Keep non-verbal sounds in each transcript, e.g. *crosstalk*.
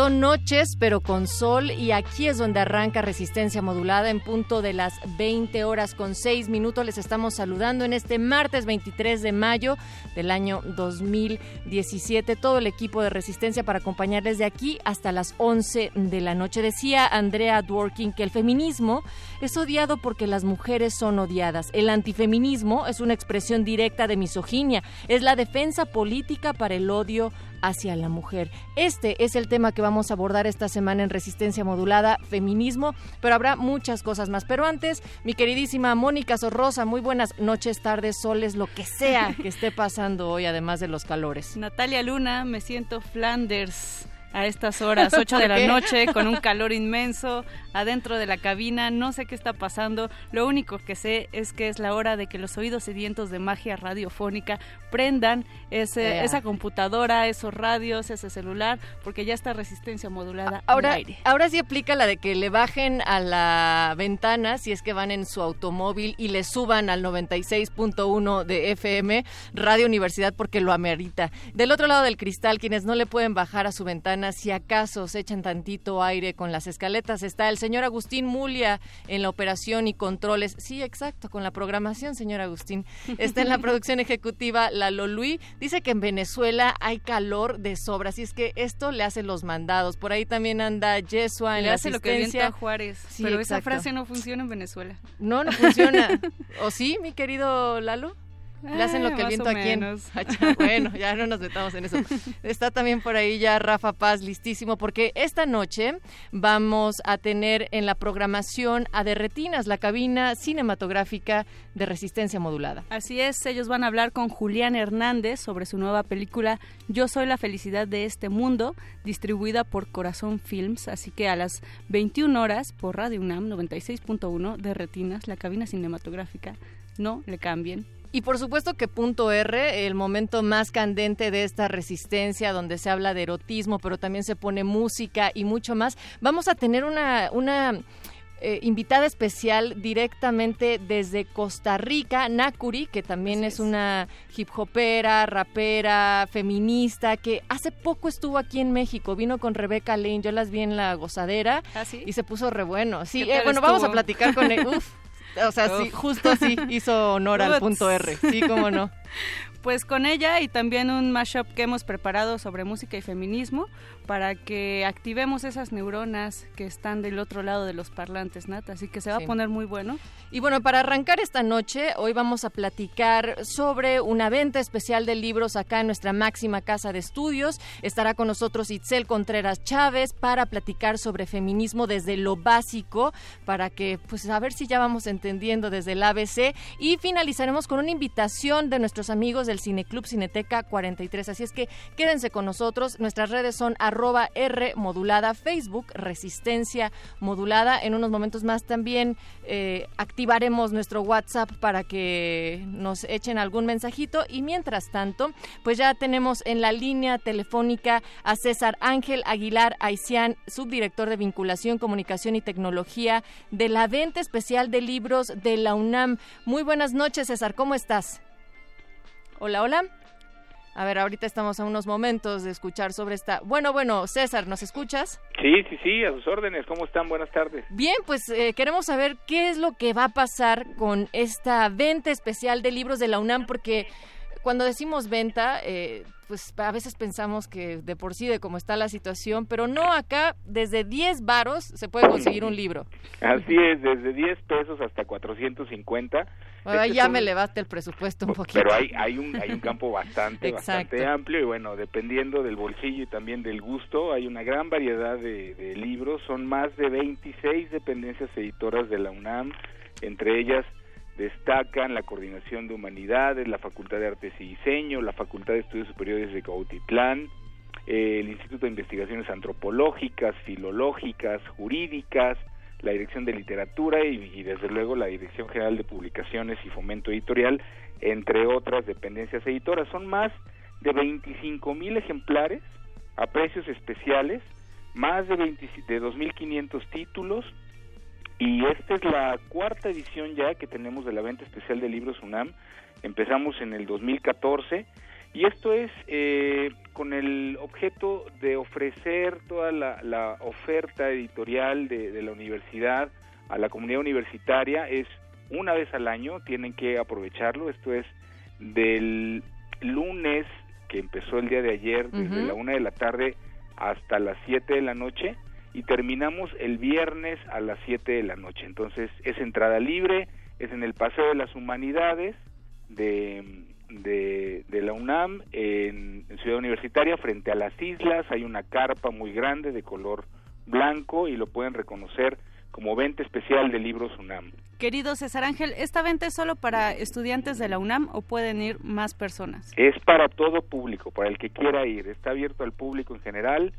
Son noches, pero con sol, y aquí es donde arranca Resistencia Modulada en punto de las 20 horas con 6 minutos. Les estamos saludando en este martes 23 de mayo del año 2017. Todo el equipo de Resistencia para acompañarles de aquí hasta las 11 de la noche. Decía Andrea Dworkin que el feminismo es odiado porque las mujeres son odiadas. El antifeminismo es una expresión directa de misoginia. Es la defensa política para el odio hacia la mujer. Este es el tema que vamos a abordar esta semana en Resistencia Modulada, feminismo, pero habrá muchas cosas más. Pero antes, mi queridísima Mónica Sorrosa, muy buenas noches, tardes, soles, lo que sea que esté pasando hoy, además de los calores. Natalia Luna, me siento Flanders a estas horas, 8 de la *laughs* noche, con un calor inmenso, adentro de la cabina, no sé qué está pasando, lo único que sé es que es la hora de que los oídos sedientos de magia radiofónica prendan ese, esa computadora, esos radios, ese celular, porque ya está resistencia modulada ahora, al aire. Ahora sí aplica la de que le bajen a la ventana si es que van en su automóvil y le suban al 96.1 de FM, Radio Universidad, porque lo amerita. Del otro lado del cristal, quienes no le pueden bajar a su ventana, si acaso se echan tantito aire con las escaletas, está el señor Agustín Mulia en la operación y controles. Sí, exacto, con la programación, señor Agustín. Está en la *laughs* producción ejecutiva Lalo Luis. Dice que en Venezuela hay calor de sobra, así es que esto le hace los mandados. Por ahí también anda Yesua en Le la hace lo que Juárez, Sí, pero esa frase no funciona en Venezuela. No, no funciona. *laughs* ¿O sí, mi querido Lalo? Le hacen lo Ah, que el viento a quién. *laughs* Ah, *laughs* Bueno, ya no nos metamos en eso. Está también por ahí ya Rafa Paz listísimo porque esta noche vamos a tener en la programación a Derretinas, la cabina cinematográfica de resistencia modulada. Así es, ellos van a hablar con Julián Hernández sobre su nueva película Yo soy la felicidad de este mundo, distribuida por Corazón Films, así que a las 21 horas por Radio UNAM 96.1 de Retinas, la cabina cinematográfica, no le cambien. Y por supuesto que punto R, el momento más candente de esta resistencia, donde se habla de erotismo, pero también se pone música y mucho más. Vamos a tener una, una eh, invitada especial directamente desde Costa Rica, Nakuri, que también es, una hip hopera, rapera, feminista, que hace poco estuvo aquí en México, vino con Rebeca Lane, yo las vi en la gozadera ¿Ah, sí? y se puso re bueno. Sí, ¿Qué eh, bueno, vamos a platicar con él. *laughs* Uf. O sea, sí, Uf. justo así *laughs* hizo honor al punto R. Sí, cómo no. Pues con ella y también un mashup que hemos preparado sobre música y feminismo para que activemos esas neuronas que están del otro lado de los parlantes, Nat. Así que se va Sí. a poner muy bueno. Y bueno, para arrancar esta noche, hoy vamos a platicar sobre una venta especial de libros acá en nuestra máxima casa de estudios. Estará con nosotros Itzel Contreras Chávez para platicar sobre feminismo desde lo básico, para que, pues, a ver si ya vamos entendiendo desde el ABC. Y finalizaremos con una invitación de nuestros amigos del Cineclub Cineteca 43. Así es que quédense con nosotros. Nuestras redes son arroba R modulada, Facebook, Resistencia modulada. En unos momentos más también eh, activaremos nuestro WhatsApp para que nos echen algún mensajito. Y mientras tanto, pues ya tenemos en la línea telefónica a César Ángel Aguilar Aicián, subdirector de Vinculación, Comunicación y Tecnología de la venta especial de libros de la UNAM. Muy buenas noches, César, ¿cómo estás? Hola, hola. A ver, ahorita estamos a unos momentos de escuchar sobre esta... Bueno, bueno, César, ¿nos escuchas? Sí, sí, sí, a sus órdenes. ¿Cómo están? Buenas tardes. Bien, pues eh, queremos saber qué es lo que va a pasar con esta venta especial de libros de la UNAM, porque cuando decimos venta, eh, pues a veces pensamos que de por sí, de cómo está la situación, pero no, acá desde 10 varos se puede conseguir un libro. Así es, desde 10 pesos hasta 450. Bueno, Este ya me elevaste el presupuesto un poquito. Pero hay, hay, un, hay un campo bastante, *laughs* bastante amplio y bueno, dependiendo del bolsillo y también del gusto, hay una gran variedad de, de libros. Son más de 26 dependencias editoras de la UNAM, entre ellas destacan la Coordinación de Humanidades, la Facultad de Artes y Diseño, la Facultad de Estudios Superiores de Cautitlán, eh, el Instituto de Investigaciones Antropológicas, Filológicas, Jurídicas, la Dirección de Literatura y, y, desde luego la Dirección General de Publicaciones y Fomento Editorial, entre otras dependencias editoras. Son más de 25 mil ejemplares a precios especiales, más de, 20 de 2.500 títulos y esta es la cuarta edición ya que tenemos de la venta especial de libros UNAM. Empezamos en el 2014 y esto es eh, con el objeto de ofrecer toda la, la oferta editorial de, de, la universidad a la comunidad universitaria. Es una vez al año, tienen que aprovecharlo. Esto es del lunes que empezó el día de ayer, desde uh -huh. la una de la tarde hasta las 7 de la noche y terminamos el viernes a las 7 de la noche. Entonces es entrada libre, es en el Paseo de las Humanidades de, de, de la UNAM en, en, Ciudad Universitaria frente a las islas. Hay una carpa muy grande de color blanco y lo pueden reconocer como venta especial de libros UNAM. Querido César Ángel, ¿esta venta es solo para estudiantes de la UNAM o pueden ir más personas? Es para todo público, para el que quiera ir. Está abierto al público en general.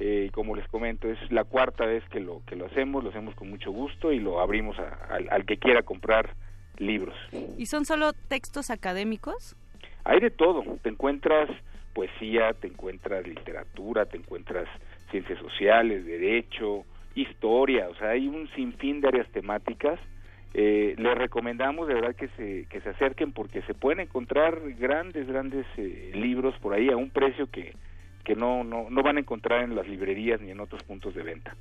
Eh, como les comento, es la cuarta vez que lo que lo hacemos, lo hacemos con mucho gusto y lo abrimos a, a, al que quiera comprar libros. ¿Y son solo textos académicos? Hay de todo. Te encuentras poesía, te encuentras literatura, te encuentras ciencias sociales, derecho, historia. O sea, hay un sinfín de áreas temáticas. Eh, les recomendamos de verdad que se que se acerquen porque se pueden encontrar grandes grandes eh, libros por ahí a un precio que que no, no, no van a encontrar en las librerías ni en otros puntos de venta.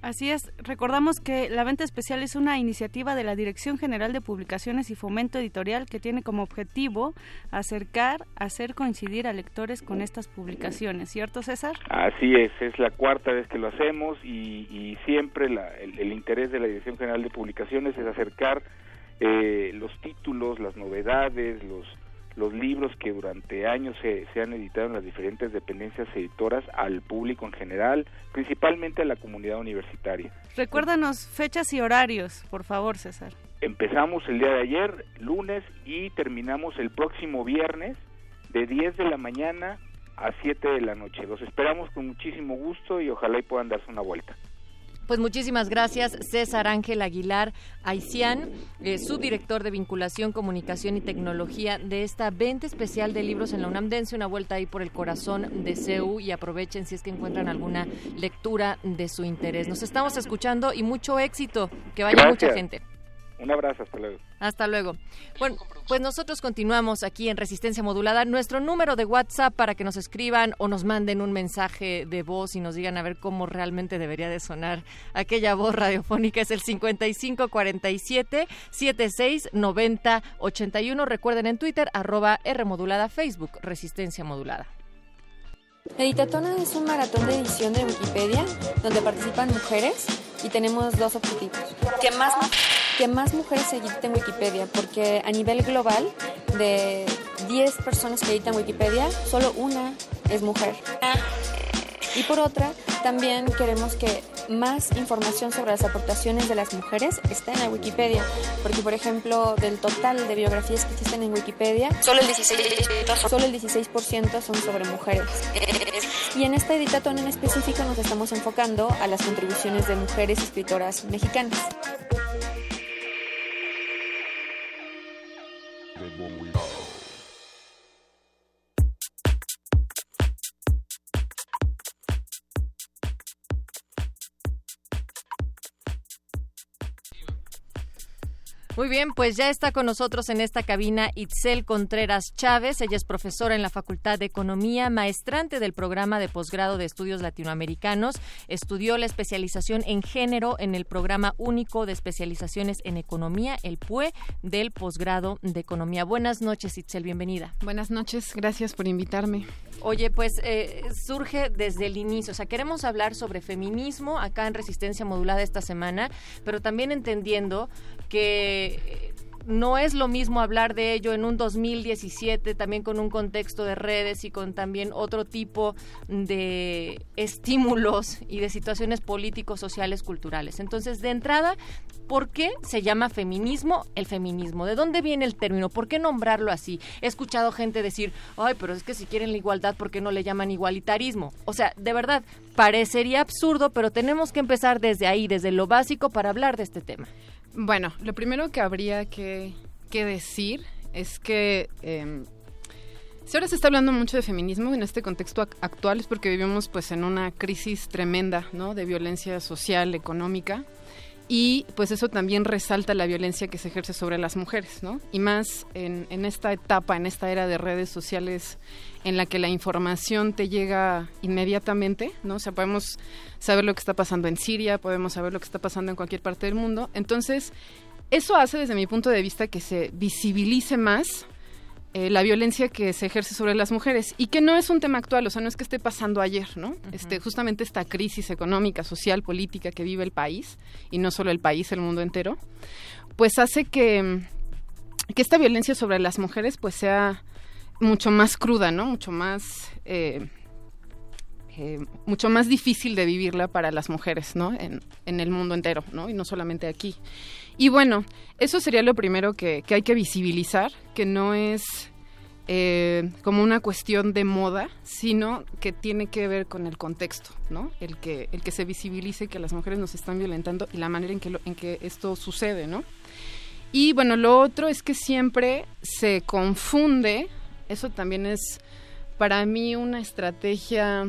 Así es, recordamos que la venta especial es una iniciativa de la Dirección General de Publicaciones y Fomento Editorial que tiene como objetivo acercar, hacer coincidir a lectores con estas publicaciones, ¿cierto César? Así es, es la cuarta vez que lo hacemos y, y siempre la, el, el, interés de la Dirección General de Publicaciones es acercar eh, los títulos, las novedades, los los libros que durante años se, se, han editado en las diferentes dependencias editoras al público en general, principalmente a la comunidad universitaria. Recuérdanos fechas y horarios, por favor, César. Empezamos el día de ayer, lunes, y terminamos el próximo viernes de 10 de la mañana a 7 de la noche. Los esperamos con muchísimo gusto y ojalá y puedan darse una vuelta. Pues muchísimas gracias, César Ángel Aguilar Aicián, eh, subdirector de Vinculación, Comunicación y Tecnología de esta venta especial de libros en la UNAM. Dense una vuelta ahí por el corazón de CEU y aprovechen si es que encuentran alguna lectura de su interés. Nos estamos escuchando y mucho éxito, que vaya gracias. mucha gente. Un abrazo, hasta luego. Hasta luego. Bueno, pues nosotros continuamos aquí en Resistencia Modulada. Nuestro número de WhatsApp para que nos escriban o nos manden un mensaje de voz y nos digan a ver cómo realmente debería de sonar aquella voz radiofónica es el 5547 76 90 81. Recuerden en Twitter, arroba R modulada, Facebook, Resistencia Modulada. Editatona es un maratón de edición de Wikipedia donde participan mujeres y tenemos dos objetivos. Que más, que más mujeres editen Wikipedia, porque a nivel global, de 10 personas que editan Wikipedia, solo una es mujer. Y por otra, también queremos que más información sobre las aportaciones de las mujeres esté en la Wikipedia, porque por ejemplo, del total de biografías que existen en Wikipedia, solo el 16%, solo el 16 son sobre mujeres. Y en esta editatón en específico nos estamos enfocando a las contribuciones de mujeres escritoras mexicanas. Good one we Muy bien, pues ya está con nosotros en esta cabina Itzel Contreras Chávez. Ella es profesora en la Facultad de Economía, maestrante del programa de posgrado de estudios latinoamericanos. Estudió la especialización en género en el programa único de especializaciones en economía, el PUE, del posgrado de economía. Buenas noches, Itzel, bienvenida. Buenas noches, gracias por invitarme. Oye, pues eh, surge desde el inicio, o sea, queremos hablar sobre feminismo acá en Resistencia Modulada esta semana, pero también entendiendo que eh, no es lo mismo hablar de ello en un 2017, también con un contexto de redes y con también otro tipo de estímulos y de situaciones políticos, sociales, culturales. Entonces, de entrada, ¿por qué se llama feminismo el feminismo? ¿De dónde viene el término? ¿Por qué nombrarlo así? He escuchado gente decir, ay, pero es que si quieren la igualdad, ¿por qué no le llaman igualitarismo? O sea, de verdad, parecería absurdo, pero tenemos que empezar desde ahí, desde lo básico, para hablar de este tema. Bueno, lo primero que habría que, decir es que eh, si ahora se está hablando mucho de feminismo en este contexto actual es porque vivimos pues en una crisis tremenda, ¿no? De violencia social, económica y pues eso también resalta la violencia que se ejerce sobre las mujeres, ¿no? Y más en, en, esta etapa, en esta era de redes sociales en la que la información te llega inmediatamente, ¿no? O sea, podemos saber lo que está pasando en Siria, podemos saber lo que está pasando en cualquier parte del mundo. Entonces, eso hace desde mi punto de vista que se visibilice más eh, la violencia que se ejerce sobre las mujeres y que no es un tema actual, o sea, no es que esté pasando ayer, ¿no? Este, justamente esta crisis económica, social, política que vive el país y no solo el país, el mundo entero, pues hace que que esta violencia sobre las mujeres pues sea mucho más cruda, ¿no? Mucho más eh, eh, mucho más difícil de vivirla para las mujeres, ¿no? En, en, el mundo entero, ¿no? Y no solamente aquí. Y bueno, eso sería lo primero que, que hay que visibilizar, que no es eh, como una cuestión de moda, sino que tiene que ver con el contexto, ¿no? El que, el que se visibilice que las mujeres nos están violentando y la manera en que, en que esto sucede, ¿no? Y bueno, lo otro es que siempre se confunde eso también es para mí una estrategia.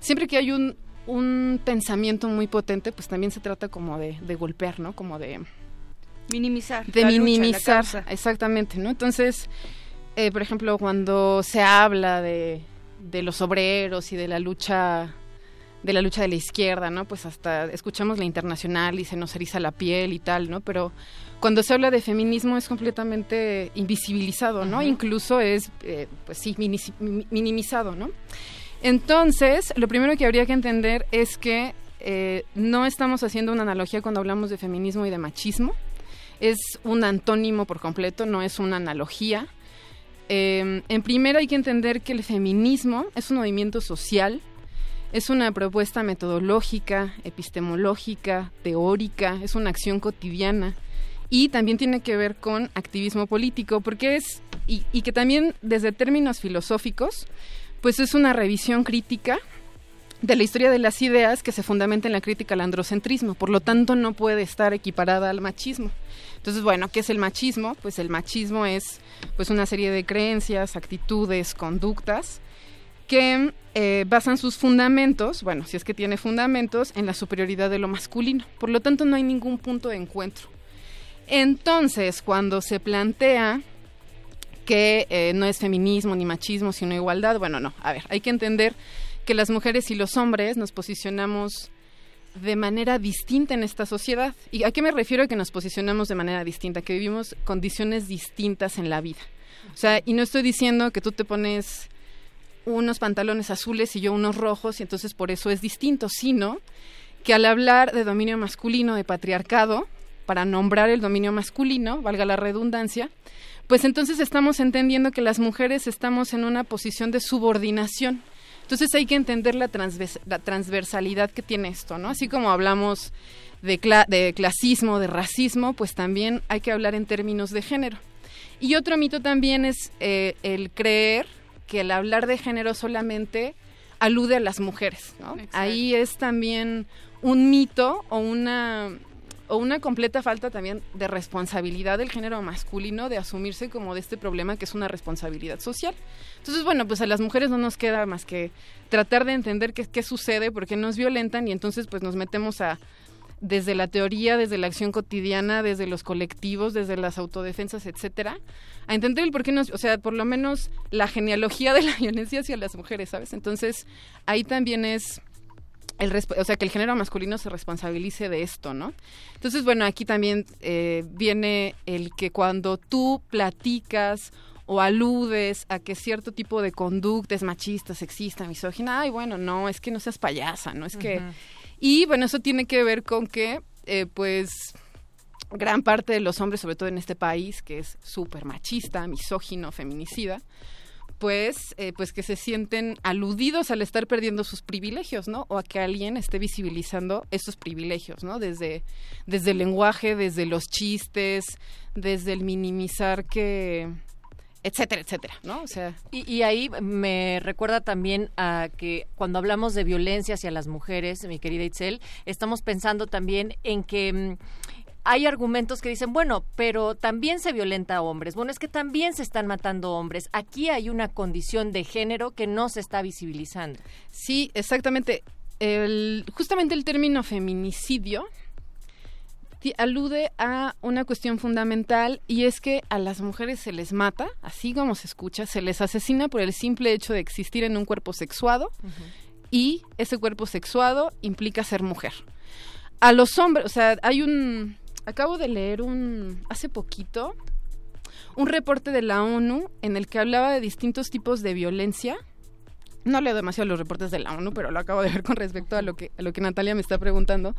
Siempre que hay un, un pensamiento muy potente, pues también se trata como de, de golpear, ¿no? Como de minimizar. De minimizar, exactamente, ¿no? Entonces, eh, por ejemplo, cuando se habla de, de los obreros y de la lucha de la lucha de la izquierda, ¿no? Pues hasta escuchamos la internacional y se nos eriza la piel y tal, ¿no? Pero cuando se habla de feminismo es completamente invisibilizado, ¿no? Incluso es, eh, pues sí, minimizado, ¿no? Entonces, lo primero que habría que entender es que eh, no estamos haciendo una analogía cuando hablamos de feminismo y de machismo. Es un antónimo por completo, no es una analogía. Eh, en primero hay que entender que el feminismo es un movimiento social, es una propuesta metodológica, epistemológica, teórica, es una acción cotidiana y también tiene que ver con activismo político, porque es, y, que también desde términos filosóficos, pues es una revisión crítica de la historia de las ideas que se fundamenta en la crítica al androcentrismo, por lo tanto no puede estar equiparada al machismo. Entonces, bueno, ¿qué es el machismo? Pues el machismo es pues una serie de creencias, actitudes, conductas que eh, basan sus fundamentos, bueno, si es que tiene fundamentos, en la superioridad de lo masculino. Por lo tanto, no hay ningún punto de encuentro. Entonces, cuando se plantea que eh, no es feminismo ni machismo, sino igualdad, bueno, no, a ver, hay que entender que las mujeres y los hombres nos posicionamos de manera distinta en esta sociedad. ¿Y a qué me refiero que nos posicionamos de manera distinta? Que vivimos condiciones distintas en la vida. O sea, y no estoy diciendo que tú te pones unos pantalones azules y yo unos rojos y entonces por eso es distinto, sino que al hablar de dominio masculino, de patriarcado, para nombrar el dominio masculino, valga la redundancia, pues entonces estamos entendiendo que las mujeres estamos en una posición de subordinación. Entonces hay que entender la, transversalidad que tiene esto, ¿no? Así como hablamos de, de clasismo, de racismo, pues también hay que hablar en términos de género. Y otro mito también es eh, el creer que el hablar de género solamente alude a las mujeres, ¿no? Ahí es también un mito o una o una completa falta también de responsabilidad del género masculino de asumirse como de este problema que es una responsabilidad social. Entonces, bueno, pues a las mujeres no nos queda más que tratar de entender qué, qué sucede, por qué nos violentan y entonces pues nos metemos a, desde la teoría, desde la acción cotidiana, desde los colectivos, desde las autodefensas, etcétera, a entender el por qué nos, o sea, por lo menos la genealogía de la *laughs* violencia hacia las mujeres, ¿sabes? Entonces, ahí también es el o sea, que el género masculino se responsabilice de esto, ¿no? Entonces, bueno, aquí también eh, viene el que cuando tú platicas o aludes a que cierto tipo de conducta es machista, sexista, misógina, ay, bueno, no, es que no seas payasa, ¿no? Es que... Y bueno, eso tiene que ver con que, eh, pues, gran parte de los hombres, sobre todo en este país, que es súper machista, misógino, feminicida, pues, eh, pues que se sienten aludidos al estar perdiendo sus privilegios, ¿no? O a que alguien esté visibilizando esos privilegios, ¿no? Desde, desde el lenguaje, desde los chistes, desde el minimizar que etcétera, etcétera, ¿no? O sea, y, y, ahí me recuerda también a que cuando hablamos de violencia hacia las mujeres, mi querida Itzel, estamos pensando también en que mm, hay argumentos que dicen, bueno, pero también se violenta a hombres. Bueno, es que también se están matando hombres. Aquí hay una condición de género que no se está visibilizando. Sí, exactamente. El, justamente el término feminicidio alude a una cuestión fundamental y es que a las mujeres se les mata, así como se escucha, se les asesina por el simple hecho de existir en un cuerpo sexuado y ese cuerpo sexuado implica ser mujer. A los hombres, o sea, hay un acabo de leer un hace poquito un reporte de la ONU en el que hablaba de distintos tipos de violencia. No leo demasiado los reportes de la ONU, pero lo acabo de ver con respecto a lo que, a lo que Natalia me está preguntando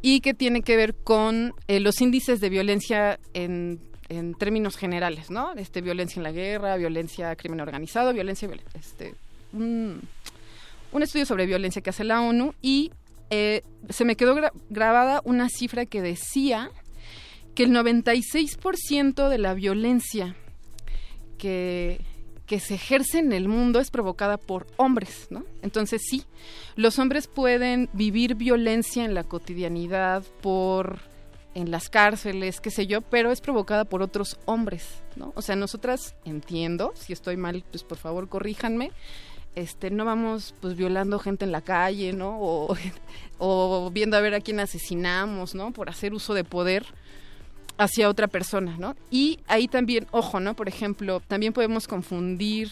y que tiene que ver con eh, los índices de violencia en, en, términos generales, ¿no? Este, violencia en la guerra, violencia crimen organizado, violencia, este, un, un estudio sobre violencia que hace la ONU y eh, se me quedó grabada una cifra que decía que el 96% de la violencia que, que se ejerce en el mundo es provocada por hombres, ¿no? Entonces sí, los hombres pueden vivir violencia en la cotidianidad por en las cárceles, qué sé yo, pero es provocada por otros hombres, ¿no? O sea, nosotras entiendo, si estoy mal, pues por favor corríjanme, este, no vamos pues violando gente en la calle, ¿no? O, *laughs* o, viendo a ver a quién asesinamos, ¿no? Por hacer uso de poder hacia otra persona, ¿no? Y ahí también, ojo, ¿no? Por ejemplo, también podemos confundir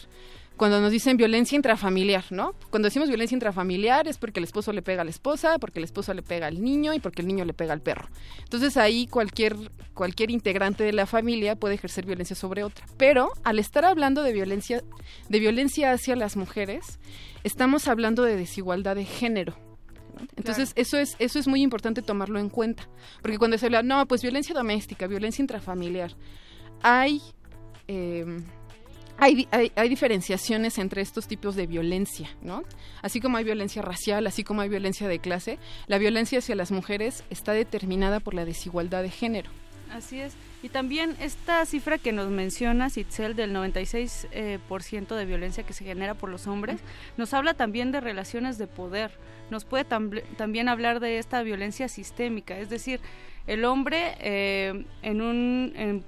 cuando nos dicen violencia intrafamiliar, ¿no? Cuando decimos violencia intrafamiliar es porque el esposo le pega a la esposa, porque el esposo le pega al niño y porque el niño le pega al perro. Entonces ahí cualquier, cualquier integrante de la familia puede ejercer violencia sobre otra. Pero al estar hablando de violencia, de violencia hacia las mujeres, estamos hablando de desigualdad de género. Entonces, eso es eso es muy importante tomarlo en cuenta, porque cuando se habla, no, pues violencia doméstica, violencia intrafamiliar, hay eh, hay, hay, diferenciaciones entre estos tipos de violencia, ¿no? Así como hay violencia racial, así como hay violencia de clase, la violencia hacia las mujeres está determinada por la desigualdad de género. Así es. Y también esta cifra que nos menciona Itzel del 96% eh, por ciento de violencia que se genera por los hombres, nos habla también de relaciones de poder. Nos puede también hablar de esta violencia sistémica, es decir, el hombre eh, en un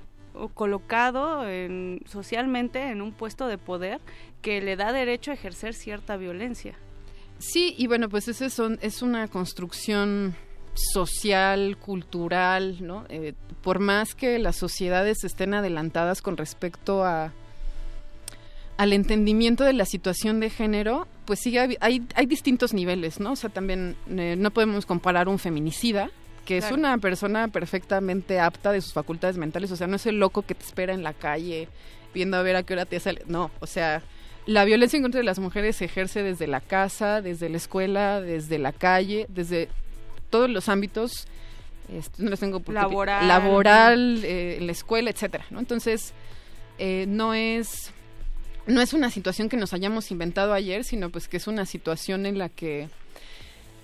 colocado en, socialmente en un puesto de poder que le da derecho a ejercer cierta violencia. Sí, y bueno, pues ese es una construcción social, cultural, ¿no? Eh, por más que las sociedades estén adelantadas con respecto a al entendimiento de la situación de género, pues sí hay, hay, distintos niveles, ¿no? O sea, también eh, no podemos comparar un feminicida que es una persona perfectamente apta de sus facultades mentales, o sea, no es el loco que te espera en la calle viendo a ver a qué hora te sale, no, o sea, la violencia en contra de las mujeres se ejerce desde la casa, desde la escuela, desde la calle, desde todos los ámbitos, este, no los tengo laboral, laboral eh, en la escuela, etcétera, ¿no? Entonces, eh, no es no es una situación que nos hayamos inventado ayer, sino pues que es una situación en la que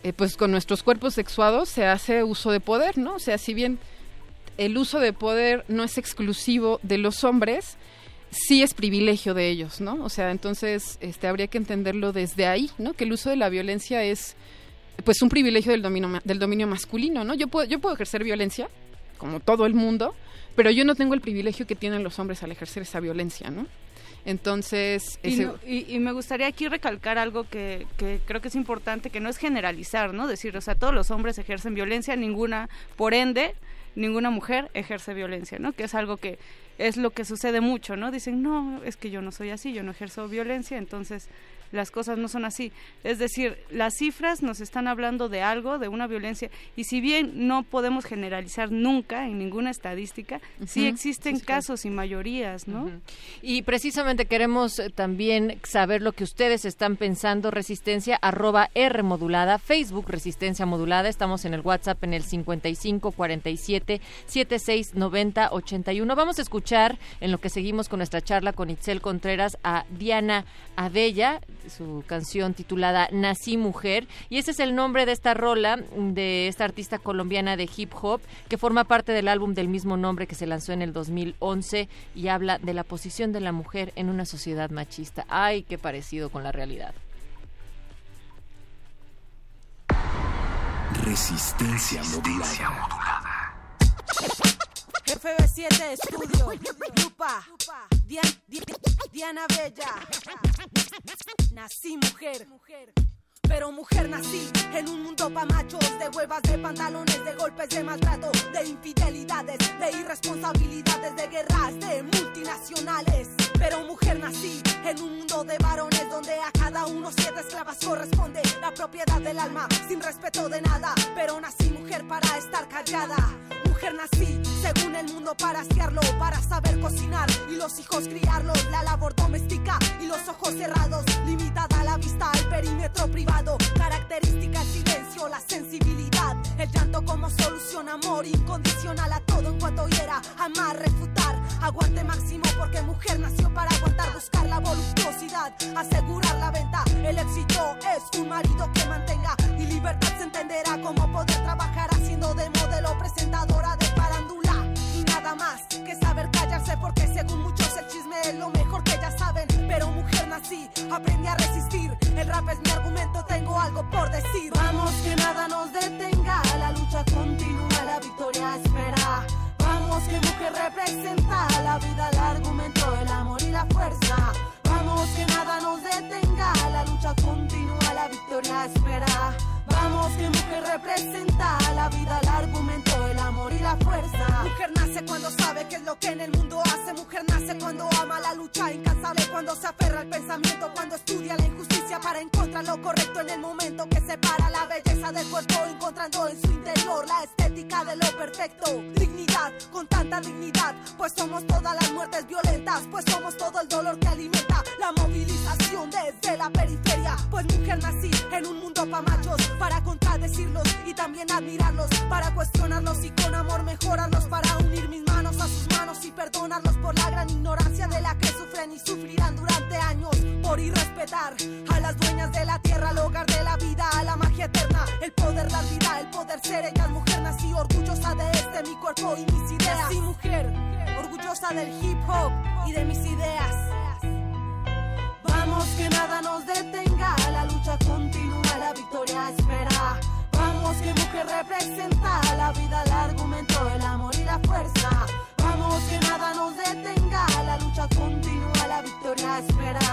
eh, pues con nuestros cuerpos sexuados se hace uso de poder, ¿no? O sea, si bien el uso de poder no es exclusivo de los hombres, sí es privilegio de ellos, ¿no? O sea, entonces este, habría que entenderlo desde ahí, ¿no? Que el uso de la violencia es pues un privilegio del dominio, del dominio masculino, ¿no? Yo puedo, yo puedo ejercer violencia, como todo el mundo, pero yo no tengo el privilegio que tienen los hombres al ejercer esa violencia, ¿no? Entonces, y, me gustaría aquí recalcar algo que, que, creo que es importante, que no es generalizar, ¿no? Decir, o sea, todos los hombres ejercen violencia, ninguna, por ende, ninguna mujer ejerce violencia, ¿no? Que es algo que es lo que sucede mucho, ¿no? Dicen, no, es que yo no soy así, yo no ejerzo violencia, entonces las cosas no son así. Es decir, las cifras nos están hablando de algo, de una violencia, y si bien no podemos generalizar nunca en ninguna estadística, sí existen casos y mayorías, ¿no? Y precisamente queremos eh, también saber lo que ustedes están pensando, resistencia arroba R modulada, Facebook resistencia modulada, estamos en el WhatsApp en el 55 47 76 90 81. Vamos a escuchar en lo que seguimos con nuestra charla con Itzel Contreras a Diana Abella, su canción titulada Nací Mujer. Y ese es el nombre de esta rola de esta artista colombiana de hip hop que forma parte del álbum del mismo nombre que se lanzó en el 2011 y habla de la posición de la mujer en una sociedad machista. Ay, qué parecido con la realidad. Resistencia, modulada. FB7 Estudio, Lupa, Diana Bella. Nací mujer. Pero mujer nací en un mundo pa' machos, de huevas, de pantalones, de golpes, de maltrato, de infidelidades, de irresponsabilidades, de guerras, de multinacionales. Pero mujer nací en un mundo de varones donde a cada uno siete esclavas corresponde la propiedad del alma, sin respeto de nada. Pero nací mujer para estar callada. Mujer nací según el mundo para asearlo, para saber cocinar y los hijos criarlos. La labor doméstica y los ojos cerrados, limitada la vista al perímetro privado Característica el silencio, la sensibilidad. El llanto como solución, amor incondicional a todo en cuanto hiera. Amar, refutar, aguante máximo porque mujer nació para aguantar, buscar la voluptuosidad, asegurar la venta. El éxito es un marido que mantenga y libertad se entenderá como poder trabajar haciendo de modelo presentadora de farándula y nada más que saber callarse porque según muchos el chisme es lo mejor que ya saben. Pero mujer nací, aprendí a resistir. El rap es mi argumento, tengo algo por decir. Vamos que nada nos detenga, la lucha continúa, la victoria espera. Vamos que mujer representa la vida, el argumento, el amor y la fuerza. Vamos que nada nos detenga, la lucha continúa, la victoria espera. Vamos que mujer representa la vida, el argumento, el amor y la fuerza. Mujer nace cuando sabe qué es lo que en el mundo hace. Mujer nace cuando ama la lucha incansable, cuando se aferra al pensamiento, cuando estudia la injusticia para encontrar lo correcto en el momento que separa la belleza del cuerpo, encontrando en su interior la estética de lo perfecto. Dignidad, con tanta dignidad, pues somos todas las muertes violentas, pues somos todo el dolor que alimenta la movilización desde la periferia. Pues mujer nací en un mundo pa' machos para contradecirlos y también admirarlos, para cuestionarlos y con amor mejorarlos, para unir mis manos a sus manos y perdonarlos por la gran ignorancia de la que sufren y sufrirán durante años por irrespetar a las dueñas de la tierra, al hogar de la vida, a la magia eterna, el poder dar vida, el poder ser ella, mujer nací orgullosa de este mi cuerpo y mis ideas. Sí, mujer, orgullosa del hip hop y de mis ideas. Vamos que nada nos detenga, la lucha continúa, la victoria espera. Vamos que mujer representa la vida, el argumento, el amor y la fuerza. Vamos que nada nos detenga, la lucha continúa, la victoria espera.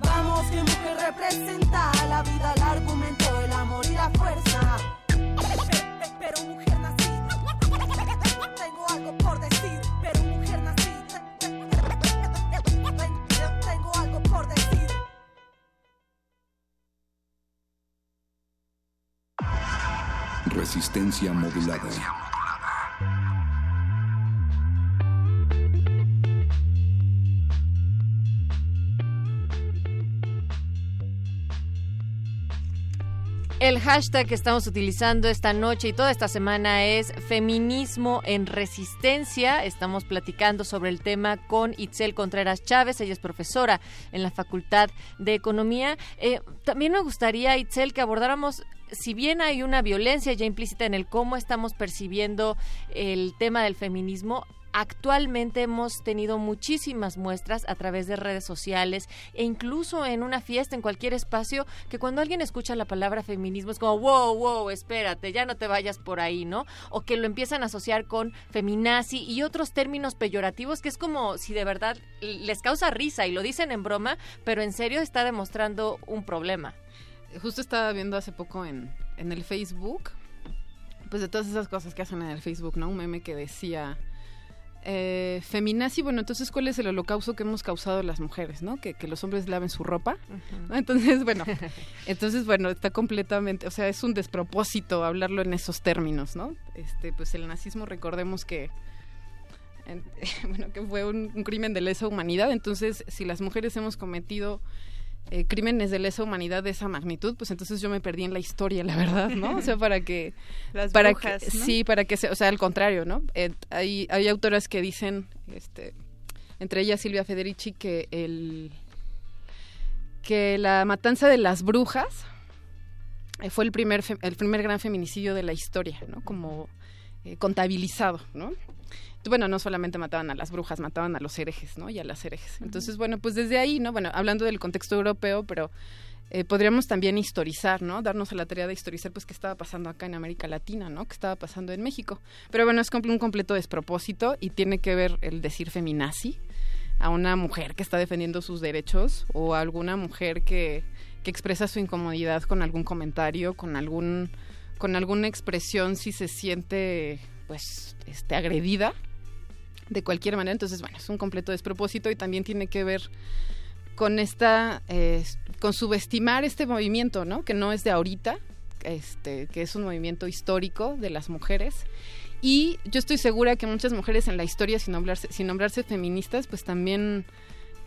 Vamos que mujer representa la vida, el argumento, el amor y la fuerza. *laughs* Pero mujer Resistencia modulada. El hashtag que estamos utilizando esta noche y toda esta semana es feminismo en resistencia. Estamos platicando sobre el tema con Itzel Contreras Chávez. Ella es profesora en la Facultad de Economía. Eh, también me gustaría, Itzel, que abordáramos si bien hay una violencia ya implícita en el cómo estamos percibiendo el tema del feminismo, actualmente hemos tenido muchísimas muestras a través de redes sociales e incluso en una fiesta, en cualquier espacio, que cuando alguien escucha la palabra feminismo es como, wow, wow, espérate, ya no te vayas por ahí, ¿no? O que lo empiezan a asociar con feminazi y otros términos peyorativos que es como si de verdad les causa risa y lo dicen en broma, pero en serio está demostrando un problema. Justo estaba viendo hace poco en, en el Facebook, pues de todas esas cosas que hacen en el Facebook, ¿no? Un meme que decía eh, feminazi, bueno, entonces, ¿cuál es el holocausto que hemos causado las mujeres, no? Que, los hombres laven su ropa, *laughs* Entonces, bueno, *laughs* entonces, bueno, está completamente, o sea, es un despropósito hablarlo en esos términos, ¿no? Este, pues el nazismo, recordemos que, *laughs* bueno, que fue un crimen de lesa humanidad, entonces, si las mujeres hemos cometido eh, crímenes de lesa humanidad de esa magnitud, pues entonces yo me perdí en la historia, la verdad, ¿no? O sea, para que... *laughs* Las para que, Sí, para que... Se, o sea, al contrario, ¿no? Eh, hay, hay autoras que dicen, este, entre ellas Silvia Federici, que el que la matanza de las brujas eh, fue el primer el primer gran feminicidio de la historia, ¿no? Como contabilizado, ¿no? Bueno, no solamente mataban a las brujas, mataban a los herejes, ¿no? Y a las herejes. Entonces, bueno, pues desde ahí, ¿no? Bueno, hablando del contexto europeo, pero eh, podríamos también historizar, ¿no? Darnos a la tarea de historizar, pues, qué estaba pasando acá en América Latina, ¿no? Qué estaba pasando en México. Pero bueno, es un completo despropósito y tiene que ver el decir feminazi a una mujer que está defendiendo sus derechos o a alguna mujer que, que expresa su incomodidad con algún comentario, con algún con alguna expresión si se siente pues este agredida de cualquier manera. Entonces, bueno, es un completo despropósito y también tiene que ver con esta, eh, con subestimar este movimiento, ¿no? Que no es de ahorita, este, que es un movimiento histórico de las mujeres. Y yo estoy segura que muchas mujeres en la historia, sin nombrarse, sin nombrarse feministas, pues también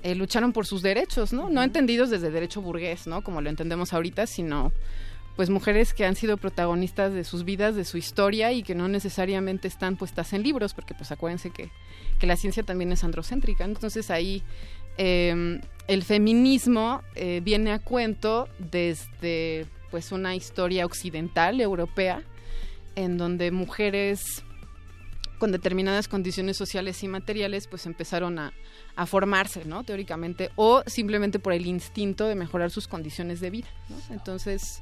eh, lucharon por sus derechos, ¿no? No entendidos desde derecho burgués, ¿no? Como lo entendemos ahorita, sino pues mujeres que han sido protagonistas de sus vidas, de su historia y que no necesariamente están puestas en libros, porque pues acuérdense que, la ciencia también es androcéntrica. Entonces ahí em, el feminismo eh, viene a cuento desde pues una historia occidental, europea, en donde mujeres con determinadas condiciones sociales y materiales pues empezaron a, a formarse, ¿no? Teóricamente, o simplemente por el instinto de mejorar sus condiciones de vida, ¿no? Entonces,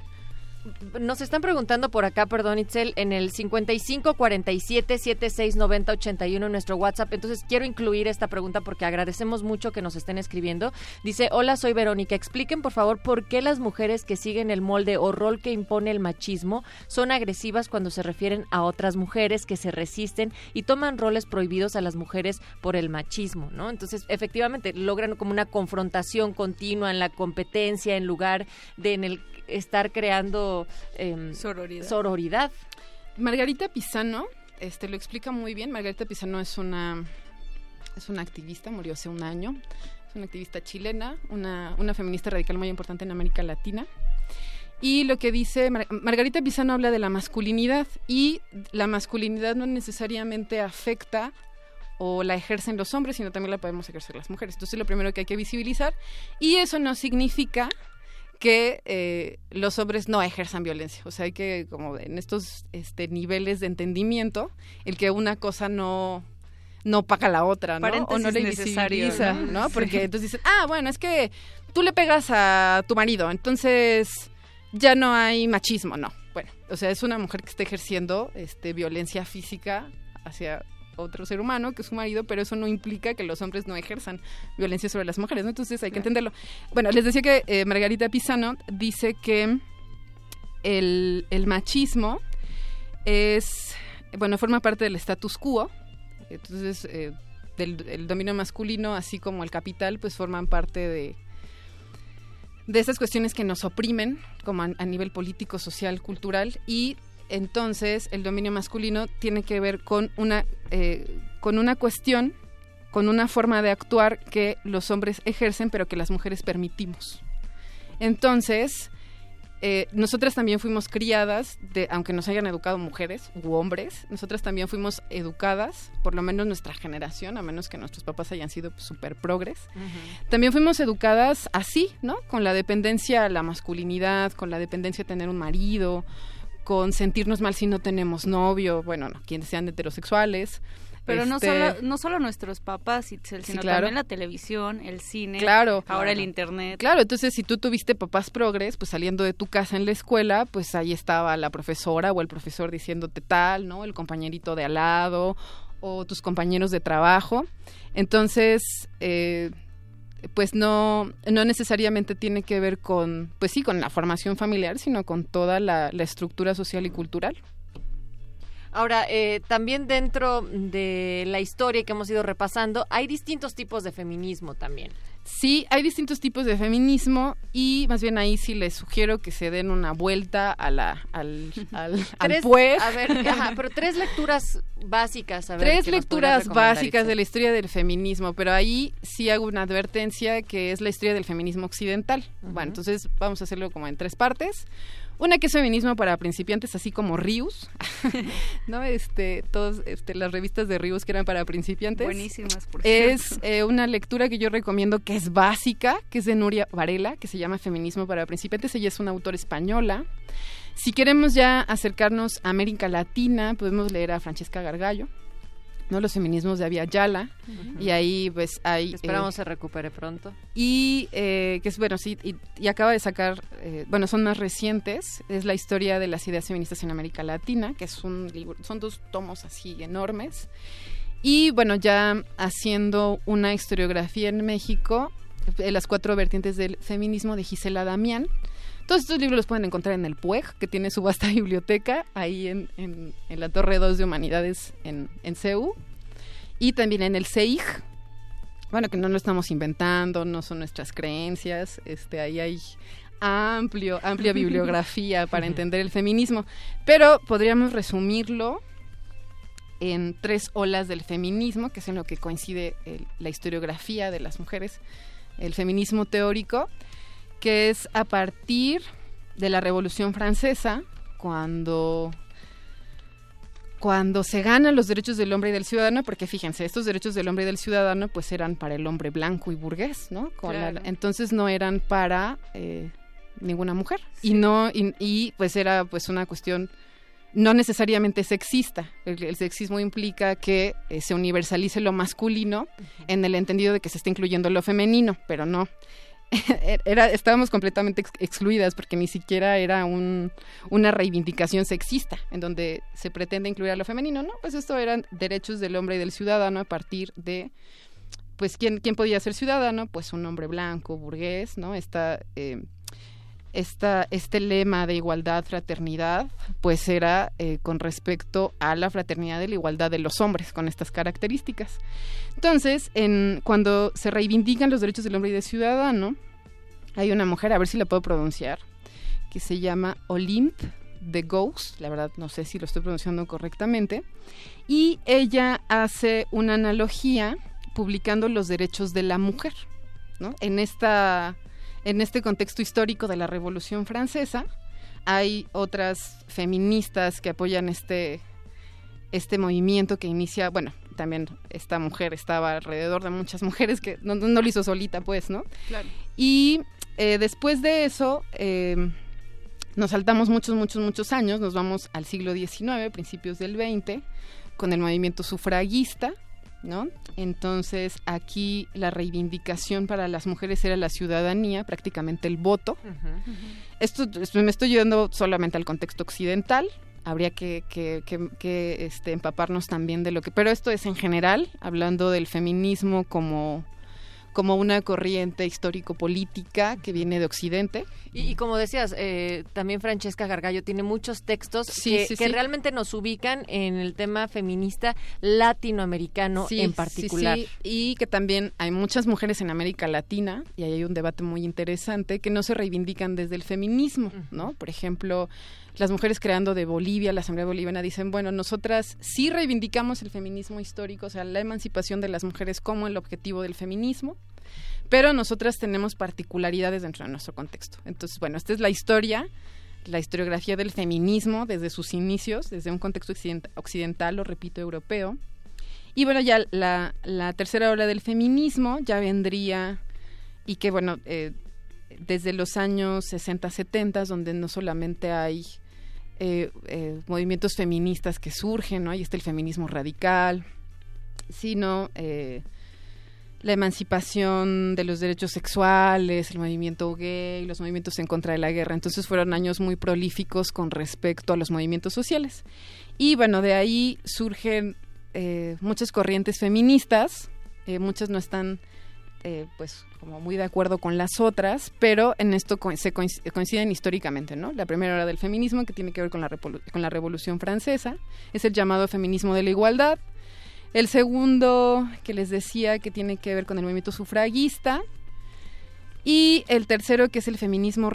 nos están preguntando por acá, perdón, Itzel, en el 55 47 76 90 81 en nuestro WhatsApp. Entonces quiero incluir esta pregunta porque agradecemos mucho que nos estén escribiendo. Dice: Hola, soy Verónica. Expliquen por favor por qué las mujeres que siguen el molde o rol que impone el machismo son agresivas cuando se refieren a otras mujeres que se resisten y toman roles prohibidos a las mujeres por el machismo, ¿no? Entonces, efectivamente, logran como una confrontación continua en la competencia en lugar de en el estar creando em, sororidad. Margarita Pisano este, lo explica muy bien. Margarita Pisano es una, es una activista, murió hace un año. Es una activista chilena, una, una feminista radical muy importante en América Latina. Y lo que dice Margarita Pisano habla de la masculinidad y la masculinidad no necesariamente afecta o la ejercen los hombres, sino también la podemos ejercer las mujeres. Entonces lo primero que hay que visibilizar y eso no significa que eh, los hombres no ejerzan violencia. O sea, hay que, como en estos este, niveles de entendimiento, el que una cosa no no paga la otra, ¿no? o no le visibiliza, ¿no? Porque entonces dicen, ah, bueno, es que tú le pegas a tu marido, entonces ya no hay machismo, no. Bueno, o sea, es una mujer que está ejerciendo este, violencia física hacia otro ser humano que es su marido, pero eso no implica que los hombres no ejerzan violencia sobre las mujeres, ¿no? Entonces hay que entenderlo. Bueno, les decía que eh, Margarita Pisano dice que el, machismo es, bueno, forma parte del status quo, entonces eh, del el dominio masculino, así como el capital, pues forman parte de de esas cuestiones que nos oprimen como a nivel político, social, cultural y entonces el dominio masculino tiene que ver con una, eh, con una cuestión, con una forma de actuar que los hombres ejercen pero que las mujeres permitimos. Entonces, eh, nosotras también fuimos criadas, de, aunque nos hayan educado mujeres u hombres, nosotras también fuimos educadas, por lo menos nuestra generación, a menos que nuestros papás hayan sido súper progres, también fuimos educadas así, ¿no? Con la dependencia a la masculinidad, con la dependencia a tener un marido, con sentirnos mal si no tenemos novio, bueno, no, quienes sean heterosexuales, Pero no Este, solo no solo nuestros papás, Itzel, Sí, sino claro. también la televisión, el cine, Claro. ahora el internet. Claro, entonces si tú tuviste papás progres, pues saliendo de tu casa en la escuela, pues ahí estaba la profesora o el profesor diciéndote tal, ¿no? El compañerito de al lado o tus compañeros de trabajo. Entonces, eh, pues no, no necesariamente tiene que ver con, pues sí, con la formación familiar, sino con toda la, la estructura social y cultural. Ahora, eh, también dentro de la historia que hemos ido repasando, hay distintos tipos de feminismo también. Sí, hay distintos tipos de feminismo y más bien ahí sí les sugiero que se den una vuelta a la, al, *laughs* al, al PUEG. A ver, ajá, pero tres lecturas básicas. A ver, Tres lecturas básicas Itzel. de la historia del feminismo, pero ahí sí hago una advertencia que es la historia del feminismo occidental. Bueno, entonces vamos a hacerlo como en tres partes. Una que es feminismo para principiantes, así como Rius, *laughs* ¿no? Este, todas este, las revistas de Rius que eran para principiantes. Buenísimas, por Es eh, una lectura que yo recomiendo que es básica, que es de Nuria Varela, que se llama Feminismo para principiantes. Ella es una autora española. Si queremos ya acercarnos a América Latina, podemos leer a Francesca Gargallo, ¿no? Los feminismos de Avia Yala. Y ahí pues hay... Que esperamos eh, se recupere pronto. y eh, que es bueno sí y, y acaba de sacar eh, bueno son más recientes es la historia de las ideas feministas en América Latina que es un libro son dos tomos así enormes y bueno ya haciendo una historiografía en México eh, las cuatro vertientes del feminismo de Gisela Damián todos estos libros los pueden encontrar en el PUEG, que tiene su vasta *laughs* biblioteca ahí en, en- en la Torre 2 de Humanidades en, en CEU. Y también en el CEIG, bueno, que no lo estamos inventando, no son nuestras creencias, este, ahí hay amplio, amplia *laughs* bibliografía para entender el feminismo, pero podríamos resumirlo en tres olas del feminismo, que es en lo que coincide el- la historiografía de las mujeres, el feminismo teórico, que es a partir de la Revolución Francesa, cuando cuando se ganan los derechos del hombre y del ciudadano, porque fíjense, estos derechos del hombre y del ciudadano pues eran para el hombre blanco y burgués, ¿no? Con la- Claro. entonces no eran para eh, ninguna mujer y no y, y, pues era pues una cuestión no necesariamente sexista. El, el sexismo implica que eh, se universalice lo masculino en el entendido de que se está incluyendo lo femenino, pero no. *laughs* Era, estábamos completamente ex- excluidas porque ni siquiera era un, una reivindicación sexista en donde se pretende incluir a lo femenino, ¿no? Pues esto eran derechos del hombre y del ciudadano a partir de, pues, ¿quién, quién podía ser ciudadano? Pues un hombre blanco, burgués, ¿no? Esta, eh, esta, este lema de igualdad, fraternidad, pues era eh, con respecto a la fraternidad y la igualdad de los hombres con estas características. Entonces, en, cuando se reivindican los derechos del hombre y del ciudadano, hay una mujer, a ver si la puedo pronunciar, que se llama Olympe de Gauss, la verdad no sé si lo estoy pronunciando correctamente, y ella hace una analogía publicando los derechos de la mujer, ¿no? En esta en este contexto histórico de la Revolución Francesa, hay otras feministas que apoyan este, este movimiento que inicia, bueno, también esta mujer estaba alrededor de muchas mujeres que no, no lo hizo solita, pues, ¿no? Claro. Y eh, después de eso, eh, nos saltamos muchos, muchos, muchos años, nos vamos al siglo XIX, principios del XX, con el movimiento sufragista, ¿no? Entonces aquí la reivindicación para las mujeres era la ciudadanía, prácticamente el voto. Esto esto me estoy yendo solamente al contexto occidental. Habría que, que, que- que, este, empaparnos también de lo que... Pero esto es en general, hablando del feminismo como, como una corriente histórico-política que viene de Occidente. Y, y como decías, eh, también Francesca Gargallo tiene muchos textos Sí, que, sí, que sí. realmente nos ubican en el tema feminista latinoamericano en sí, particular. sí, y que también hay muchas mujeres en América Latina, y ahí hay un debate muy interesante, que no se reivindican desde el feminismo, ¿no? Por ejemplo, las mujeres creando de Bolivia, la Asamblea Boliviana, dicen, bueno, nosotras sí reivindicamos el feminismo histórico, o sea, la emancipación de las mujeres como el objetivo del feminismo, pero nosotras tenemos particularidades dentro de nuestro contexto. Entonces, bueno, esta es la historia la historiografía del feminismo desde sus inicios, desde un contexto occident- occidental, lo repito, europeo. Y bueno, ya la, la tercera ola del feminismo ya vendría, y que bueno, eh, desde los años 60, 70, donde no solamente hay eh, eh, movimientos feministas que surgen, ¿no? Ahí está el feminismo radical, sino eh, la emancipación de los derechos sexuales, el movimiento gay, los movimientos en contra de la guerra. Entonces fueron años muy prolíficos con respecto a los movimientos sociales. Y bueno, de ahí surgen eh, muchas corrientes feministas, muchas no están pues como muy de acuerdo con las otras, pero en esto se coinciden históricamente, ¿no? La primera era del feminismo, que tiene que ver con la, con la Revolución Francesa, es el llamado feminismo de la igualdad. El segundo, que les decía, que tiene que ver con el movimiento sufragista. Y el tercero, que es el feminismo,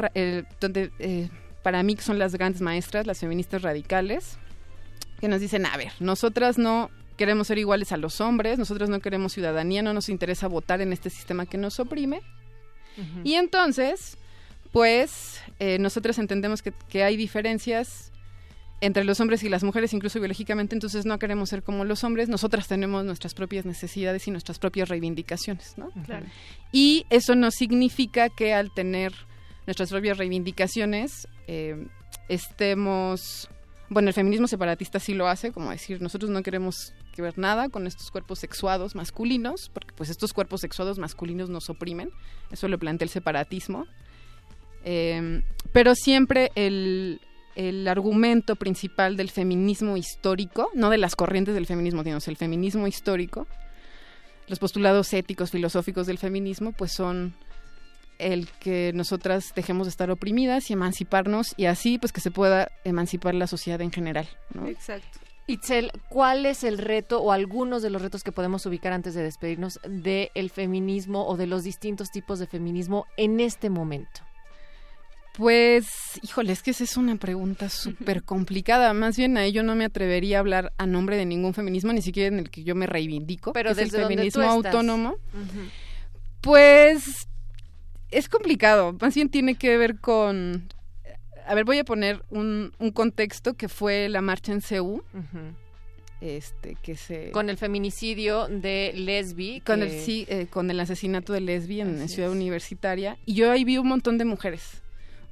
donde eh, para mí son las grandes maestras, las feministas radicales, que nos dicen, a ver, nosotras no queremos ser iguales a los hombres, nosotros no queremos ciudadanía, no nos interesa votar en este sistema que nos oprime. Y entonces, pues, eh, nosotros entendemos que, que, hay diferencias entre los hombres y las mujeres, incluso biológicamente, entonces no queremos ser como los hombres, nosotras tenemos nuestras propias necesidades y nuestras propias reivindicaciones, ¿no? Claro. Y eso no significa que al tener nuestras propias reivindicaciones eh, estemos bueno, el feminismo separatista sí lo hace, como decir, nosotros no queremos que ver nada con estos cuerpos sexuados masculinos, porque pues estos cuerpos sexuados masculinos nos oprimen, eso lo plantea el separatismo. Em, pero siempre el, el, argumento principal del feminismo histórico, no de las corrientes del feminismo, sino el feminismo histórico, los postulados éticos, filosóficos del feminismo, pues son el que nosotras dejemos de estar oprimidas y emanciparnos y así pues que se pueda emancipar la sociedad en general. Exacto. Itzel, ¿cuál es el reto o algunos de los retos que podemos ubicar antes de despedirnos del feminismo o de los distintos tipos de feminismo en este momento? Pues, híjole, es que esa es una pregunta súper complicada. Más bien a ello no me atrevería a hablar a nombre de ningún feminismo, ni siquiera en el que yo me reivindico, Pero que es el feminismo autónomo. Pues es complicado, más bien tiene que ver con... A ver, voy a poner un, un contexto que fue la marcha en Seúl. Este, que se... Con el feminicidio de Lesbi. Con, el, sí, eh, con el asesinato de Lesbi en, Ciudad Universitaria. Y yo ahí vi un montón de mujeres.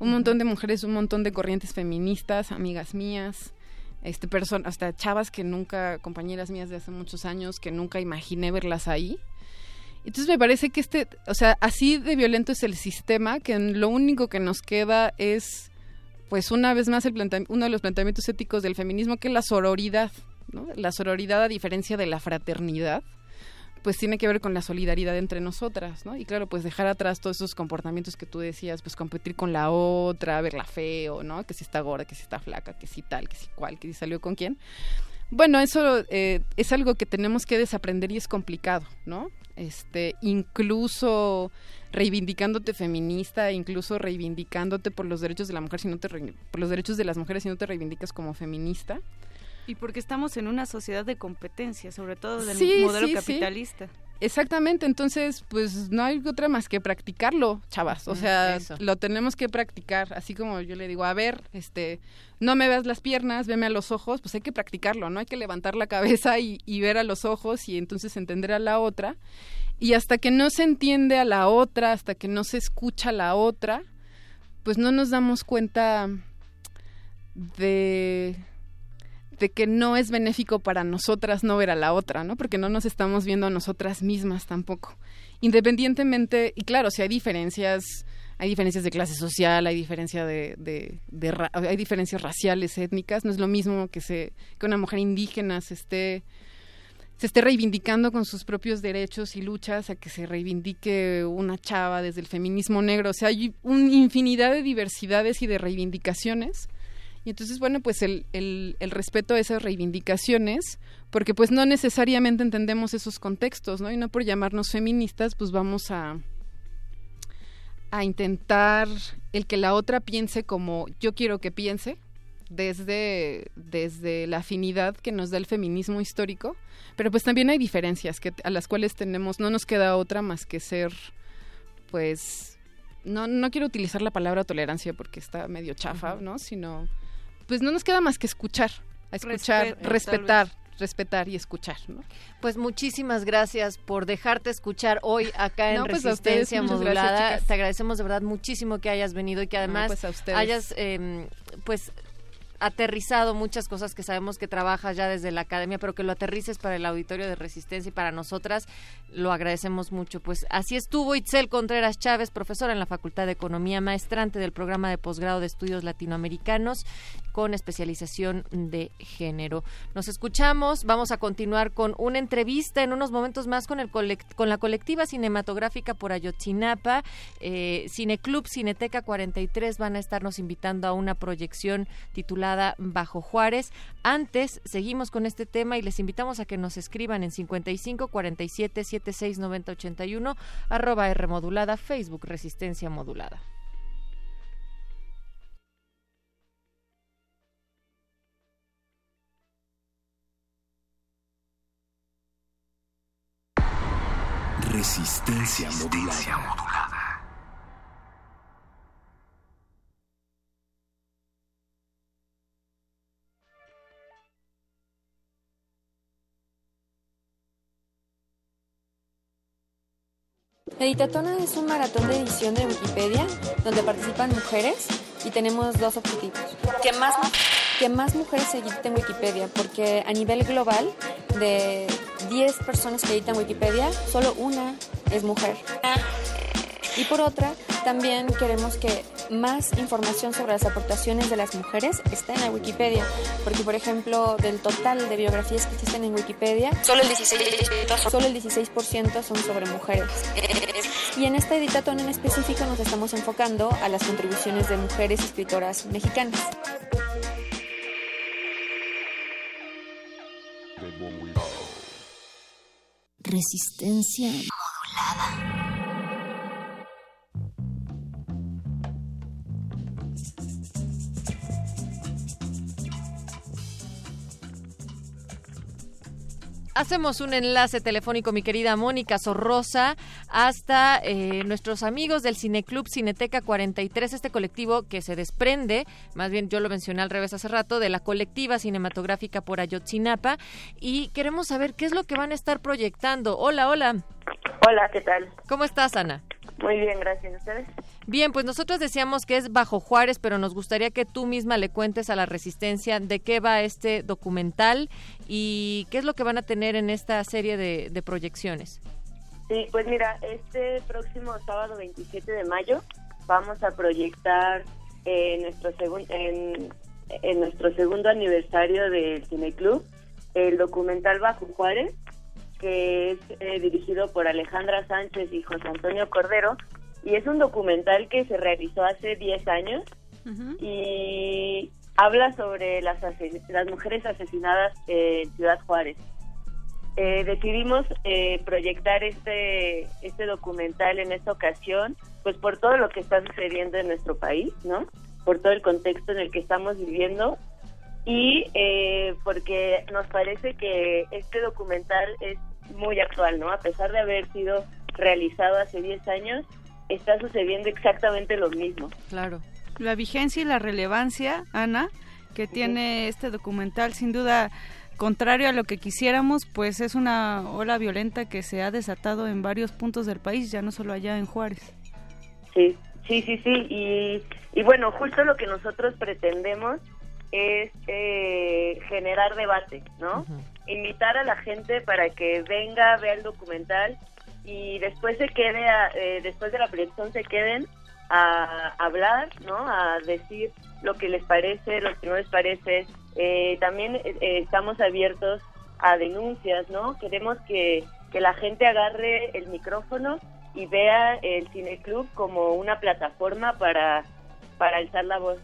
Un montón de mujeres, un montón de corrientes feministas, amigas mías, este personas, hasta chavas que nunca, compañeras mías de hace muchos años, que nunca imaginé verlas ahí. Entonces me parece que este, o sea, así de violento es el sistema que lo único que nos queda es, pues una vez más, el uno de los planteamientos éticos del feminismo, que es la sororidad, ¿no? La sororidad a diferencia de la fraternidad, pues tiene que ver con la solidaridad entre nosotras, ¿no? Y claro, pues dejar atrás todos esos comportamientos que tú decías, pues competir con la otra, verla feo, ¿no? Que si está gorda, que si está flaca, que si tal, que si cual, que si salió con quién. Bueno, eso eh, es algo que tenemos que desaprender y es complicado, ¿no? Este, incluso reivindicándote feminista, incluso reivindicándote por los derechos de la mujer, si no te por los derechos de las mujeres si no te reivindicas como feminista. Y porque estamos en una sociedad de competencia, sobre todo del modelo capitalista. Exactamente, entonces pues no hay otra más que practicarlo, chavas, o sea, lo tenemos que practicar, así como yo le digo, a ver, este, no me veas las piernas, veme a los ojos, pues hay que practicarlo, ¿no? Hay que levantar la cabeza y, y ver a los ojos y entonces entender a la otra, y hasta que no se entiende a la otra, hasta que no se escucha a la otra, pues no nos damos cuenta de de que no es benéfico para nosotras no ver a la otra, ¿no? Porque no nos estamos viendo a nosotras mismas tampoco. Independientemente, y claro, si hay diferencias, hay diferencias de clase social, hay diferencia de, de, hay diferencias raciales, étnicas, no es lo mismo que se que una mujer indígena se esté se esté reivindicando con sus propios derechos y luchas a que se reivindique una chava desde el feminismo negro. O sea, hay una infinidad de diversidades y de reivindicaciones y entonces, bueno, pues el, el, el, respeto a esas reivindicaciones, porque pues no necesariamente entendemos esos contextos, ¿no? Y no por llamarnos feministas, pues vamos a, a intentar el que la otra piense como yo quiero que piense, desde, desde la afinidad que nos da el feminismo histórico, pero pues también hay diferencias que, a las cuales tenemos, no nos queda otra más que ser, pues, no, no quiero utilizar la palabra tolerancia porque está medio chafa, ¿no? Sino pues no nos queda más que escuchar, escuchar, respetar, respetar y escuchar, ¿no? Pues muchísimas gracias por dejarte escuchar hoy acá en pues Resistencia Modulada. Te agradecemos de verdad muchísimo que hayas venido y que además pues hayas, eh, pues aterrizado muchas cosas que sabemos que trabajas ya desde la academia, pero que lo aterrices para el auditorio de Resistencia y para nosotras, lo agradecemos mucho. Pues así estuvo Itzel Contreras Chávez, profesora en la Facultad de Economía, maestrante del programa de posgrado de estudios latinoamericanos con especialización de género. Nos escuchamos, vamos a continuar con una entrevista en unos momentos más con, el con la colectiva cinematográfica por Ayotzinapa, eh, Cineclub Cineteca 43 van a estarnos invitando a una proyección titulada Bajo Juárez. Antes, seguimos con este tema y les invitamos a que nos escriban en 55 47 76 90 81 arroba R modulada, Facebook Resistencia Modulada. Resistencia modulada. Editatona es un maratón de edición de Wikipedia donde participan mujeres y tenemos dos objetivos. Que más, que más mujeres editen Wikipedia, porque a nivel global, de 10 personas que editan Wikipedia, solo una es mujer. Y por otra, también queremos que más información sobre las aportaciones de las mujeres esté en la Wikipedia, porque por ejemplo, del total de biografías que existen en Wikipedia, solo el 16%, solo el 16 son sobre mujeres. Y en esta editatón en específico nos estamos enfocando a las contribuciones de mujeres escritoras mexicanas. Resistencia modulada. Hacemos un enlace telefónico, mi querida Mónica Sorrosa, hasta eh, nuestros amigos del Cineclub Cineteca 43, este colectivo que se desprende, más bien yo lo mencioné al revés hace rato, de la colectiva cinematográfica por Ayotzinapa, y queremos saber qué es lo que van a estar proyectando. Hola, hola. Hola, ¿qué tal? ¿Cómo estás, Ana? Muy bien, gracias. ¿Ustedes? Bien, pues nosotros decíamos que es Bajo Juárez, pero nos gustaría que tú misma le cuentes a la Resistencia de qué va este documental y qué es lo que van a tener en esta serie de, proyecciones. Sí, pues mira, este próximo sábado 27 de mayo vamos a proyectar eh, nuestro en, en, nuestro segundo aniversario del Cineclub el documental Bajo Juárez, que es eh, dirigido por Alejandra Sánchez y José Antonio Cordero, y es un documental que se realizó hace 10 años y habla sobre las, las mujeres asesinadas en Ciudad Juárez. Eh, decidimos eh, proyectar este, este documental en esta ocasión, pues por todo lo que está sucediendo en nuestro país, ¿no? Por todo el contexto en el que estamos viviendo y eh, porque nos parece que este documental es muy actual, ¿no? A pesar de haber sido realizado hace 10 años, está sucediendo exactamente lo mismo. Claro. La vigencia y la relevancia, Ana, que tiene este documental, sin duda, contrario a lo que quisiéramos, pues es una ola violenta que se ha desatado en varios puntos del país, ya no solo allá en Juárez. Sí, sí, sí, sí. Y, y bueno, justo lo que nosotros pretendemos es eh, generar debate, ¿no? Invitar a la gente para que venga, vea el documental y después se quede, eh, después de la proyección se queden a hablar, ¿no? A decir lo que les parece, lo que no les parece. Eh, también estamos abiertos a denuncias, ¿no? Queremos que, que la gente agarre el micrófono y vea el cineclub como una plataforma para, para alzar la voz.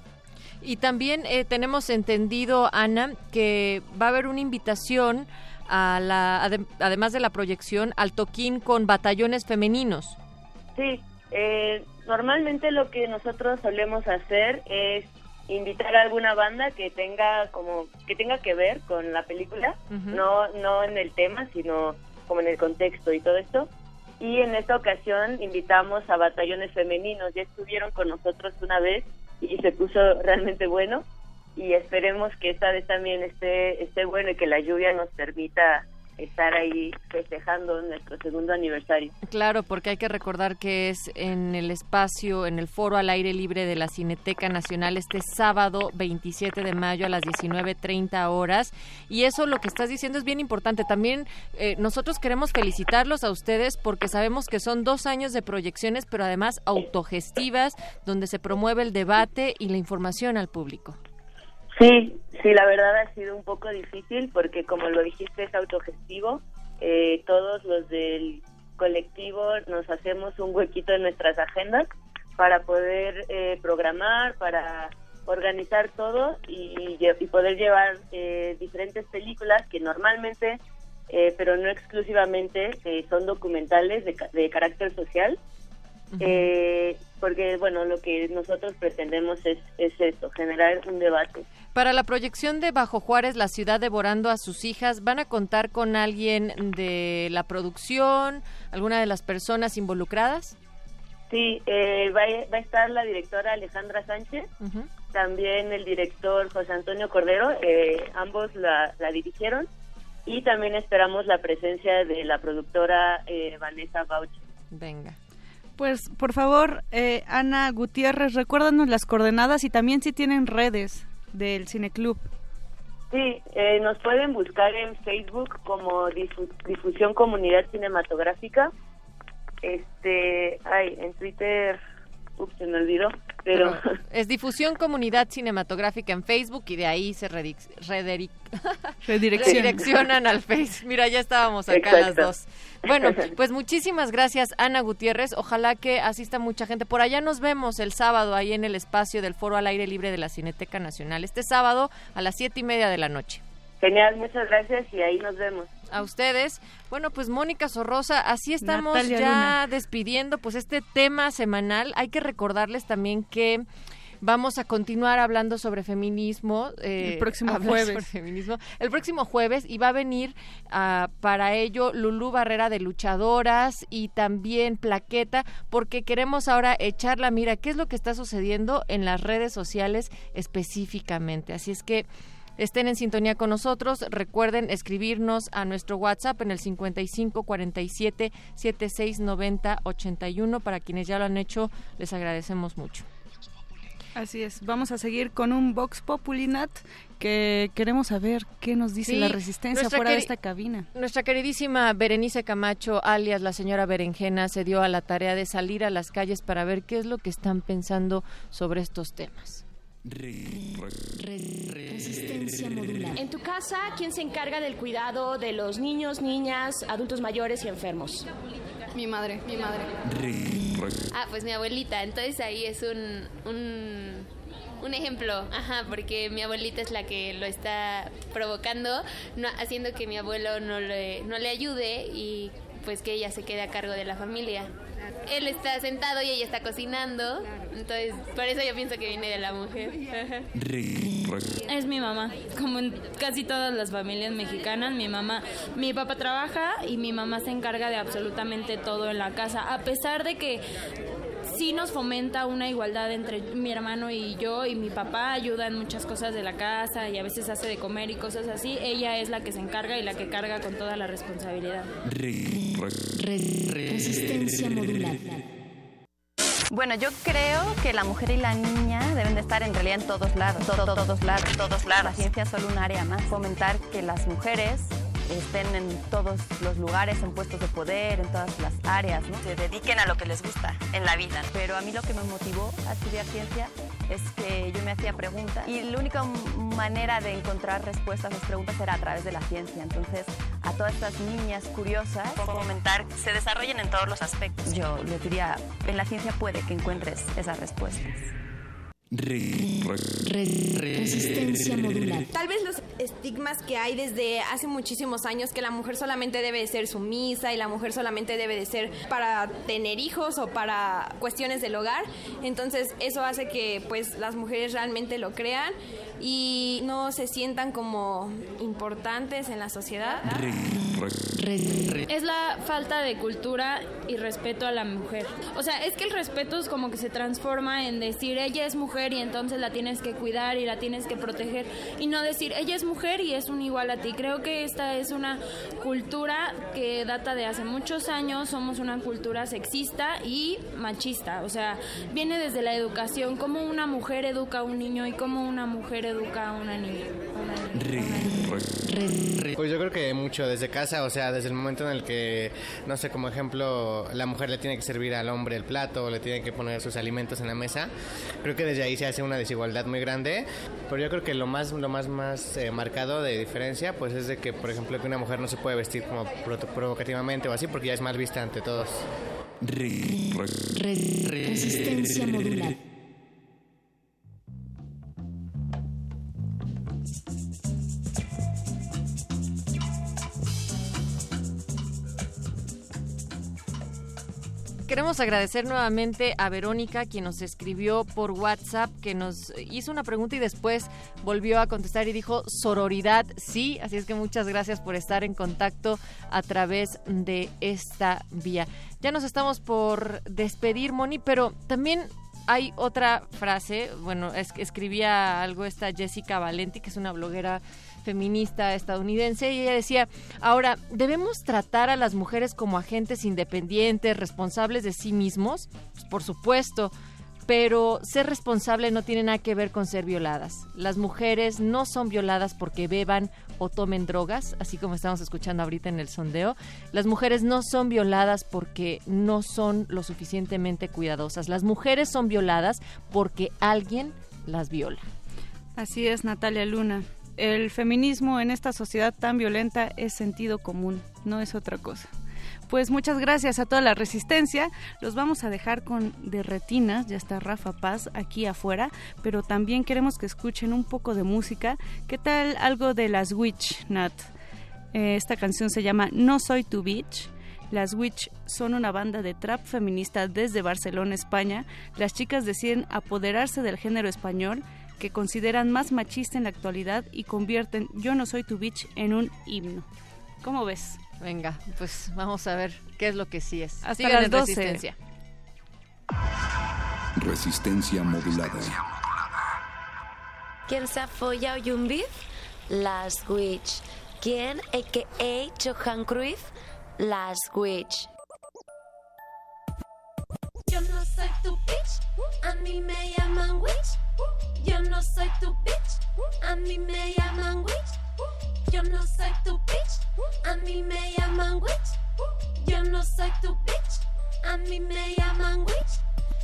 Y también eh, tenemos entendido, Ana, que va a haber una invitación a la, además de la proyección, al toquín con batallones femeninos. Sí, eh, normalmente lo que nosotros solemos hacer es invitar a alguna banda que tenga como que tenga que ver con la película, no no en el tema, sino como en el contexto y todo esto. Y en esta ocasión invitamos a batallones femeninos, ya estuvieron con nosotros una vez y se puso realmente bueno y esperemos que esta vez también esté, esté bueno y que la lluvia nos permita estar ahí festejando nuestro segundo aniversario. Claro, porque hay que recordar que es en el espacio, en el foro al aire libre de la Cineteca Nacional este sábado 27 de mayo a las 19.30 horas. Y eso lo que estás diciendo es bien importante. También eh, nosotros queremos felicitarlos a ustedes porque sabemos que son dos años de proyecciones, pero además autogestivas, donde se promueve el debate y la información al público. Sí, sí, la verdad ha sido un poco difícil porque como lo dijiste es autogestivo. Eh, todos los del colectivo nos hacemos un huequito en nuestras agendas para poder eh, programar, para organizar todo y, poder llevar eh, diferentes películas que normalmente, eh, pero no exclusivamente, eh, son documentales de, de carácter social. Eh, porque bueno lo que nosotros pretendemos es, es eso generar un debate Para la proyección de Bajo Juárez, la ciudad devorando a sus hijas, ¿van a contar con alguien de la producción, alguna de las personas involucradas? Sí, eh, va, a, va a estar la directora Alejandra Sánchez, también el director José Antonio Cordero, eh, ambos la, la dirigieron, y también esperamos la presencia de la productora eh, Vanessa Bauchi. Venga. Pues, por favor, eh, Ana Gutiérrez, recuérdanos las coordenadas y también si tienen redes del Cineclub. Sí, eh, nos pueden buscar en Facebook como Difu- Difusión Comunidad Cinematográfica. Este, ay, en Twitter, ups, se me olvidó, pero Es difusión comunidad cinematográfica en Facebook y de ahí se redic- *laughs* Redirección. redireccionan al Face. Mira, ya estábamos acá las dos. Bueno, *laughs* pues muchísimas gracias, Ana Gutiérrez. Ojalá que asista mucha gente. Por allá nos vemos el sábado ahí en el espacio del Foro al Aire Libre de la Cineteca Nacional. Este sábado a las siete y media de la noche. Genial, muchas gracias y ahí nos vemos. a ustedes. Bueno, pues Mónica Sorrosa, así estamos Natalia ya Luna. despidiendo pues este tema semanal. Hay que recordarles también que vamos a continuar hablando sobre feminismo. eh, El próximo jueves. sobre feminismo. El próximo jueves y va a venir ah, para ello Lulú Barrera de Luchadoras y también Plaqueta porque queremos ahora echar la mira qué es lo que está sucediendo en las redes sociales específicamente. Así es que Estén en sintonía con nosotros. Recuerden escribirnos a nuestro WhatsApp en el 55 47 76 90 81. Para quienes ya lo han hecho, les agradecemos mucho. Así es, vamos a seguir con un Vox Populi Nat que queremos saber qué nos dice Sí, la resistencia fuera de esta cabina. Nuestra queridísima Berenice Camacho, alias la señora Berenjena, se dio a la tarea de salir a las calles para ver qué es lo que están pensando sobre estos temas. Resistencia modular. En tu casa, ¿quién se encarga del cuidado de los niños, niñas, adultos mayores y enfermos? Mi madre, mi madre. Ah, pues mi abuelita. Entonces ahí es un, un, un ejemplo, ajá, porque mi abuelita es la que lo está provocando, no, haciendo que mi abuelo no le, no le ayude y pues que ella se quede a cargo de la familia. Él está sentado y ella está cocinando, entonces por eso yo pienso que viene de la mujer. Es mi mamá, como en casi todas las familias mexicanas, mi mamá, mi papá trabaja y mi mamá se encarga de absolutamente todo en la casa, a pesar de que sí nos fomenta una igualdad entre mi hermano y yo y mi papá ayuda en muchas cosas de la casa y a veces hace de comer y cosas así, ella es la que se encarga y la que carga con toda la responsabilidad. Resistencia modular. Bueno, yo creo que la mujer y la niña deben de estar en realidad en todos lados, todo, todos lados, todos lados. La ciencia es solo un área más. Fomentar que las mujeres estén en todos los lugares, en puestos de poder, en todas las áreas, ¿no? Se dediquen a lo que les gusta en la vida. Pero a mí lo que me motivó a estudiar ciencia es que yo me hacía preguntas y la única manera de encontrar respuestas a esas preguntas era a través de la ciencia. Entonces, a todas estas niñas curiosas, fomentar que se desarrollen en todos los aspectos. Yo les diría, en la ciencia puede que encuentres esas respuestas. Resistencia modular. Tal vez los estigmas que hay desde hace muchísimos años que la mujer solamente debe de ser sumisa y la mujer solamente debe de ser para tener hijos o para cuestiones del hogar. Entonces eso hace que pues las mujeres realmente lo crean y no se sientan como importantes en la sociedad. Es la falta de cultura y respeto a la mujer. O sea, es que el respeto es como que se transforma en decir ella es mujer y entonces la tienes que cuidar y la tienes que proteger y no decir ella es mujer y es un igual a ti. Creo que esta es una cultura que data de hace muchos años, somos una cultura sexista y machista. O sea, viene desde la educación, cómo una mujer educa a un niño y cómo una mujer educa a una niña. Pues yo creo que mucho desde casa, o sea, desde el momento en el que, no sé, como ejemplo, la mujer le tiene que servir al hombre el plato, le tiene que poner sus alimentos en la mesa, creo que desde ahí se hace una desigualdad muy grande, pero yo creo que lo más, lo más, más eh, marcado de diferencia, pues es de que, por ejemplo, que una mujer no se puede vestir como pro- provocativamente o así, porque ya es mal vista ante todos. Resistencia modulada. Queremos agradecer nuevamente a Verónica, quien nos escribió por WhatsApp, que nos hizo una pregunta y después volvió a contestar y dijo sororidad, sí. Así es que muchas gracias por estar en contacto a través de esta vía. Ya nos estamos por despedir, Moni, pero también hay otra frase, bueno, es, escribía algo esta Jessica Valenti, que es una bloguera feminista estadounidense, y ella decía, ahora, ¿debemos tratar a las mujeres como agentes independientes, responsables de sí mismos? Pues, por supuesto, pero ser responsable no tiene nada que ver con ser violadas. Las mujeres no son violadas porque beban o tomen drogas, así como estamos escuchando ahorita en el sondeo. Las mujeres no son violadas porque no son lo suficientemente cuidadosas. Las mujeres son violadas porque alguien las viola. Así es, Natalia Luna. El feminismo en esta sociedad tan violenta es sentido común, no es otra cosa. Pues muchas gracias a toda la resistencia. Los vamos a dejar con de retinas. Ya está Rafa Paz aquí afuera, pero también queremos que escuchen un poco de música. ¿Qué tal algo de las Witch, Nat? Eh, esta canción se llama No Soy Tu Bitch. Las Witch son una banda de trap feminista desde Barcelona, España. Las chicas deciden apoderarse del género español que consideran más machista en la actualidad y convierten Yo no soy tu bitch en un himno. ¿Cómo ves? Venga, pues vamos a ver qué es lo que sí es. Hasta Sigan las en 12. Resistencia. Resistencia modulada. ¿Quién se ha follado un beef? Las Witch. ¿Quién, a.k.a. Johan Cruyff? Las Witch. Soy tu bitch, a mí me llaman witch. Yo no soy tu bitch, a mí me llaman witch. Yo no soy tu bitch, a mí me llaman witch. Yo no soy tu bitch, a mí me llaman witch.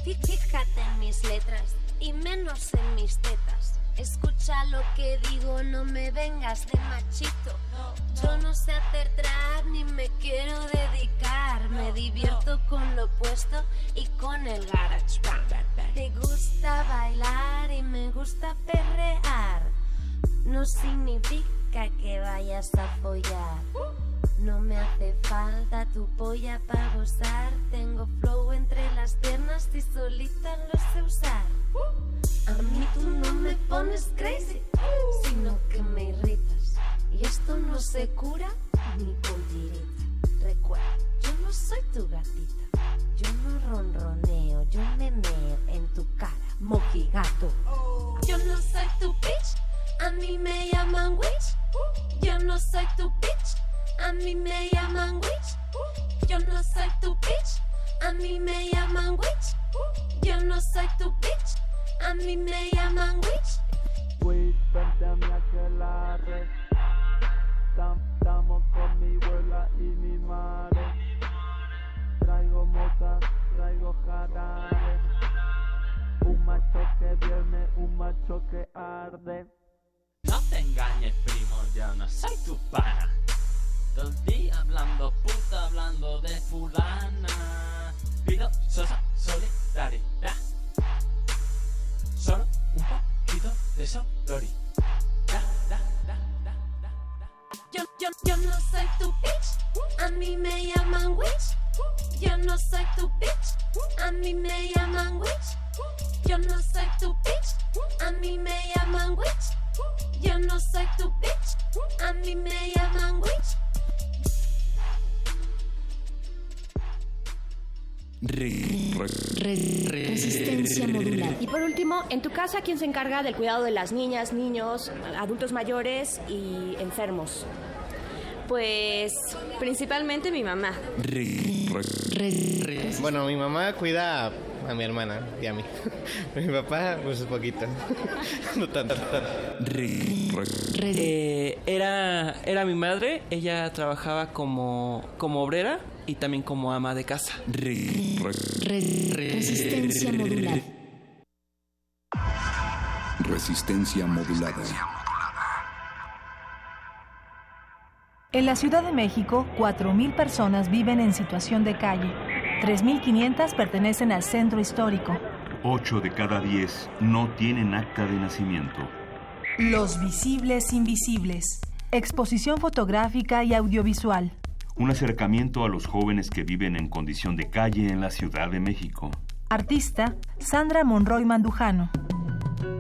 Fí- Fíjate en mis letras y menos en mis tetas. Escucha lo que digo, no me vengas de machito. Yo no sé hacer trap ni me quiero dedicar. Me divierto con lo opuesto y con el garage band. Te gusta bailar y me gusta perrear. No significa que vayas a follar. No me hace falta tu polla para gozar. Tengo flow entre las piernas y solita lo sé usar. A mí tú no me pones crazy, sino que me irritas. Y esto no se cura ni con tirita. Recuerda, yo no soy tu gatita. Yo no ronroneo, yo me meo en tu cara, mojigato. Yo no soy tu bitch, a mí me llaman witch. Yo no soy tu bitch, a mí me llaman witch. Yo no soy tu bitch, a mí me llaman witch. Yo no soy tu bitch, a mí me llaman witch. Wait, vente a mi aquelarre. Tam- Estamos con mi abuela y mi madre. Traigo moza, traigo jarabe. Un macho que viene, un macho que arde. No te engañes, primo, yo no soy tu pana. Todo el día hablando puta, hablando de fulana. Pido sosa solidaridad. Solo un poquito de solidaridad. Yo, yo, yo no soy tu bitch, a mí me llaman witch. Yo no soy tu bitch, a mí me llaman witch. Yo no soy tu bitch, a mí me llaman witch. Yo no soy tu bitch, a mí me llaman witch. Resistencia modulada. Y por último, en tu casa, ¿quién se encarga del cuidado de las niñas, niños, adultos mayores y enfermos? Pues principalmente mi mamá. Bueno, mi mamá cuida a, a mi hermana y a mí. *laughs* mi papá, pues poquito. *laughs* no tanto. Eh, era, era mi madre, ella trabajaba como, como obrera y también como ama de casa. Resistencia modulada. Resistencia modulada. En la Ciudad de México, 4.000 personas viven en situación de calle. 3.500 pertenecen al centro histórico. 8 de cada 10 no tienen acta de nacimiento. Los visibles invisibles. Exposición fotográfica y audiovisual. Un acercamiento a los jóvenes que viven en condición de calle en la Ciudad de México. Artista Sandra Monroy Mandujano.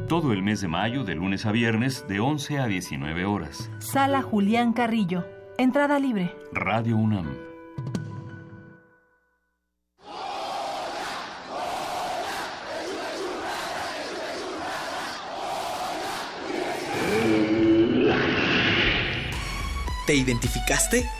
Todo el mes de mayo, de lunes a viernes, de 11 a 19 horas. Sala Julián Carrillo. Entrada libre. Radio UNAM. ¿Te identificaste?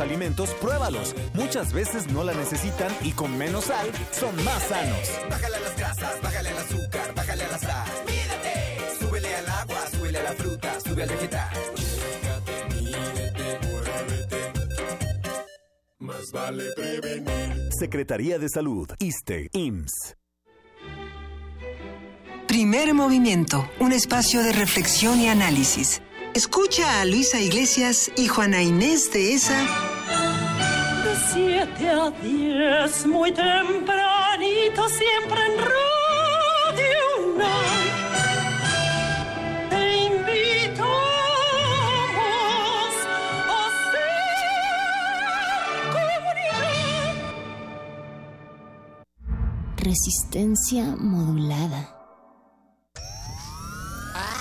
Alimentos, pruébalos. Muchas veces no la necesitan y con menos sal son más sanos. Bájale a las grasas, bájale al azúcar, bájale a la sal. Mídate, súbele al agua, súbele a la fruta, sube al vegetal. Más vale prevenir. Secretaría de Salud, ISTE, IMSS. Primer movimiento, un espacio de reflexión y análisis. Escucha a Luisa Iglesias y Juana Inés de esa. De 7 a 10, muy tempranito, siempre en Radio. Te invitamos a ser comunidad. Resistencia modulada.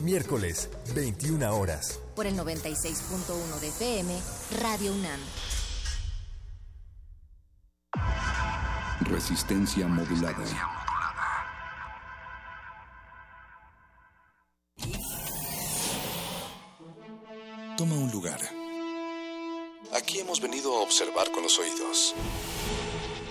Miércoles, 21 horas. Por el 96.1 de FM, Radio UNAM. Resistencia modulada. Toma un lugar. Aquí hemos venido a observar con los oídos.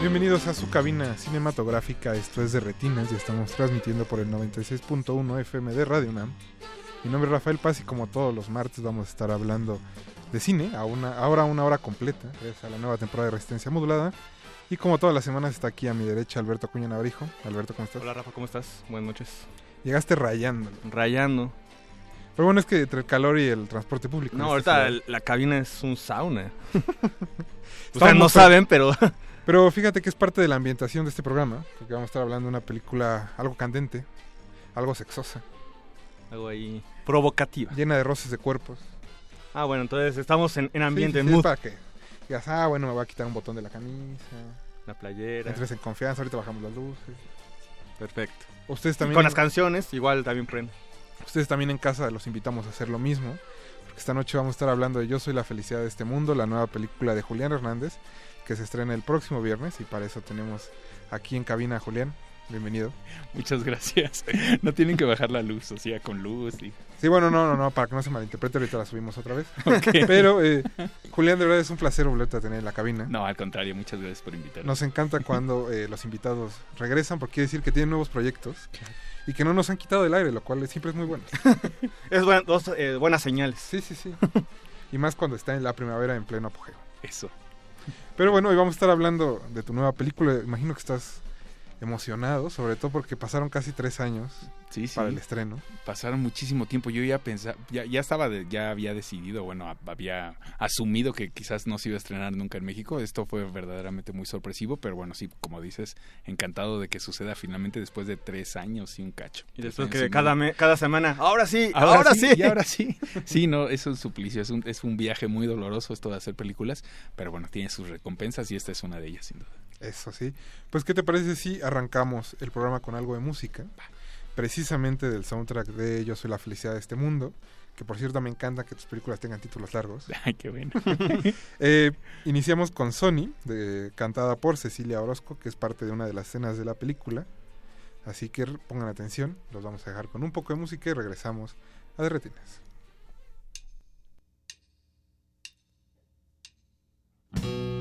Bienvenidos a su cabina cinematográfica, esto es de Retinas y estamos transmitiendo por el 96.1 FM de Radio UNAM. Mi nombre es Rafael Paz y como todos los martes vamos a estar hablando de cine, a una, ahora una hora completa, gracias a la nueva temporada de Resistencia Modulada. Y como todas las semanas está aquí a mi derecha Alberto Acuña Navarijo. Alberto, ¿cómo estás? Hola Rafa, ¿cómo estás? Buenas noches. Llegaste rayando. Rayando. Pero bueno, es que entre el calor y el transporte público. No, ahorita la cabina es un sauna. *laughs* Ustedes no saben, pero... *laughs* Pero fíjate que es parte de la ambientación de este programa, porque vamos a estar hablando de una película algo candente, algo sexosa, Algo ahí provocativa. llena de roces de cuerpos. Ah, bueno, entonces estamos en, en ambiente, Sí, en sí, mood. para que digas, ah, bueno, me voy a quitar un botón de la camisa. La playera. Entres en confianza, ahorita bajamos las luces. Perfecto. Ustedes Y también. con las canciones, igual también prende. Ustedes también en casa los invitamos a hacer lo mismo. Porque esta noche vamos a estar hablando de Yo soy la felicidad de este mundo, la nueva película de Julián Hernández, que se estrena el próximo viernes. Y para eso tenemos aquí en cabina a Julián. Bienvenido. Muchas gracias. *laughs* No tienen que bajar la luz, o sea, con luz y... Sí, bueno, no, no, no, para que no se malinterprete, ahorita la subimos otra vez. *laughs* Ok. *laughs* Pero, eh, Julián, de verdad es un placer volverte a tener en la cabina. No, al contrario, muchas gracias por invitarme. Nos encanta cuando eh, los invitados regresan, porque quiere decir que tienen nuevos proyectos y que no nos han quitado del aire, lo cual siempre es muy bueno. Es buen- dos eh, buenas señales. Sí, sí, sí. y más cuando está en la primavera en pleno apogeo. Eso. Pero bueno, hoy vamos a estar hablando de tu nueva película. Imagino que estás emocionado, sobre todo porque pasaron casi tres años Sí, sí. para el estreno. Pasaron muchísimo tiempo. Yo ya pensaba, ya, ya estaba, de- ya había decidido, bueno, a- había asumido que quizás no se iba a estrenar nunca en México. Esto fue verdaderamente muy sorpresivo, pero bueno, sí, como dices, encantado de que suceda finalmente después de tres años y un cacho. Y después que cada, me- cada semana, ahora sí, ahora, sí. y ahora sí. *laughs* Sí, no, es un suplicio, es un, es un viaje muy doloroso esto de hacer películas, pero bueno, tiene sus recompensas y esta es una de ellas, sin duda. Eso sí. Pues, ¿qué te parece si arrancamos el programa con algo de música? Precisamente del soundtrack de Yo soy la felicidad de este mundo. Que por cierto me encanta que tus películas tengan títulos largos. *laughs* Ay, qué bueno. *laughs* Eh, iniciamos con Sony, de, cantada por Cecilia Orozco, que es parte de una de las escenas de la película. Así que pongan atención, los vamos a dejar con un poco de música y regresamos a De Retinas. Blue, *laughs*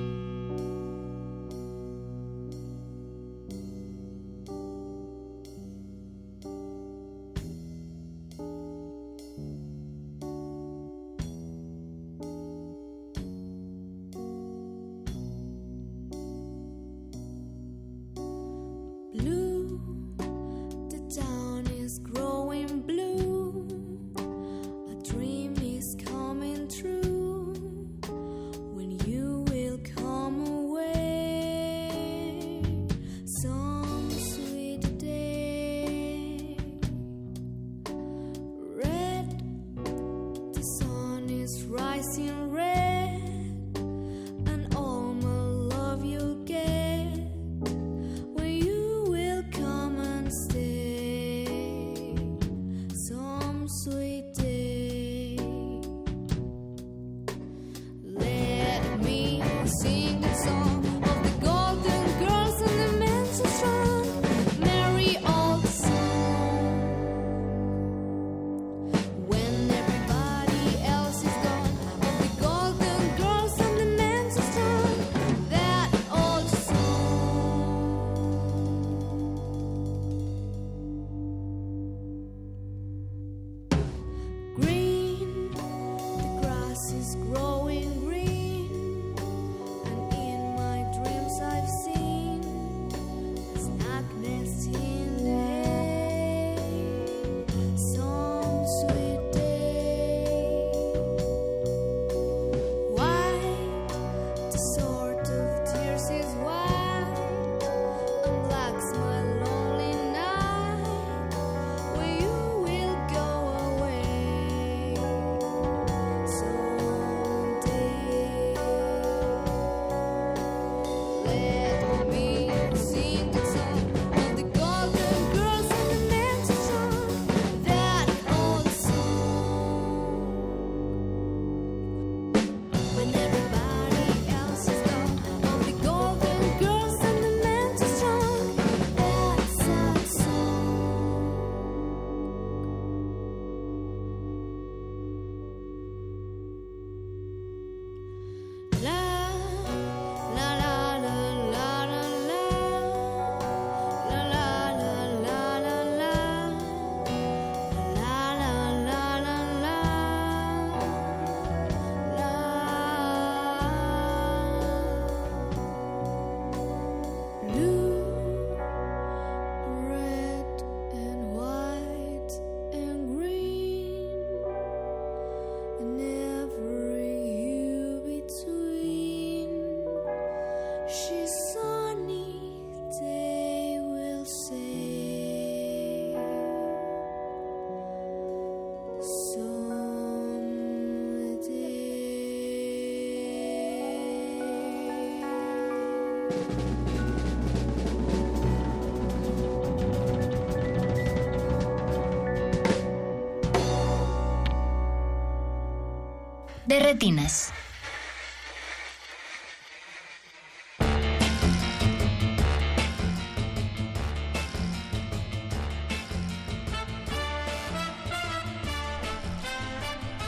de retinas.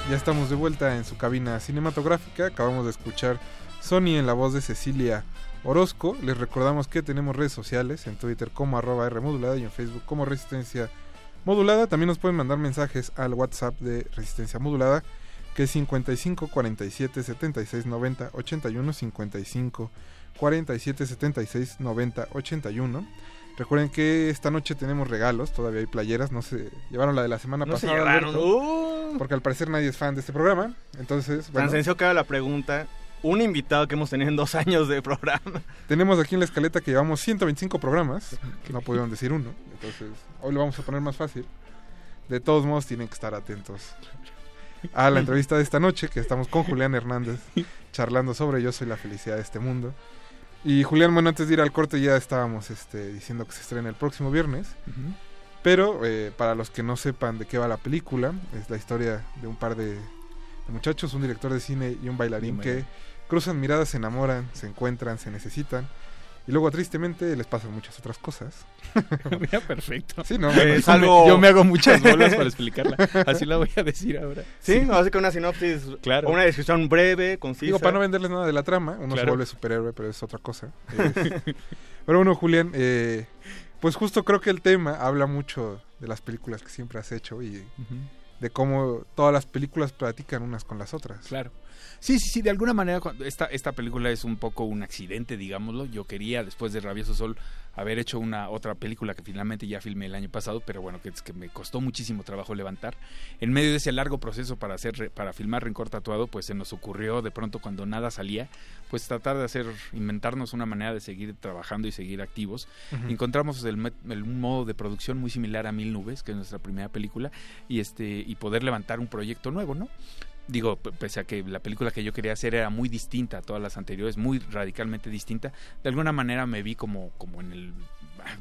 Ya estamos de vuelta en su cabina cinematográfica. Acabamos de escuchar Sony en la voz de Cecilia Orozco. Les recordamos que tenemos redes sociales en Twitter como arroba R modulada y en Facebook como Resistencia Modulada. También nos pueden mandar mensajes al WhatsApp de Resistencia Modulada que es 55 47 76 90 81 55 47 76 90 81. Recuerden que esta noche tenemos regalos, todavía hay playeras, no se llevaron la de la semana No se pasada. llevaron, Alberto, uh. Porque al parecer nadie es fan de este programa. Entonces, Tan bueno, sencillo que haga la pregunta. Un invitado que hemos tenido en dos años de programa. tenemos aquí en la escaleta que llevamos 125 programas, *laughs* que no pudieron decir uno. Entonces, hoy lo vamos a poner más fácil. De todos modos, tienen que estar atentos a la entrevista de esta noche, que estamos con Julián Hernández charlando sobre Yo soy la felicidad de este mundo. Y Julián, bueno, antes de ir al corte ya estábamos este, diciendo que se estrena el próximo viernes. Pero eh, para los que no sepan de qué va la película, es la historia de un par de, de muchachos, un director de cine y un bailarín que cruzan miradas, se enamoran, se encuentran, se necesitan. Y luego tristemente les pasan muchas otras cosas. *laughs* Mira, perfecto. Sí, ¿no? *laughs* Es Yo me- algo- Yo me hago muchas *laughs* bolas para explicarla. Así la voy a decir ahora. Sí, así que una sinopsis, Claro. una descripción breve, concisa. Digo, para no venderles nada de la trama, uno se Claro. vuelve superhéroe, pero es otra cosa. Es- pero bueno, Julián, eh, pues justo creo que el tema habla mucho de las películas que siempre has hecho y de cómo todas las películas platican unas con las otras. Claro. Sí, sí, sí, de alguna manera cuando esta, esta película es un poco un accidente, digámoslo. Yo quería, después de Rabioso Sol, haber hecho una otra película que finalmente ya filmé el año pasado, pero bueno, que, es que me costó muchísimo trabajo levantar. En medio de ese largo proceso para hacer para filmar Rencor Tatuado, pues se nos ocurrió de pronto cuando nada salía, pues tratar de hacer, inventarnos una manera de seguir trabajando y seguir activos. Encontramos el, el- un modo de producción muy similar a Mil Nubes, que es nuestra primera película, y este y poder levantar un proyecto nuevo, ¿no? Digo, pese a que la película que yo quería hacer era muy distinta a todas las anteriores, muy radicalmente distinta, de alguna manera me vi como, como en el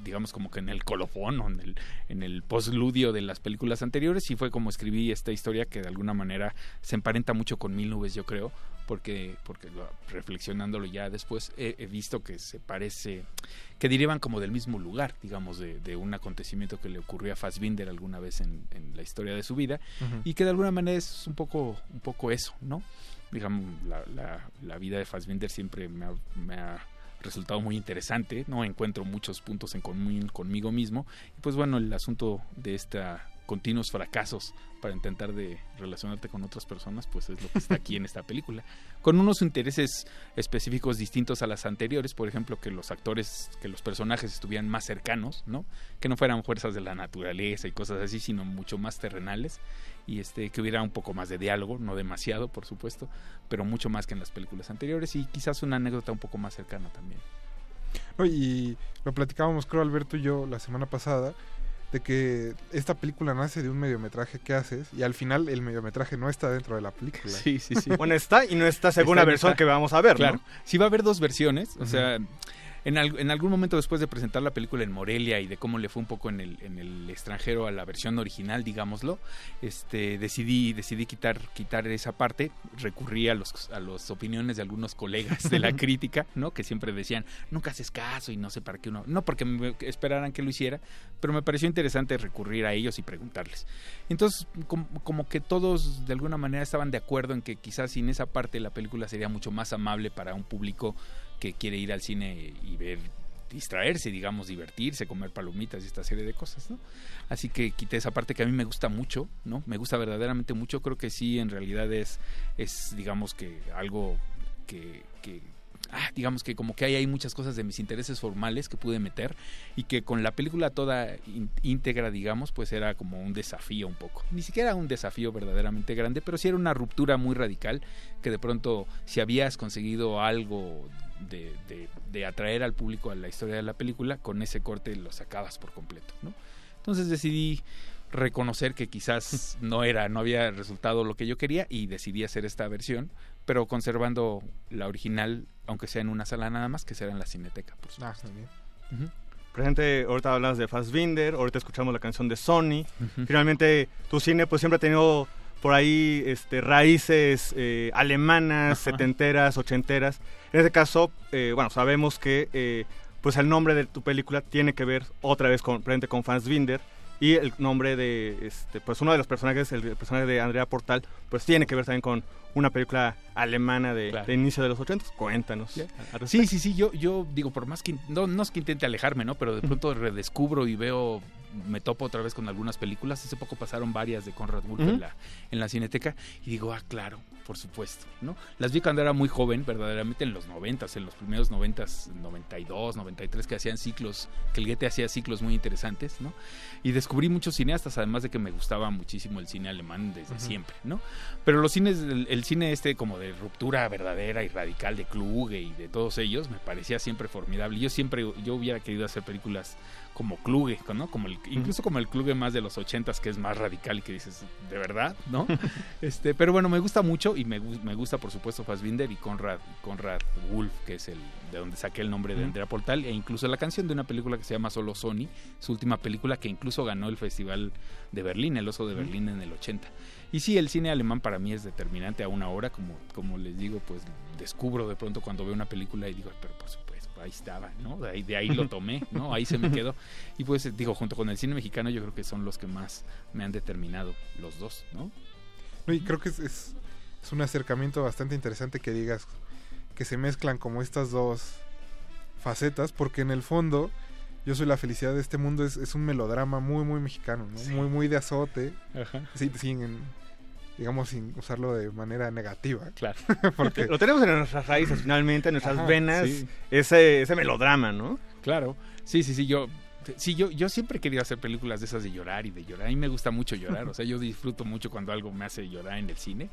digamos como que en el colofón o en el, en el postludio de las películas anteriores y fue como escribí esta historia que de alguna manera se emparenta mucho con Mil Nubes yo creo porque porque lo- reflexionándolo ya después he, he visto que se parece que derivan como del mismo lugar digamos de, de un acontecimiento que le ocurrió a Fassbinder alguna vez en, en la historia de su vida y que de alguna manera es un poco un poco eso no digamos la, la, la vida de Fassbinder siempre me ha, me ha resultado muy interesante, ¿no? Encuentro muchos puntos en común conmigo mismo. Y pues bueno, el asunto de esta continuos fracasos para intentar de relacionarte con otras personas, pues es lo que está aquí en esta película. Con unos intereses específicos distintos a las anteriores, por ejemplo, que los actores, que los personajes estuvieran más cercanos, ¿no? Que no fueran fuerzas de la naturaleza y cosas así, sino mucho más terrenales y este que hubiera un poco más de diálogo, no demasiado, por supuesto, pero mucho más que en las películas anteriores y quizás una anécdota un poco más cercana también. No, y lo platicábamos, creo, Alberto y yo la semana pasada, de que esta película nace de un mediometraje que haces y al final el mediometraje no está dentro de la película. Sí, sí, sí. *laughs* Bueno, está y no está según Está- la versión está- que vamos a ver, Claro. ¿no? Sí va a haber dos versiones, o sea, en, al- en algún momento después de presentar la película en Morelia y de cómo le fue un poco en el, en el extranjero a la versión original, digámoslo, este, decidí, decidí quitar, quitar esa parte, recurrí a los, a las opiniones de algunos colegas de la *laughs* crítica, ¿no? Que siempre decían, nunca haces caso y no sé para qué uno, no porque me esperaran que lo hiciera, pero me pareció interesante recurrir a ellos y preguntarles. Entonces, com- como que todos de alguna manera estaban de acuerdo en que quizás sin esa parte la película sería mucho más amable para un público que quiere ir al cine y ver distraerse, digamos, divertirse, comer palomitas y esta serie de cosas, ¿no? Así que quité esa parte que a mí me gusta mucho, ¿no? Me gusta verdaderamente mucho, creo que sí, en realidad es, es digamos que algo que, que ah, digamos que como que hay, hay muchas cosas de mis intereses formales que pude meter y que con la película toda ín- íntegra, digamos, pues era como un desafío un poco. Ni siquiera un desafío verdaderamente grande, pero sí era una ruptura muy radical que de pronto si habías conseguido algo de, de- de atraer al público a la historia de la película, con ese corte lo sacabas por completo, ¿no? Entonces decidí reconocer que quizás *laughs* no era, no había resultado lo que yo quería y decidí hacer esta versión, pero conservando la original, aunque sea en una sala nada más, que será en la Cineteca, por Ah, supuesto. está bien. Ujú. Presente, ahorita hablas de Fassbinder, ahorita escuchamos la canción de Sony. Ujú. Finalmente, tu cine pues siempre ha tenido por ahí este, raíces eh, alemanas, setenteras, ochenteras. En este caso, eh, bueno, sabemos que eh, pues el nombre de tu película tiene que ver otra vez con, frente con Fassbinder y el nombre de este pues uno de los personajes el, personaje de Andrea Portal pues tiene que ver también con una película alemana de, de inicio de los 80 cuéntanos Sí, sí, sí, yo, yo digo, por más que, no, no es que intente alejarme, ¿no? Pero de pronto redescubro y veo, me topo otra vez con algunas películas. Hace poco pasaron varias de Conrad Wolf en, la, en la Cineteca y digo, ah, claro, por supuesto, ¿no? Las vi cuando era muy joven, verdaderamente en los 90, en los primeros 90, 92, 93, que hacían ciclos, que el Goethe hacía ciclos muy interesantes, ¿no? Y descubrí muchos cineastas, además de que me gustaba muchísimo el cine alemán desde siempre, ¿no? Pero los cines, el, el cine este como de ruptura verdadera y radical de Kluge y de todos ellos me parecía siempre formidable. Yo siempre, yo hubiera querido hacer películas como Kluge, ¿no? Como el, incluso como el Kluge más de los ochentas que es más radical y que dices, de verdad, ¿no? *laughs* este, pero bueno, me gusta mucho y me, me gusta por supuesto Fassbinder y Conrad, Conrad Wolf, que es el de donde saqué el nombre de. Andrea Portal e incluso la canción de una película que se llama Solo Sony, su última película que incluso ganó el Festival de Berlín, el Oso de. Berlín en el 80. Y sí, el cine alemán para mí es determinante a una hora, como, como les digo, pues descubro de pronto cuando veo una película y digo, pero por supuesto, ahí estaba, ¿no? De ahí, de ahí lo tomé, ¿no? Ahí se me *laughs* quedó. Y pues digo, junto con el cine mexicano yo creo que son los que más me han determinado, los dos, ¿no? No, y creo que es, es, es un acercamiento bastante interesante que digas que se mezclan como estas dos facetas, porque en el fondo Yo soy la felicidad de este mundo es, es un melodrama muy, muy mexicano, ¿no? Muy, muy de azote. Ajá. Sí, sin, digamos, sin usarlo de manera negativa. Claro. *laughs* Porque Lo tenemos en nuestras raíces, finalmente, en nuestras Ajá, venas, sí. ese, ese melodrama, ¿no? Claro. Sí, sí, sí, yo sí, yo, yo siempre he querido hacer películas de esas de llorar y de llorar. A mí me gusta mucho llorar, o sea, yo disfruto mucho cuando algo me hace llorar en el cine.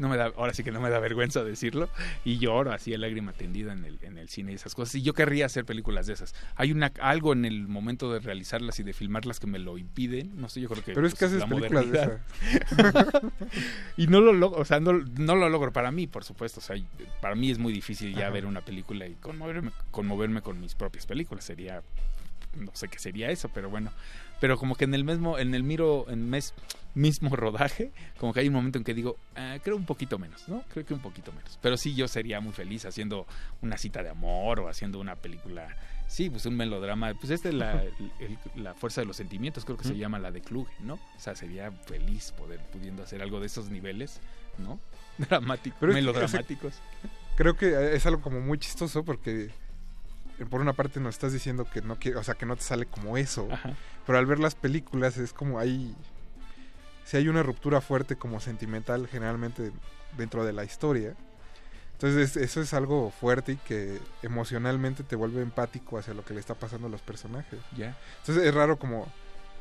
No me da, ahora sí que no me da vergüenza decirlo. Y lloro así a lágrima tendida en el, en el cine y esas cosas. Y yo querría hacer películas de esas. Hay una algo en el momento de realizarlas y de filmarlas que me lo impiden. No sé, yo creo que. Pero es que pues, haces la películas de modernidad. *laughs* y no lo logro, o sea, no, no lo logro para mí, por supuesto. O sea, para mí es muy difícil ya Ajá. ver una película y conmoverme, conmoverme con mis propias películas. Sería no sé qué sería eso, pero bueno. Pero como que en el mismo, en el miro, en mes, mismo *laughs* rodaje, como que hay un momento en que digo, ah, creo un poquito menos, ¿no? Creo que un poquito menos. Pero sí, yo sería muy feliz haciendo una cita de amor o haciendo una película, sí, pues un melodrama. Pues este es la, el- la fuerza de los sentimientos, creo que se llama la de Kluge, ¿no? O sea, sería feliz poder, pudiendo hacer algo de esos niveles, ¿no? *laughs* Dramáticos, Pero es que melodramáticos. creo que es algo como muy chistoso porque por una parte nos estás diciendo que no quiere, o sea, que no te sale como eso, Ajá. pero al ver las películas es como hay si hay una ruptura fuerte como sentimental generalmente dentro de la historia. Entonces es- eso es algo fuerte y que emocionalmente te vuelve empático hacia lo que le está pasando a los personajes. Ya. Entonces es raro como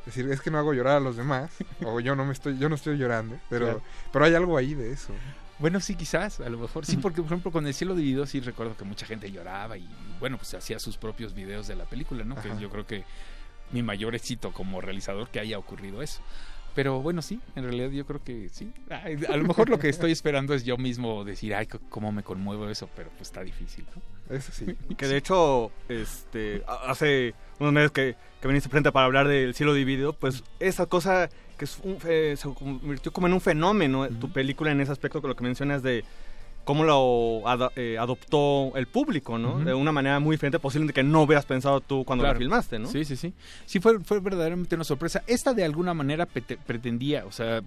decir, es que no hago llorar a los demás *laughs* o yo no me estoy yo no estoy llorando, pero Claro. pero hay algo ahí de eso. Bueno, sí, quizás, a lo mejor. Sí, porque, por ejemplo, con El cielo dividido sí recuerdo que mucha gente lloraba y, bueno, pues hacía sus propios videos de la película, ¿no? Que Ajá. yo creo que mi mayor éxito como realizador que haya ocurrido eso. Pero bueno, sí, en realidad yo creo que sí. Ay, a lo mejor lo que estoy esperando es yo mismo decir, ay, cómo me conmuevo eso, pero pues está difícil, ¿no? Eso sí. *laughs* Que de hecho, este, hace unos meses que, que viniste frente para hablar del cielo dividido, pues esa cosa que es un fe- se convirtió como en un fenómeno, tu película en ese aspecto, con lo que mencionas de cómo lo eh, adoptó el público, ¿no? De una manera muy diferente, posiblemente que no hubieras pensado tú cuando Claro. la filmaste, ¿no? Sí, sí, sí. Sí, fue, fue verdaderamente una sorpresa. Esta de alguna manera pretendía, o sea,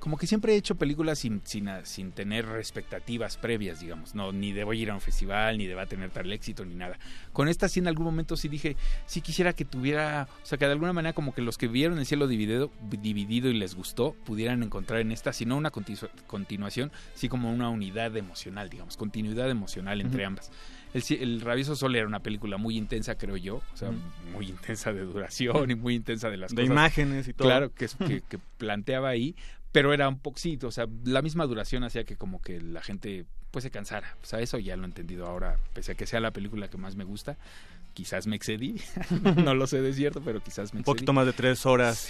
como que siempre he hecho películas sin, sin, a- sin tener expectativas previas, digamos. No, ni de voy a ir a un festival, ni de va a tener tal éxito, ni nada. Con esta sí en algún momento sí dije, sí quisiera que tuviera, o sea, que de alguna manera como que los que vieron el cielo dividido, dividido y les gustó, pudieran encontrar en esta, si no una continu- continuación, sí como una unidad emocional, digamos, continuidad emocional entre ambas. El, el Rabioso Sol era una película muy intensa, creo yo, o sea, muy intensa de duración y muy intensa de las De cosas. imágenes y todo. Claro, que, es- que, *laughs* que planteaba ahí, pero era un poquito, o sea, la misma duración hacía que como que la gente pues se cansara. O sea, eso ya lo he entendido ahora, pese a que sea la película que más me gusta, quizás me excedí, *laughs* no lo sé de cierto, pero quizás me Un excedí. poquito más de tres horas.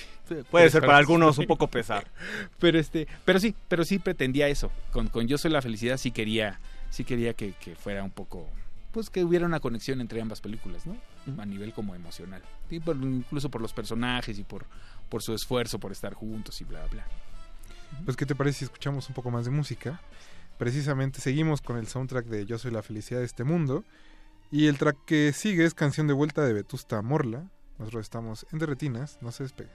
Puede ser para algunos un poco pesar. *laughs* Pero este, pero sí, pero sí pretendía eso. Con, con Yo soy la felicidad sí quería, sí quería que, que fuera un poco, pues que hubiera una conexión entre ambas películas, ¿no? A nivel como emocional. Y por- incluso por los personajes y por, por su esfuerzo por estar juntos y bla bla. Pues, ¿qué te parece si escuchamos un poco más de música? Precisamente seguimos con el soundtrack de Yo soy la felicidad de este mundo. Y el track que sigue es Canción de Vuelta de Vetusta Morla. Nosotros estamos en Derretinas, no se despeguen.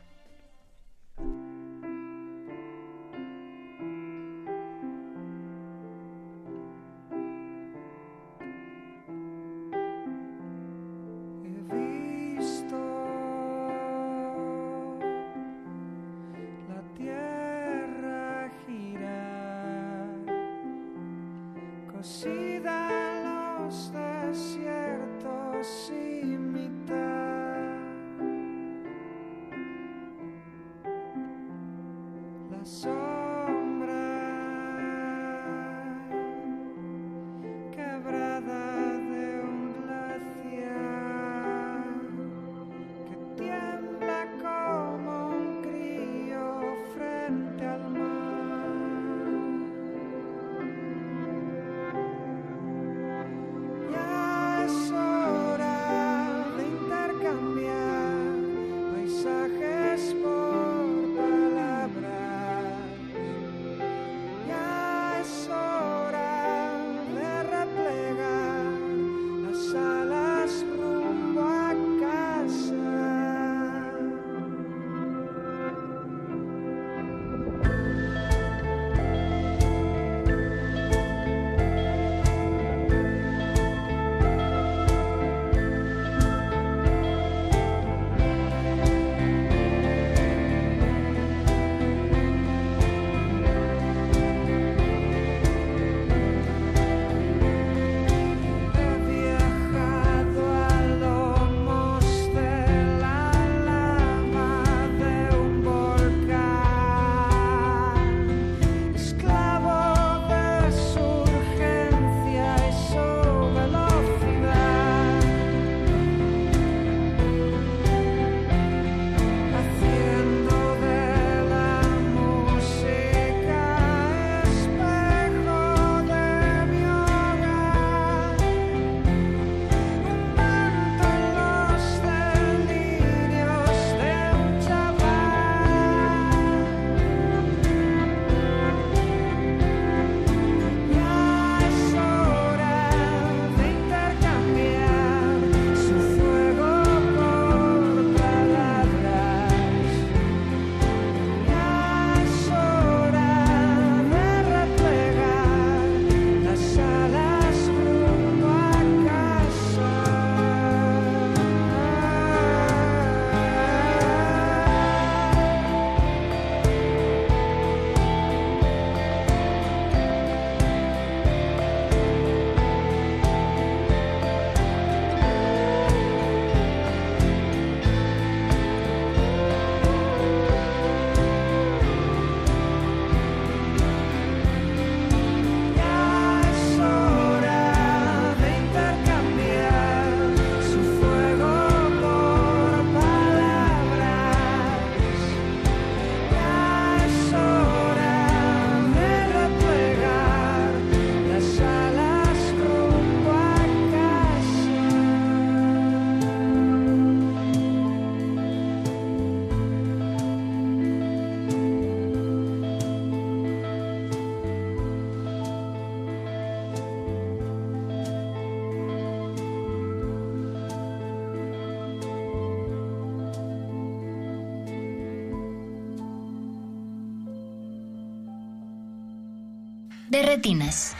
De retinas.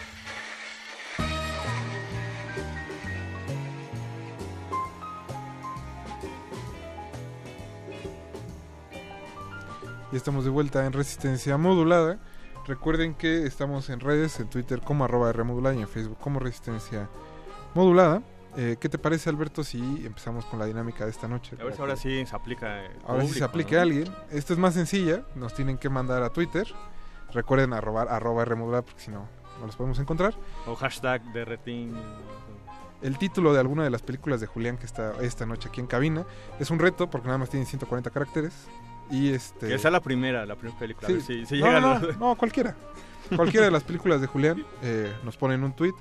Y estamos de vuelta en Resistencia Modulada. Recuerden que estamos en redes, en Twitter como arroba Remodulada y en Facebook como Resistencia Modulada. Eh, ¿Qué te parece, Alberto, si empezamos con la dinámica de esta noche? A ver si ahora sí se aplica. Ahora sí se público, ¿no? a alguien. Esto es más sencilla. Nos tienen que mandar a Twitter. Recuerden arroba, arroba Remodulada porque si no, no los podemos encontrar. O hashtag de retín. El título de alguna de las películas de Julián que está esta noche aquí en cabina. Es un reto porque nada más tiene 140 caracteres. Y este... Que sea la primera, la primera película. a ver si, si no, llega a no, los- no, cualquiera. Cualquiera de las películas de Julián eh, nos ponen un tweet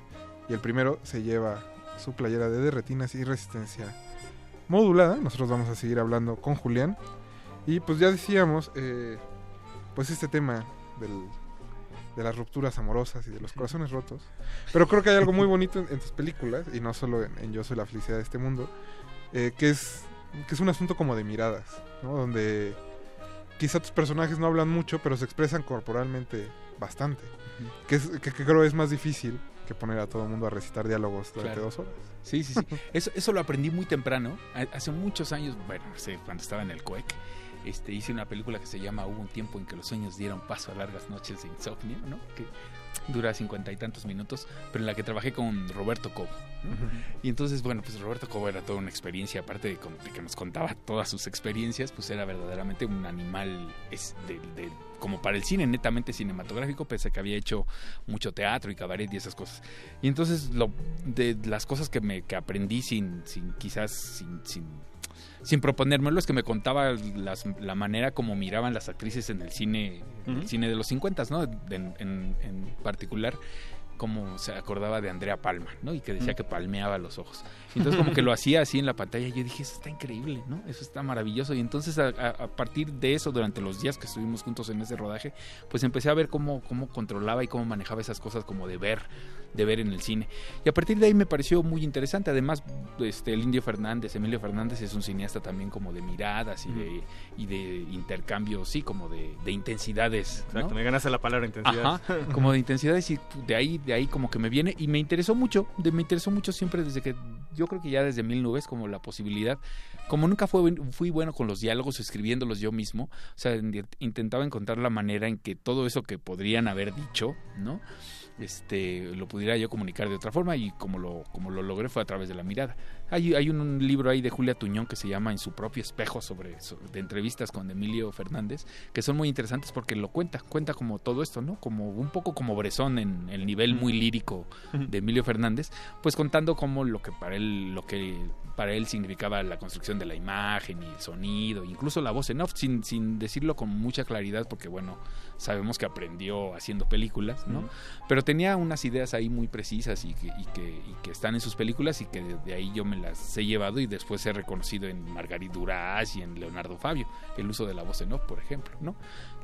y el primero se lleva su playera de derretinas y resistencia modulada. Nosotros vamos a seguir hablando con Julián. Y pues ya decíamos, eh, pues este tema del- de las rupturas amorosas y de los corazones rotos. Pero creo que hay algo muy *laughs* bonito en, en tus películas, y no solo en, en Yo soy la felicidad de este mundo, eh, que, es, que es un asunto como de miradas, ¿no? Donde quizá tus personajes no hablan mucho, pero se expresan corporalmente bastante. que, es, que, que creo es más difícil que poner a todo el mundo a recitar diálogos durante Claro. dos horas. Sí, sí, sí. *laughs* Eso, eso lo aprendí muy temprano. Ha- Hace muchos años, bueno, no sé, cuando estaba en el CUEC, este, hice una película que se llama Hubo un tiempo en que los sueños dieron paso a largas noches de insomnio, ¿no? Que dura cincuenta y tantos minutos, pero en la que trabajé con Roberto Cobo. ¿no? Y entonces, bueno, pues Roberto Cobo era toda una experiencia, aparte de, que nos contaba todas sus experiencias, pues era verdaderamente un animal es de, de- como para el cine, netamente cinematográfico, pese a que había hecho mucho teatro y cabaret y esas cosas. Y entonces, lo, de las cosas que, me, que aprendí sin, sin quizás, sin, sin, sin proponérmelo, es que me contaba las- la manera como miraban las actrices en el cine, el cine de los 50, ¿no? En, en- en particular como se acordaba de Andrea Palma, ¿no? Y que decía que palmeaba los ojos. Entonces como que lo *laughs* hacía así en la pantalla y yo dije, eso está increíble, ¿no? Eso está maravilloso. Y entonces a, partir de eso, durante los días que estuvimos juntos en ese rodaje, pues empecé a ver cómo, cómo controlaba y cómo manejaba esas cosas como de ver, de ver en el cine. Y a partir de ahí me pareció muy interesante. Además, este, el Indio Fernández, Emilio Fernández es un cineasta también como de miradas y, de, y de intercambio, sí, como de, de intensidades. ¿no? Exacto, me ganaste la palabra intensidad. Ajá, *laughs* como de intensidades y de ahí, de ahí como que me viene y me interesó mucho, de, me interesó mucho siempre desde que, yo creo que ya desde mil nubes como la posibilidad, como nunca fue, fui bueno con los diálogos, escribiéndolos yo mismo, o sea, in- intentaba encontrar la manera en que todo eso que podrían haber dicho, ¿no? Este, lo pudiera yo comunicar de otra forma y como lo, como lo logré fue a través de la mirada. Hay, hay un, un libro ahí de Julia Tuñón que se llama En su propio espejo sobre, so- de entrevistas con Emilio Fernández, que son muy interesantes porque lo cuenta, cuenta como todo esto, ¿no? Como un poco como Bresón en el nivel muy lírico de Emilio Fernández, pues contando como lo que para él, lo que para él significaba la construcción de la imagen y el sonido, incluso la voz en off, sin, sin decirlo con mucha claridad, porque bueno, sabemos que aprendió haciendo películas, ¿no? Pero tenía unas ideas ahí muy precisas y que, y que, y que están en sus películas y que de, de ahí yo me las he llevado y después he reconocido en Margarit Duras y en Leonardo Fabio, el uso de la voz en off, por ejemplo, ¿no?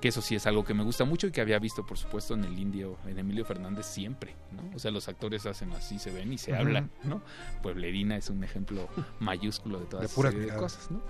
Que eso sí es algo que me gusta mucho y que había visto, por supuesto, en el indio, en Emilio Fernández siempre, ¿no? O sea, los actores hacen así, se ven y se Ujú. hablan, ¿no? Pueblerina es un ejemplo mayúsculo de todas esas cosas, ¿no?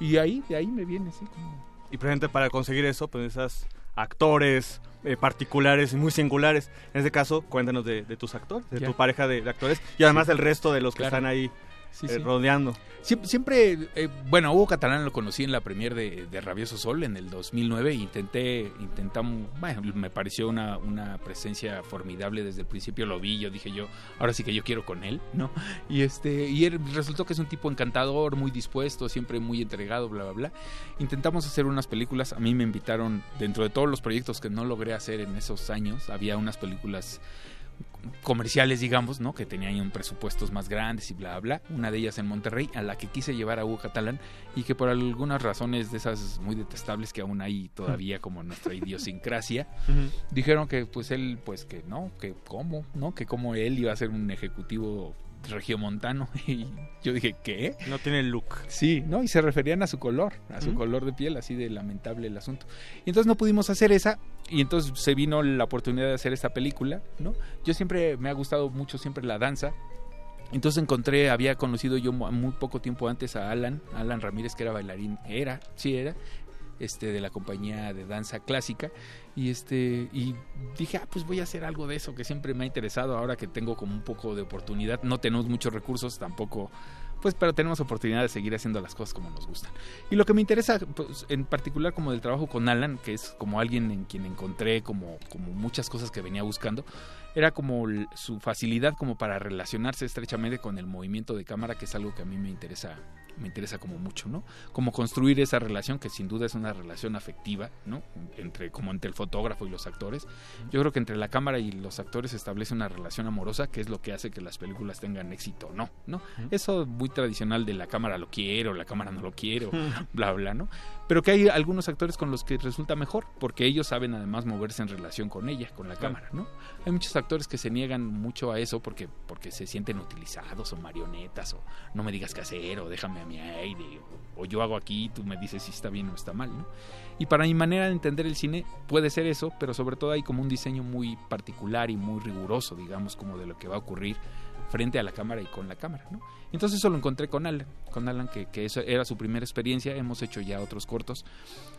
Y ahí, de ahí me viene, sí, como... Y presente para conseguir eso, pues necesitas actores eh, particulares y muy singulares. En este caso, cuéntanos de, de tus actores, de Ya. tu pareja de, de actores y además Sí. del resto de los que Claro. están ahí Sí, eh, sí. rodeando. Siempre, siempre, eh, bueno, Hugo Catalán lo conocí en la premier de, de Rabioso Sol en el 2009 e intenté, intentamos, bueno, me pareció una, una presencia formidable desde el principio, lo vi, yo dije yo, ahora sí que yo quiero con él, ¿no? *laughs* Y este, y él resultó que es un tipo encantador, muy dispuesto, siempre muy entregado, bla, bla, bla. Intentamos hacer unas películas, a mí me invitaron, dentro de todos los proyectos que no logré hacer en esos años, había unas películas comerciales, digamos, ¿no? Que tenían un presupuestos más grandes y bla, bla. Una de ellas en Monterrey, a la que quise llevar a Hugo Catalán y que por algunas razones de esas muy detestables que aún hay todavía como nuestra *laughs* idiosincrasia, dijeron que pues él, pues que no, que cómo, ¿no? Que como él iba a ser un ejecutivo regiomontano *laughs* y yo dije, ¿qué? No tiene look. Sí, ¿no? Y se referían a su color, a su color de piel, así de lamentable el asunto. Y entonces no pudimos hacer esa, y entonces se vino la oportunidad de hacer esta película, ¿no? Yo siempre me ha gustado mucho siempre la danza. Entonces encontré, había conocido yo mu- muy poco tiempo antes a Alan, Alan Ramírez, que era bailarín, era, sí era, este, de la compañía de danza clásica, y este, y dije, ah, pues voy a hacer algo de eso que siempre me ha interesado, ahora que tengo como un poco de oportunidad, no tenemos muchos recursos, tampoco, pues, pero tenemos oportunidad de seguir haciendo las cosas como nos gustan. Y lo que me interesa, pues, en particular como del trabajo con Alan, que es como alguien en quien encontré como, como muchas cosas que venía buscando, era como su facilidad como para relacionarse estrechamente con el movimiento de cámara, que es algo que a mí me interesa me interesa como mucho, ¿no? Como construir esa relación que sin duda es una relación afectiva, ¿no? Entre como entre el fotógrafo y los actores. Yo creo que entre la cámara y los actores se establece una relación amorosa que es lo que hace que las películas tengan éxito, ¿no? ¿No? Eso muy tradicional de la cámara lo quiero, la cámara no lo quiero, bla bla, ¿no? Pero que hay algunos actores con los que resulta mejor, porque ellos saben además moverse en relación con ella, con la cámara, ¿no? Hay muchos actores que se niegan mucho a eso porque porque se sienten utilizados o marionetas o no me digas qué hacer o déjame mi aire, o, o yo hago aquí y tú me dices si está bien o está mal, ¿no? Y para mi manera de entender el cine puede ser eso, pero sobre todo hay como un diseño muy particular y muy riguroso, digamos, como de lo que va a ocurrir frente a la cámara y con la cámara, ¿no? Entonces eso lo encontré con Alan, con Alan que, que eso era su primera experiencia, hemos hecho ya otros cortos,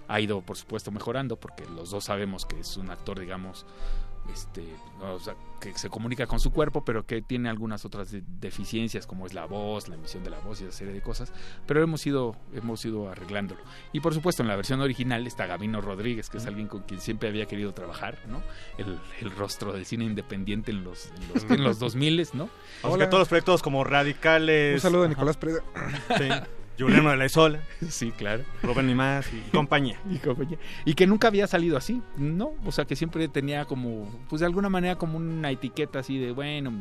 ha ido por supuesto mejorando porque los dos sabemos que es un actor, digamos, este, o sea, que se comunica con su cuerpo, pero que tiene algunas otras de- deficiencias, como es la voz, la emisión de la voz y esa serie de cosas. Pero hemos ido, hemos ido arreglándolo. Y por supuesto, en la versión original está Gabino Rodríguez, que es alguien con quien siempre había querido trabar, ¿no? El, el rostro del cine independiente en los, en los, en los *laughs* 2000, ¿no? Que todos los proyectos como radicales. Un saludo a. Nicolás Preda. Sí. Juliano de la Isola. *laughs* Sí, claro. Rubén y más y compañía. *laughs* y compañía. Y que nunca había salido así, ¿no? O sea, que siempre tenía como, pues de alguna manera como una etiqueta así de, bueno,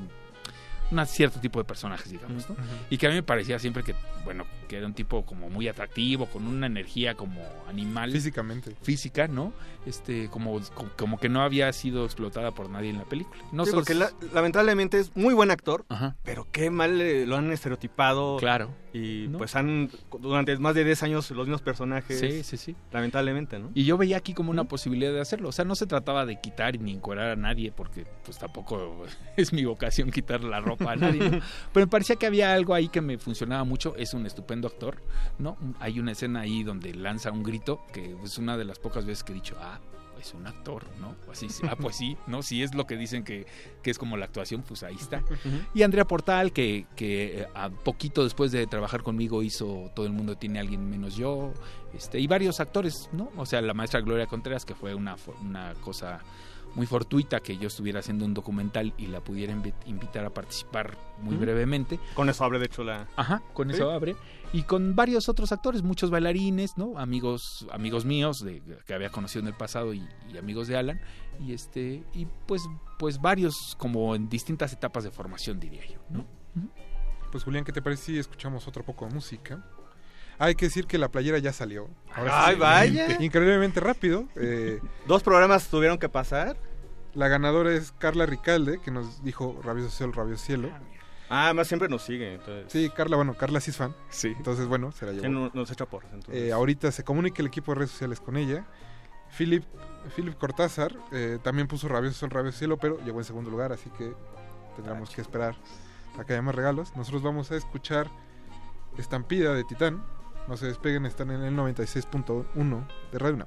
un cierto tipo de personajes, digamos, ¿no? Y que a mí me parecía siempre que, bueno, que era un tipo como muy atractivo, con una energía como animal. Físicamente. Física, ¿no? Este, como, como, que no había sido explotada por nadie en la película. No Sí, porque la- lamentablemente es muy buen actor, Ajá. pero qué mal eh, lo han estereotipado. Claro. Y ¿No? pues han, durante más de 10 años, los mismos personajes. Sí, sí, sí. Lamentablemente, ¿no? Y yo veía aquí como una posibilidad de hacerlo. O sea, no se trataba de quitar ni encuerar a nadie, porque pues tampoco *laughs* es mi vocación quitar la ropa a nadie. ¿no? *laughs* Pero me parecía que había algo ahí que me funcionaba mucho. Es un estupendo actor, ¿no? Hay una escena ahí donde lanza un grito, que es una de las pocas veces que he dicho, ah, es un actor, ¿no? Así, sí, ah, pues sí, ¿no? Si es lo que dicen que, que es como la actuación, pues ahí está. Y Andrea Portal, que, que eh, a poquito después de trabajar conmigo hizo Todo el mundo tiene a alguien menos yo, este, y varios actores, ¿no? O sea, la maestra Gloria Contreras, que fue una, una cosa muy fortuita que yo estuviera haciendo un documental y la pudiera invi- invitar a participar muy brevemente. Con eso abre, de hecho, la. Ajá, con Sí. eso abre. Y con varios otros actores, muchos bailarines, ¿no? Amigos, amigos míos de, que había conocido en el pasado y, y amigos de Alan. Y este, y pues, pues varios como en distintas etapas de formación, diría yo, ¿no? Pues Julián, ¿qué te parece si escuchamos otro poco de música? Hay que decir que la playera ya salió. ¡Ay, vaya! Increíblemente rápido. eh, *laughs* Dos programas tuvieron que pasar. la ganadora es Carla Ricalde, que nos dijo Rabioso Cielo, Rabioso Cielo. Ah, más siempre nos sigue. Entonces. Sí, Carla, bueno, Carla sí es fan. Sí. Entonces, bueno, se la llevó. Sí, no- nos echa porras. Entonces. Eh, ahorita se comunica el equipo de redes sociales con ella. Philip, Philip Cortázar eh, también puso Rabioso Sol, Rabioso Cielo, pero llegó en segundo lugar, así que tendremos que esperar a que haya más regalos. Nosotros vamos a escuchar Estampida de Titán. No se despeguen, están en el 96.1 de Radio.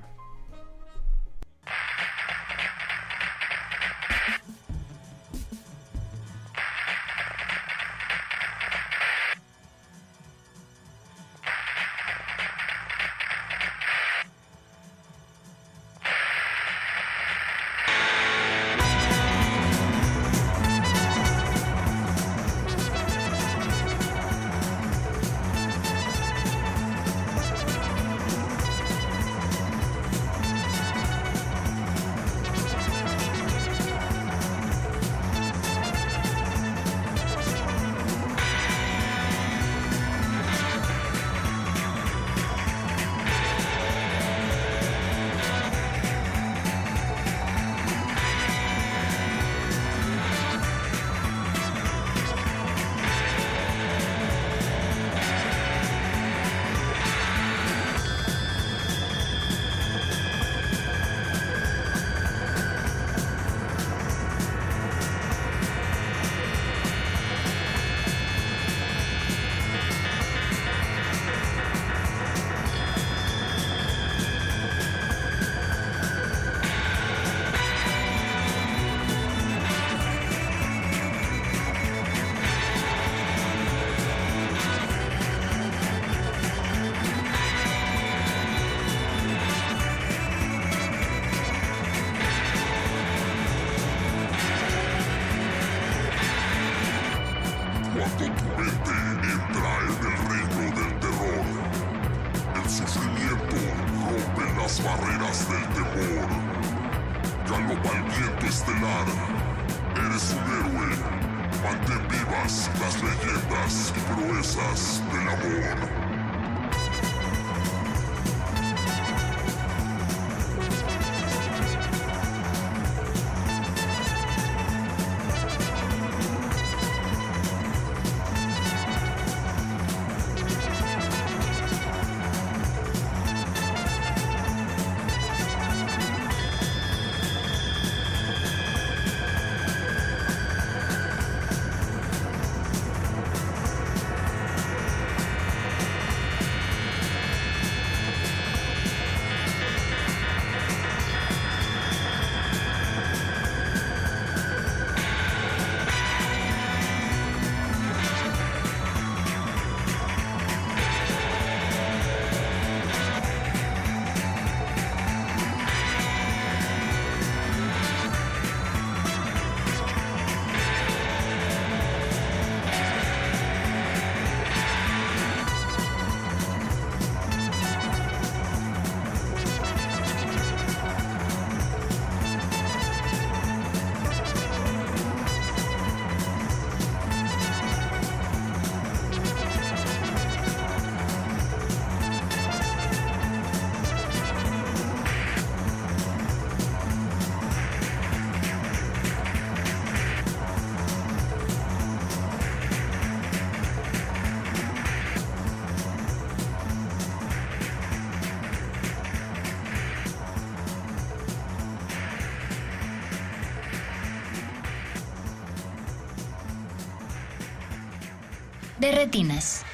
Retinas.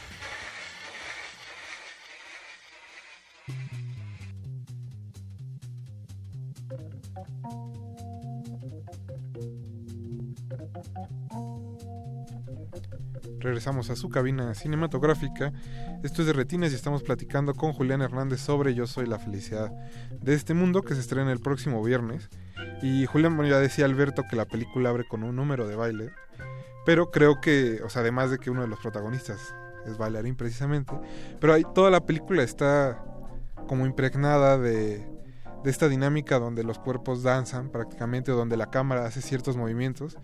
Regresamos a su cabina cinematográfica. Esto es de Retinas y estamos platicando con Julián Hernández sobre Yo Soy la Felicidad de este mundo que se estrena el próximo viernes. Y Julián, ya decía Alberto que la película abre con un número de baile. Pero creo que, o sea, además de que uno de los protagonistas es bailarín precisamente, pero ahí toda la película está como impregnada de, de esta dinámica donde los cuerpos danzan prácticamente, o donde la cámara hace ciertos movimientos.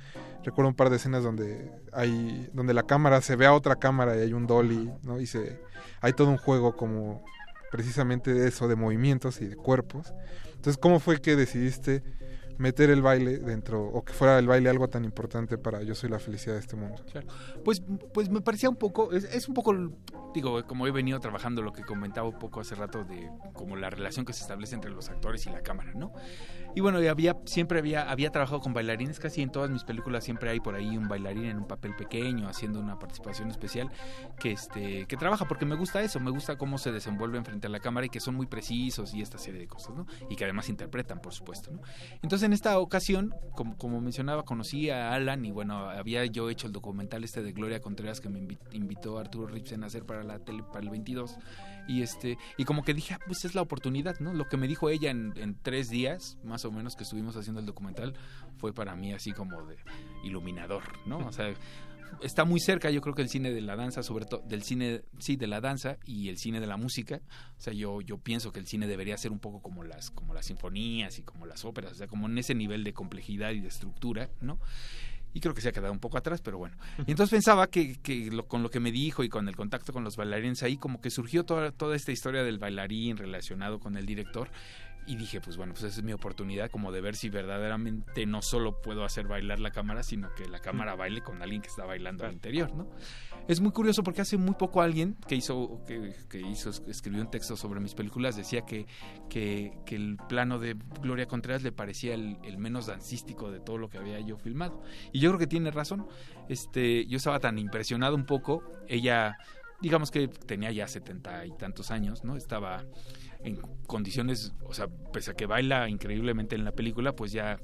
Recuerdo un par de escenas donde hay donde la cámara se ve a otra cámara y hay un dolly, ¿no? Y se hay todo un juego como precisamente de eso de movimientos y de cuerpos. Entonces, ¿cómo fue que decidiste meter el baile dentro o que fuera el baile algo tan importante para Yo soy la felicidad de este mundo? Claro. Pues, pues me parecía un poco, es, es un poco, digo, como he venido trabajando lo que comentaba un poco hace rato de como la relación que se establece entre los actores y la cámara, ¿no? Y bueno, había, siempre había, había trabajado con bailarines, casi en todas mis películas siempre hay por ahí un bailarín en un papel pequeño, haciendo una participación especial, que este, que trabaja, porque me gusta eso, me gusta cómo se desenvuelven frente a la cámara y que son muy precisos y esta serie de cosas, ¿no? Y que además interpretan, por supuesto, ¿no? Entonces en esta ocasión, como, como mencionaba, conocí a Alan y bueno, había yo hecho el documental este de Gloria Contreras que me invi- invitó Arturo Ripsen a hacer para la tele, para el 22 y este y como que dije ah, pues es la oportunidad no lo que me dijo ella en, en tres días más o menos que estuvimos haciendo el documental fue para mí así como de iluminador no o sea está muy cerca yo creo que el cine de la danza sobre todo del cine sí de la danza y el cine de la música. O sea yo yo pienso que el cine debería ser un poco como las como las sinfonías y como las óperas o sea como en ese nivel de complejidad y de estructura no y creo que se ha quedado un poco atrás, pero bueno. Y entonces pensaba que, que lo- con lo que me dijo y con el contacto con los bailarines ahí, como que surgió toda, toda esta historia del bailarín relacionado con el director. Y dije, pues bueno, pues esa es mi oportunidad como de ver si verdaderamente no solo puedo hacer bailar la cámara, sino que la cámara baile con alguien que está bailando al interior, ¿no? Es muy curioso porque hace muy poco alguien que hizo, que, que hizo, escribió un texto sobre mis películas, decía que, que, que el plano de Gloria Contreras le parecía el, el menos dancístico de todo lo que había yo filmado. Y yo creo que tiene razón. Este, yo estaba tan impresionado un poco, ella, digamos que tenía ya setenta y tantos años, ¿no? Estaba en condiciones, o sea, pese a que baila increíblemente en la película, pues ya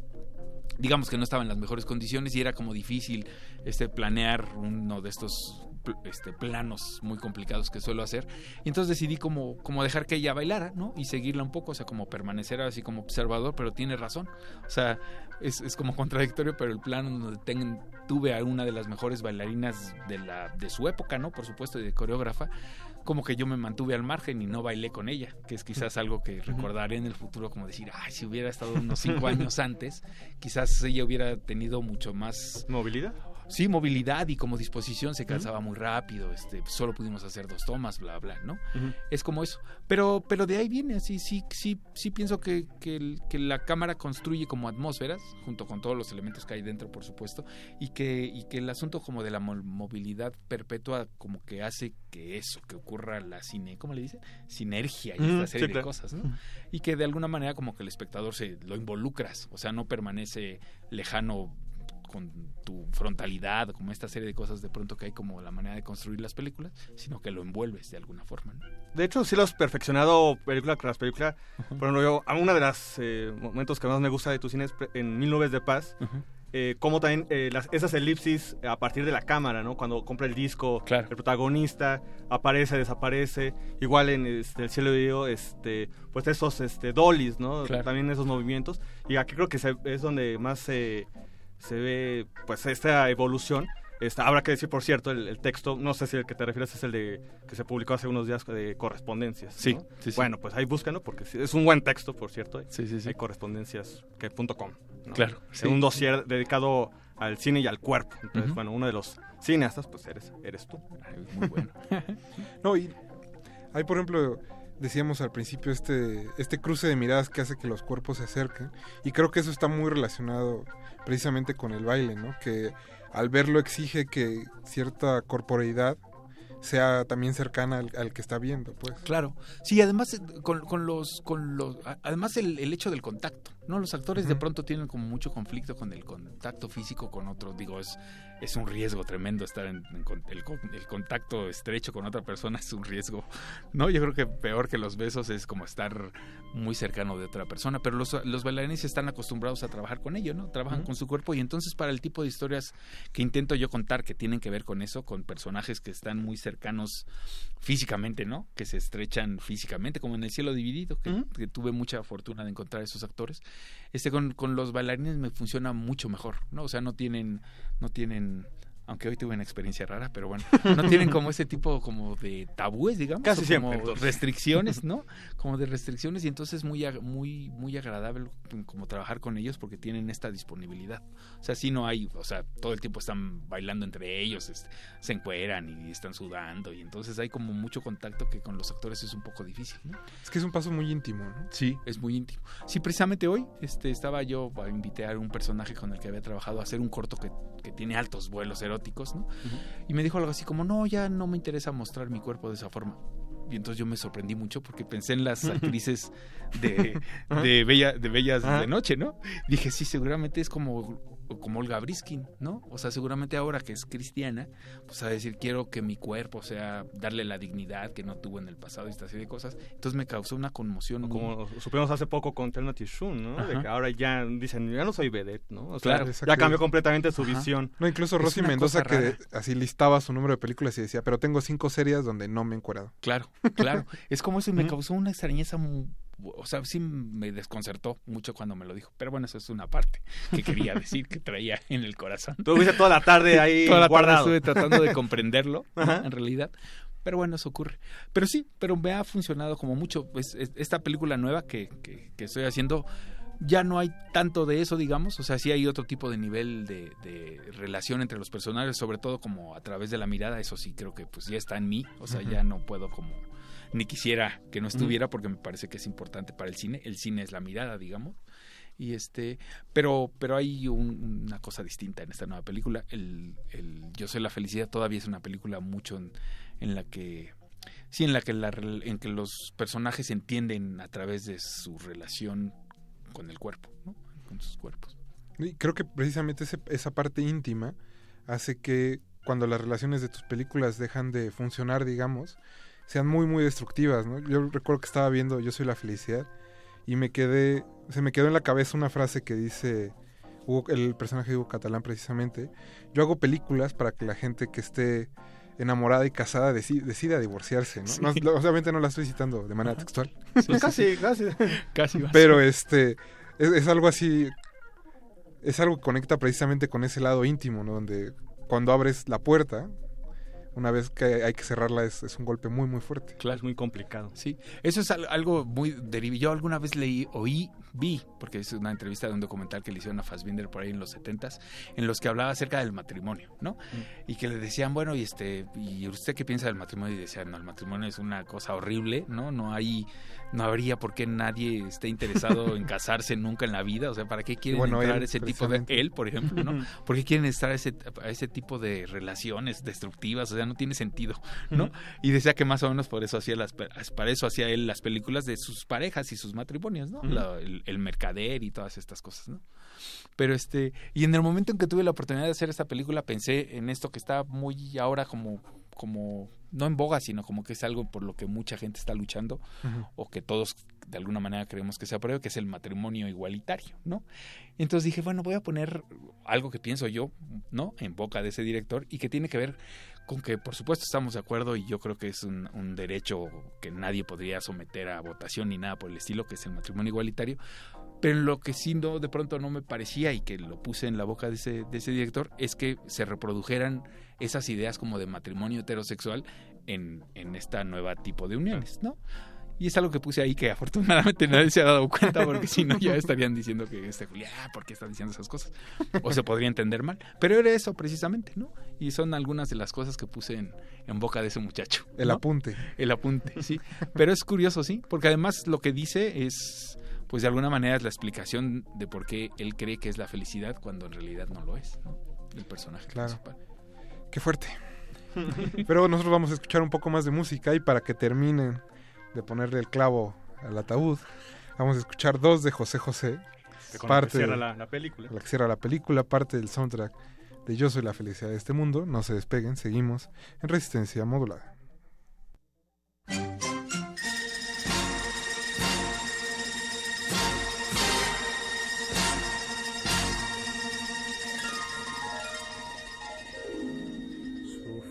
digamos que no estaba en las mejores condiciones y era como difícil este planear uno de estos este, planos muy complicados que suelo hacer. Y entonces decidí como, como dejar que ella bailara ¿no? y seguirla un poco o sea como permanecer así como observador pero tiene razón. O sea es, es como *laughs* contradictorio pero el plano donde ten- tuve a una de las mejores bailarinas de la de su época no por supuesto y de coreógrafa como que yo me mantuve al margen y no bailé con ella, que es quizás algo que recordaré en el futuro como decir, ay, si hubiera estado unos cinco *laughs* años antes, quizás ella hubiera tenido mucho más... ¿Movilidad? Sí, movilidad y como disposición se cansaba muy rápido, este, solo pudimos hacer dos tomas, bla, bla, ¿no? Es como eso. Pero, pero de ahí viene, así, sí, sí, sí pienso que, que, el- que la cámara construye como atmósferas, junto con todos los elementos que hay dentro, por supuesto, y que, y que el asunto como de la mo- movilidad perpetua como que hace que eso, que ocurra la cine, ¿cómo le dicen? Sinergia y Mm, esta sí, serie de claro. cosas, ¿no? Y que de alguna manera como que el espectador se lo involucras, o sea, no permanece lejano con tu frontalidad, como esta serie de cosas de pronto que hay como la manera de construir las películas, sino que lo envuelves de alguna forma. ¿no? De hecho, sí lo has perfeccionado película tras película. Por ejemplo, yo, a uno de los momentos que más me gusta de tu cine es en Mil Nubes de Paz. eh, como también eh, las, esas elipsis a partir de la cámara, ¿no? Cuando compra el disco, el protagonista aparece, desaparece. Igual en este, El cielo de Dios, este, pues esos este, dollies, ¿no? Claro. También esos movimientos. Y aquí creo que se- es donde más se, se ve pues esta evolución. Está, habrá que decir, por cierto, el, el texto, no sé si el que te refieres es el de que se publicó hace unos días de correspondencias. Sí, ¿no? sí, sí. Bueno, pues ahí búscalo porque es un buen texto, por cierto. ¿eh? Sí, sí, sí. Hay correspondencias que punto com, ¿no? Claro, sí. un dossier dedicado al cine y al cuerpo. Entonces, bueno, uno de los cineastas, pues eres, eres tú. Muy bueno. *laughs* No, y hay, por ejemplo, decíamos al principio este, este cruce de miradas que hace que los cuerpos se acerquen. Y creo que eso está muy relacionado precisamente con el baile, ¿no? Que al verlo exige que cierta corporeidad sea también cercana al, que está viendo, pues. Claro. Sí, además eh, con, con los con los además el, el hecho del contacto, ¿no? Los actores de pronto tienen como mucho conflicto con el contacto físico con otros, digo, es es un riesgo tremendo estar en, en con- el, con- el contacto estrecho con otra persona es un riesgo. No, yo creo que peor que los besos es como estar muy cercano de otra persona, pero los, los bailarines están acostumbrados a trabajar con ello, ¿no? Trabajan con su cuerpo y entonces para el tipo de historias que intento yo contar que tienen que ver con eso, con personajes que están muy cercanos físicamente, ¿no? Que se estrechan físicamente, como en El cielo dividido, que, que tuve mucha fortuna de encontrar esos actores. Este con, con los bailarines me funciona mucho mejor, ¿no? O sea, no tienen, no tienen aunque hoy tuve una experiencia rara, pero bueno, no tienen como ese tipo como de tabúes, digamos, Casi o como restricciones, ¿no? Como de restricciones y entonces muy muy muy agradable como trabajar con ellos porque tienen esta disponibilidad. O sea, sí no hay, o sea, todo el tiempo están bailando entre ellos, este, se encueran y están sudando y entonces hay como mucho contacto que con los actores es un poco difícil, ¿no? Es que es un paso muy íntimo, ¿no? Sí, es muy íntimo. Sí, precisamente hoy este, estaba yo, a invité a un personaje con el que había trabajado a hacer un corto que, que tiene altos vuelos eróticos, ¿no? Y me dijo algo así como, no, ya no me interesa mostrar mi cuerpo de esa forma. Y entonces yo me sorprendí mucho porque pensé en las *laughs* actrices de, de, bella, de Bellas de Noche, ¿no? Dije, sí, seguramente es como, como Olga Briskin, ¿no? O sea, seguramente ahora que es cristiana, pues a decir, quiero que mi cuerpo, sea, darle la dignidad que no tuvo en el pasado y esta serie de cosas. Entonces me causó una conmoción. muy- Como supimos hace poco con Telma Tishun, ¿no? De que ahora ya dicen, ya no soy vedette, ¿no? O sea, Claro, ya cambió completamente su Ajá. visión. No, incluso Rosy Mendoza que rara. así listaba su número de películas y decía, pero tengo cinco series donde no me he encuerado. Claro, claro. Es como eso y me causó una extrañeza, mu- o sea, sí me desconcertó mucho cuando me lo dijo. Pero bueno, eso es una parte que quería decir, que traía en el corazón. Tú estuviste toda la tarde ahí *laughs* Toda la tarde guardado. estuve tratando de comprenderlo, en realidad. Pero bueno, eso ocurre. Pero sí, pero me ha funcionado como mucho. Pues, es- esta película nueva que, que, que estoy haciendo, ya no hay tanto de eso, digamos. O sea, sí hay otro tipo de nivel de, de relación entre los personajes, sobre todo como a través de la mirada. Eso sí creo que pues ya está en mí. O sea, ya no puedo como ni quisiera que no estuviera porque me parece que es importante para el cine. El cine es la mirada, digamos. Y este, pero, pero hay un- una cosa distinta en esta nueva película. El, el Yo soy la felicidad todavía es una película mucho en, en la que sí, en la que la, en que los personajes entienden a través de su relación con el cuerpo, ¿no? Con sus cuerpos. Y creo que precisamente ese- esa parte íntima hace que cuando las relaciones de tus películas dejan de funcionar, digamos, sean muy, muy destructivas, ¿no? Yo recuerdo que estaba viendo Yo soy la felicidad y me quedé, se me quedó en la cabeza una frase que dice Hugo- el personaje de Hugo Catalán precisamente, yo hago películas para que la gente que esté enamorada y casada deci- decida divorciarse, ¿no? Sí. No, lo- obviamente no la estoy citando de manera textual. Casi, casi. Casi Pero este es, es algo así es algo que conecta precisamente con ese lado íntimo, ¿no? Donde cuando abres la puerta, una vez que hay que cerrarla es, es un golpe muy muy fuerte. Claro. Es muy complicado. Sí, eso es al- algo muy derivado. Yo alguna vez leí, oí, vi, porque es una entrevista de un documental que le hicieron a Fassbinder por ahí en los setentas, en los que hablaba acerca del matrimonio, ¿no? Y que le decían, bueno, y este, ¿y usted qué piensa del matrimonio? Y decía, no, el matrimonio es una cosa horrible, ¿no? No hay, no habría por qué nadie esté interesado en *laughs* casarse nunca en la vida. O sea, ¿para qué quieren bueno, entrar él, ese tipo de, él, por ejemplo, ¿no? ¿Por qué quieren estar a ese, a ese tipo de relaciones destructivas? O sea, no tiene sentido, ¿no? Y decía que más o menos por eso hacía las para eso hacía él las películas de sus parejas y sus matrimonios, ¿no? La- el, el mercader y todas estas cosas, ¿no? Pero este, y en el momento en que tuve la oportunidad de hacer esta película pensé en esto que está muy ahora como como no en boga, sino como que es algo por lo que mucha gente está luchando o que todos de alguna manera creemos que se apruebe, que es el matrimonio igualitario, ¿no? Entonces dije, bueno, voy a poner algo que pienso yo, ¿no? En boca de ese director y que tiene que ver con que, por supuesto, estamos de acuerdo y yo creo que es un, un derecho que nadie podría someter a votación ni nada por el estilo, que es el matrimonio igualitario. Pero lo que sí no, de pronto no me parecía y que lo puse en la boca de ese, de ese director es que se reprodujeran esas ideas como de matrimonio heterosexual en, en esta nueva tipo de uniones, ¿no? Y es algo que puse ahí que afortunadamente nadie se ha dado cuenta porque si no ya estarían diciendo que este Julián, ¿por qué está diciendo esas cosas? O se podría entender mal. Pero era eso precisamente, ¿no? Y son algunas de las cosas que puse en, en boca de ese muchacho. El apunte. El apunte, sí. Pero es curioso, sí, porque además lo que dice es, pues de alguna manera es la explicación de por qué él cree que es la felicidad cuando en realidad no lo es, ¿no? El personaje Claro. principal. Qué fuerte. *laughs* Pero nosotros vamos a escuchar un poco más de música y para que terminen de ponerle el clavo al ataúd, vamos a escuchar dos de José José. Que la que cierra la- la película. La que cierra la película, parte del soundtrack de Yo soy la felicidad de este mundo. No se despeguen, seguimos en resistencia modulada.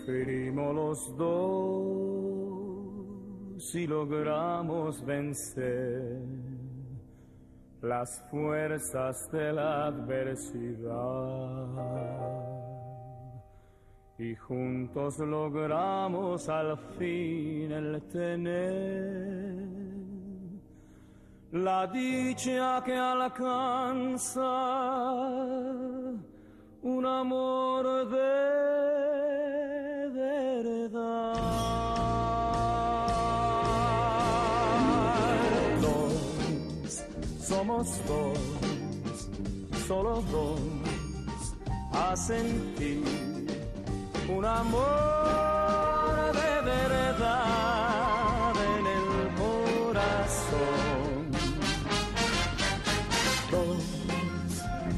Los dos y logramos vencer las fuerzas de la adversidad. Y juntos logramos al fin el tener la dicha que alcanza un amor de somos dos, solo dos, a sentir un amor de verdad en el corazón. Dos,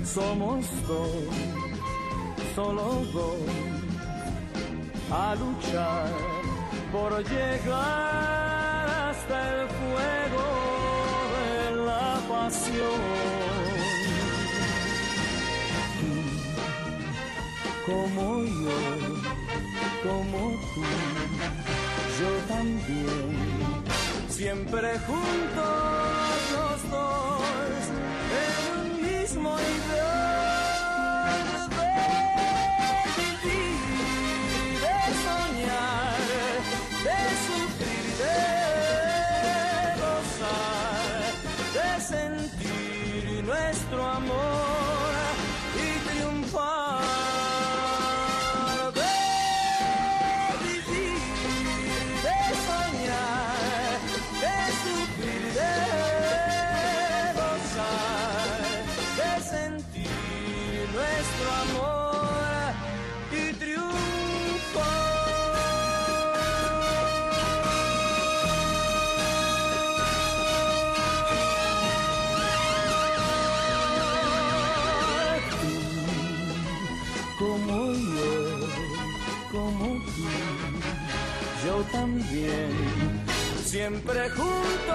somos dos, solo dos, a luchar por llegar Tú, como yo, como tú, yo también, siempre juntos los dos, en un mismo ideal siempre juntos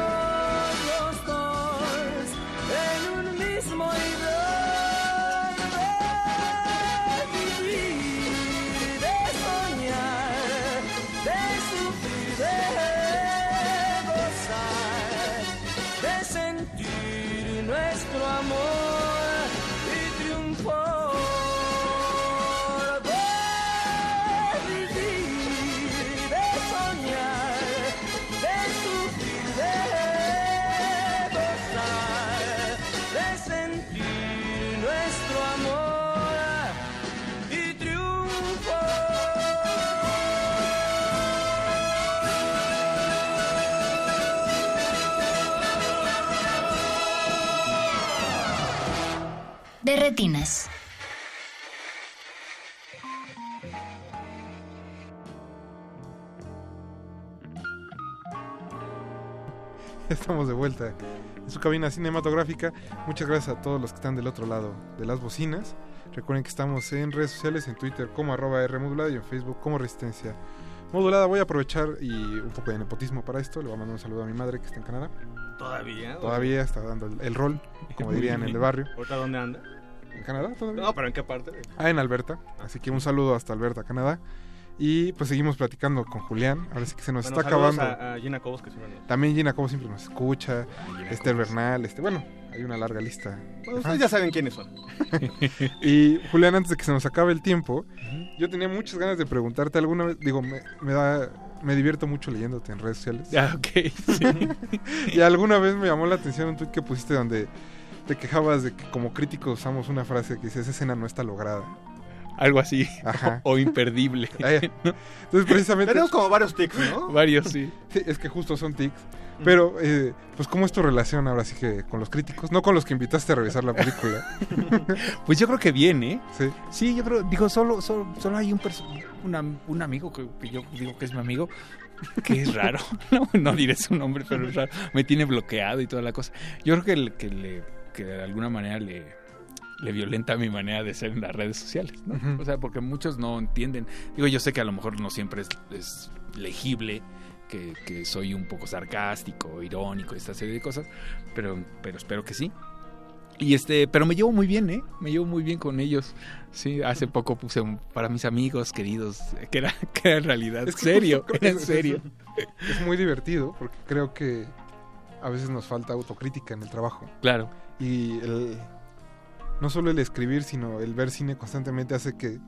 retinas. *laughs* Estamos de vuelta en su cabina cinematográfica. Muchas gracias a todos los que están del otro lado de las bocinas. Recuerden que estamos en redes sociales, en Twitter como arroba R modulada y en Facebook como Resistencia Modulada. Voy a aprovechar y un poco de nepotismo para esto. Le voy a mandar un saludo a mi madre que está en Canadá. Todavía. Todavía está dando el, el rol, como *laughs* dirían en el barrio. ¿Ahorita dónde anda? ¿En Canadá todavía? No, pero ¿en qué parte? Ah, en Alberta. Así que un saludo hasta Alberta, Canadá. Y pues seguimos platicando con Julián. Ahora sí que se nos Bueno, está acabando. A, a Gina Cobos, que siempre nos- También Gina Cobo siempre nos escucha. Esther Bernal, este, bueno, hay una larga lista. Bueno, ustedes ya saben quiénes son. *laughs* y Julián, antes de que se nos acabe el tiempo, yo tenía muchas ganas de preguntarte alguna vez, digo, me, me da, me divierto mucho leyéndote en redes sociales. Ah, ok, *laughs* y alguna vez me llamó la atención un tweet que pusiste donde te quejabas de que como críticos usamos una frase que dice, esa escena no está lograda. Algo así. Ajá. O, *laughs* o imperdible. *laughs* Entonces, precisamente. Tenemos como varios tics, ¿no? Varios, sí. Sí, es que justo son tics. Pero, eh, pues, ¿cómo es tu relación ahora sí que con los críticos? No con los que invitaste a revisar la película. *laughs* Pues yo creo que bien, ¿eh? Sí. Sí, yo creo, digo, solo, solo, solo hay un, una- un amigo que, que yo digo que es mi amigo, que es raro. No, no diré su nombre, pero es raro. Me tiene bloqueado y toda la cosa. Yo creo que, que, le, que de alguna manera le, le violenta mi manera de ser en las redes sociales. O sea, porque muchos no entienden. Digo, yo sé que a lo mejor no siempre es, es legible. Que, que soy un poco sarcástico, irónico, esta serie de cosas, pero, pero espero que sí. Y este, pero me llevo muy bien, ¿eh? Me llevo muy bien con ellos. Sí, hace poco puse un- para mis amigos queridos, que era, *laughs* que era en realidad Es que serio, era en serio. Es muy divertido porque creo que a veces nos falta autocrítica en el trabajo. Claro. Y el, no solo el escribir, sino el ver cine constantemente hace que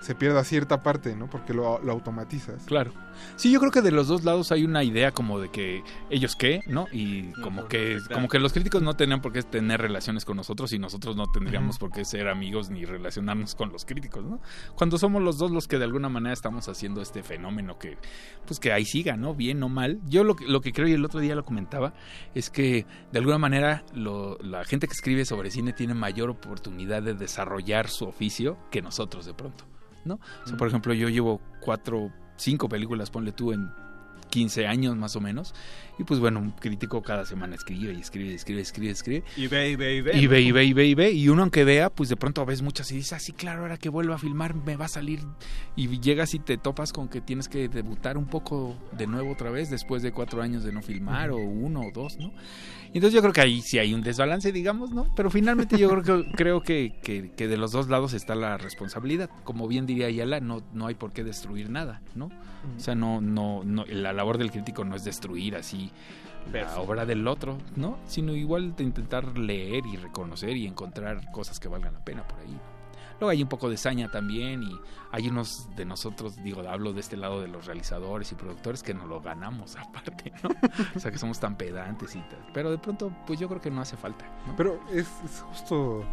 se pierda cierta parte, ¿no? Porque lo, lo automatizas. Claro. Sí, yo creo que de los dos lados hay una idea como de que ellos qué, ¿no? Y como que como que los críticos no tenían por qué tener relaciones con nosotros y nosotros no tendríamos por qué ser amigos ni relacionarnos con los críticos, ¿no? Cuando somos los dos los que de alguna manera estamos haciendo este fenómeno que pues que ahí siga, ¿no? Bien o mal. Yo lo que, lo que creo y el otro día lo comentaba es que de alguna manera lo- la gente que escribe sobre cine tiene mayor oportunidad de desarrollar su oficio que nosotros de pronto, ¿no? O sea, por ejemplo, yo llevo cuatro, cinco películas, ponle tú, en 15 años más o menos. Y pues bueno, un crítico cada semana escribe y escribe, y escribe, escribe, escribe. Y ve, y ve, y ve. Y ve, y ve, y ve, y ve. Y uno aunque vea, pues de pronto ves muchas y dices, ah, sí, claro, ahora que vuelva a filmar me va a salir. Y llegas y te topas con que tienes que debutar un poco de nuevo otra vez después de cuatro años de no filmar, o uno o dos, ¿no? Entonces yo creo que ahí sí hay un desbalance, digamos, ¿no? Pero finalmente yo creo que, *laughs* creo que, que, que de los dos lados está la responsabilidad. Como bien diría Ayala, no, no hay por qué destruir nada, ¿no? O sea, no, no, no, la labor del crítico no es destruir así la obra del otro, ¿no? Sino igual de intentar leer y reconocer y encontrar cosas que valgan la pena por ahí. Luego hay un poco de saña también y hay unos de nosotros, digo, hablo de este lado de los realizadores y productores que nos lo ganamos *laughs* aparte, ¿no? o sea, que somos tan pedantes y tal. Pero de pronto, pues yo creo que no hace falta. ¿no? Pero es, es justo